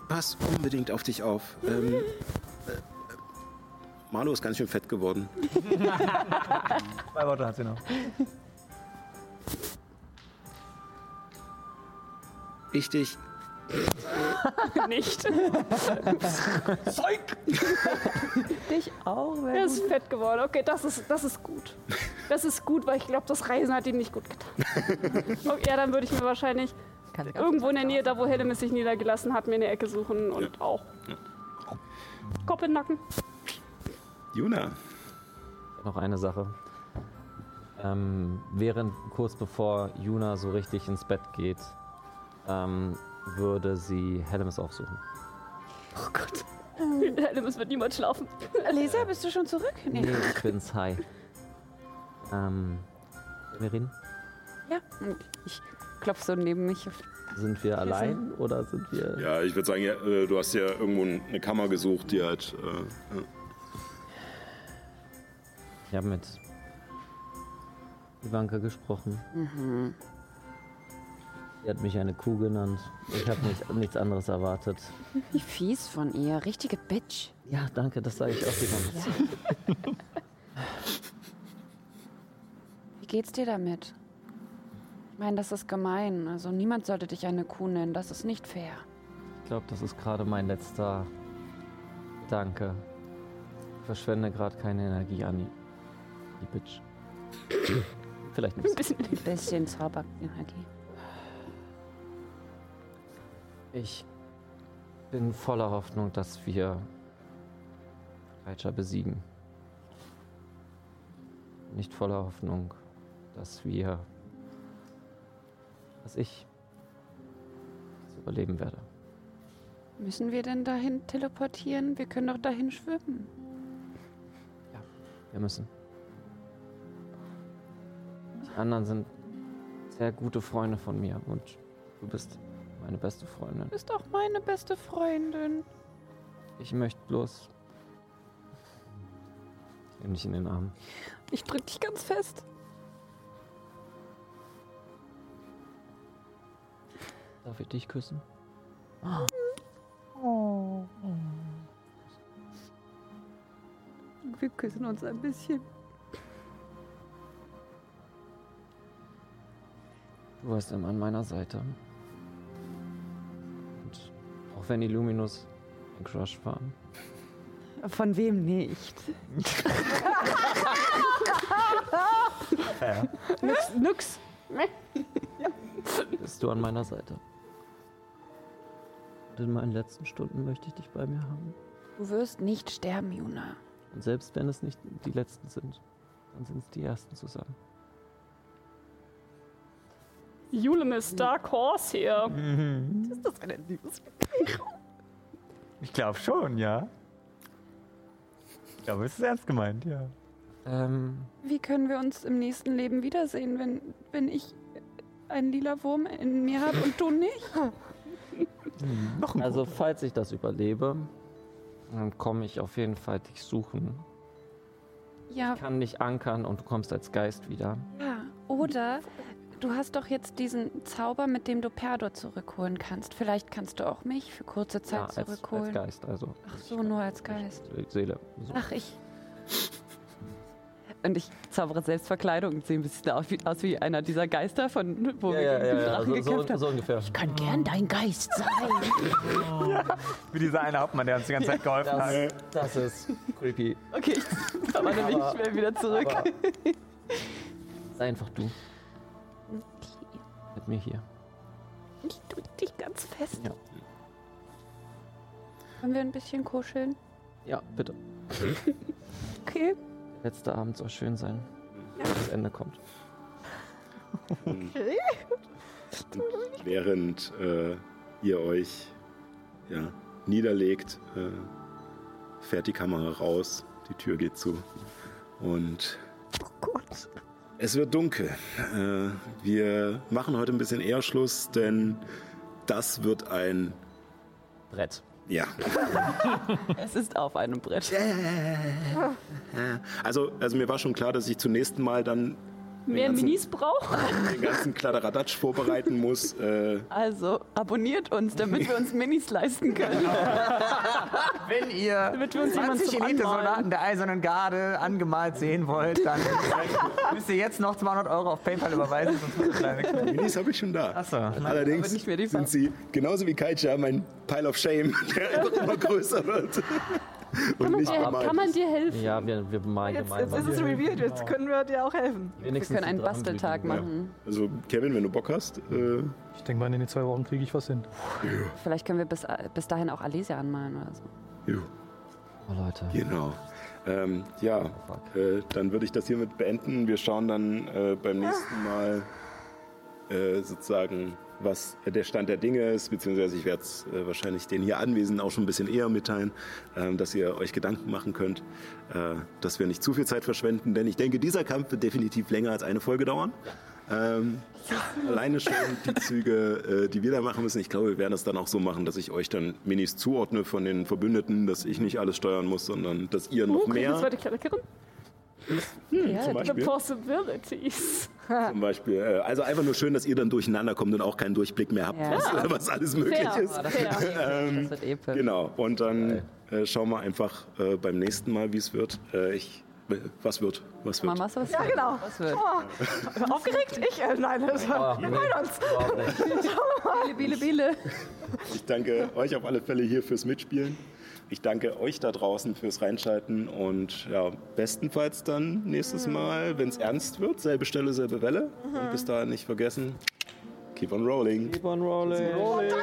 pass unbedingt auf dich auf. Ähm, äh, äh, Marlo ist ganz schön fett geworden. Zwei Worte hat sie noch. Ich dich. nicht. Dich auch, Er wenn ist fett geworden. Okay, das ist, das ist gut. Das ist gut, weil ich glaube, das Reisen hat ihm nicht gut getan. Okay, ja, dann würde ich mir wahrscheinlich kann irgendwo in der Nähe, da wo Hellemis sich niedergelassen hat, mir eine Ecke suchen und auch Kopf in den Nacken. Juna. Noch eine Sache. Ähm, während, kurz bevor Juna so richtig ins Bett geht, ähm, würde sie Hellemis aufsuchen. Oh Gott. Hellemis wird niemals schlafen. Lisa, bist du schon zurück? Nee. Nee, ich bin's. Hi. Ähm, wir reden? Ja. Ich klopfe so neben mich. auf- Sind wir allein oder sind wir... Ja, ich würde sagen, ja, äh, du hast ja irgendwo eine Kammer gesucht, die halt. Äh, ja. Ich habe mit Ivanka gesprochen. Mhm. Sie hat mich eine Kuh genannt. Ich habe nicht, nichts anderes erwartet. Wie fies von ihr. Richtige Bitch. Ja, danke, das sage ich auch wieder. Wie geht's dir damit? Ich meine, das ist gemein. Also niemand sollte dich eine Kuh nennen. Das ist nicht fair. Ich glaube, das ist gerade mein letzter Gedanke. Ich verschwende gerade keine Energie an die, die Bitch. Vielleicht ein bisschen. Ein bisschen Zauberenergie. Ich bin voller Hoffnung, dass wir Reitscher besiegen. Nicht voller Hoffnung, dass wir. dass ich es überleben werde. Müssen wir denn dahin teleportieren? Wir können doch dahin schwimmen. Wir müssen. anderen sind sehr gute Freunde von mir und du bist meine beste Freundin. Du bist auch meine beste Freundin. Ich möchte bloß. Nimm dich in den Arm. Ich drück dich ganz fest. Darf ich dich küssen? Wir küssen uns ein bisschen. Du warst immer an meiner Seite. Auch wenn die Luminus ein Crush waren, Von wem nicht? Nix, nix. bist du an meiner Seite. Und in meinen letzten Stunden möchte ich dich bei mir haben. Du wirst nicht sterben, Juna. Und selbst wenn es nicht die letzten sind, dann sind es die ersten zusammen. Julemis Dark Horse hier. Ist das eine Liebes? Ich glaube schon, ja. Ich glaube, es ist ernst gemeint, ja. Ähm, Wie können wir uns im nächsten Leben wiedersehen, wenn, wenn ich einen lila Wurm in mir habe und du nicht? Noch ein also, falls ich das überlebe, dann komme ich auf jeden Fall dich suchen. Ja, Ich kann dich ankern und du kommst als Geist wieder. ja. Oder du hast doch jetzt diesen Zauber, mit dem du Perdor zurückholen kannst. Vielleicht kannst du auch mich für kurze Zeit Ja, als, als zurückholen. Geist, also. Ach so, nur als Geist. Seele. So. Ach, ich. Und ich zaubere Selbstverkleidung und sehe ein bisschen aus wie, aus wie einer dieser Geister, von wo ja, wir ja, gegen den ja, ja, Drachen so, gekämpft so, haben. so ungefähr. Kann gern dein Geist sein. Wie dieser eine Hauptmann, der uns die ganze Zeit geholfen hat. Das, das ist creepy. Okay, ich verwandle mich schnell wieder zurück. Aber sei einfach du. Mir hier. Ich drück dich ganz fest. Ja. Können wir ein bisschen kuscheln? Ja, bitte. Okay. Der letzte Abend soll schön sein. Bis das Ende kommt. Und während äh, ihr euch ja, niederlegt, äh, fährt die Kamera raus, die Tür geht zu und es wird dunkel. Äh, wir machen heute ein bisschen eher Schluss, denn das wird ein Brett. ja. Es ist auf einem Brett. Also, also mir war schon klar, dass ich zunächst mal dann Mehr ganzen- Minis braucht. den ganzen Kladderadatsch vorbereiten muss. Äh, Also abonniert uns, damit wir uns Minis leisten können. Wenn ihr Damit wir uns jemand 20 zum Elite-Soldaten der Eisernen Garde angemalt sehen wollt, dann müsst ihr jetzt noch 200 Euro auf PayPal überweisen. Sonst. Minis habe ich schon da. Achso. Allerdings sind sie genauso wie Kaija mein Pile of Shame, der einfach immer größer wird. Nicht Äh, bemalt kann man dir helfen? Ja, wir, wir malen Jetzt, gemeinsam. jetzt ist es revealed, jetzt können wir dir auch helfen. Wir Wenigstens können einen Basteltag machen. Also Kevin, wenn du Bock hast, äh, Ich denke mal, in den zwei Wochen kriege ich was hin. Vielleicht können wir bis, bis dahin auch Alesia anmalen oder so. jo, Oh, Leute. genau. Ähm, ja, äh, dann würde ich das hiermit beenden. Wir schauen dann äh, beim nächsten Mal äh, sozusagen, was der Stand der Dinge ist, beziehungsweise ich werde es äh, wahrscheinlich den hier Anwesenden auch schon ein bisschen eher mitteilen, ähm, dass ihr euch Gedanken machen könnt, äh, dass wir nicht zu viel Zeit verschwenden, denn ich denke, dieser Kampf wird definitiv länger als eine Folge dauern. Ähm, alleine schon die Züge, äh, die wir da machen müssen. Ich glaube, wir werden das dann auch so machen, dass ich euch dann Minis zuordne von den Verbündeten, dass ich nicht alles steuern muss, sondern dass ihr noch Uh, mehr Charakterin? Ja, zum The possibilities. Zum Beispiel. Äh, also einfach nur schön, dass ihr dann durcheinander kommt und auch keinen Durchblick mehr habt, Ja. was, was alles möglich Fair. ist. das, wird, Ähm, das wird episch. Genau. Und dann äh, schauen wir einfach äh, beim nächsten Mal, wie es wird. Äh, ich, äh, was wird? Was wird? Mama, was Ja, genau. Was wird? Oh, aufgeregt? Ich? Äh, nein, das Oh, wir freuen uns. Biele, Biele, Biele. Ich danke euch auf alle Fälle hier fürs Mitspielen. Ich danke euch da draußen fürs Reinschalten und ja, bestenfalls dann nächstes Mal, wenn es ernst wird, selbe Stelle, selbe Welle. Und bis dahin nicht vergessen, keep on rolling. Keep on rolling. rolling.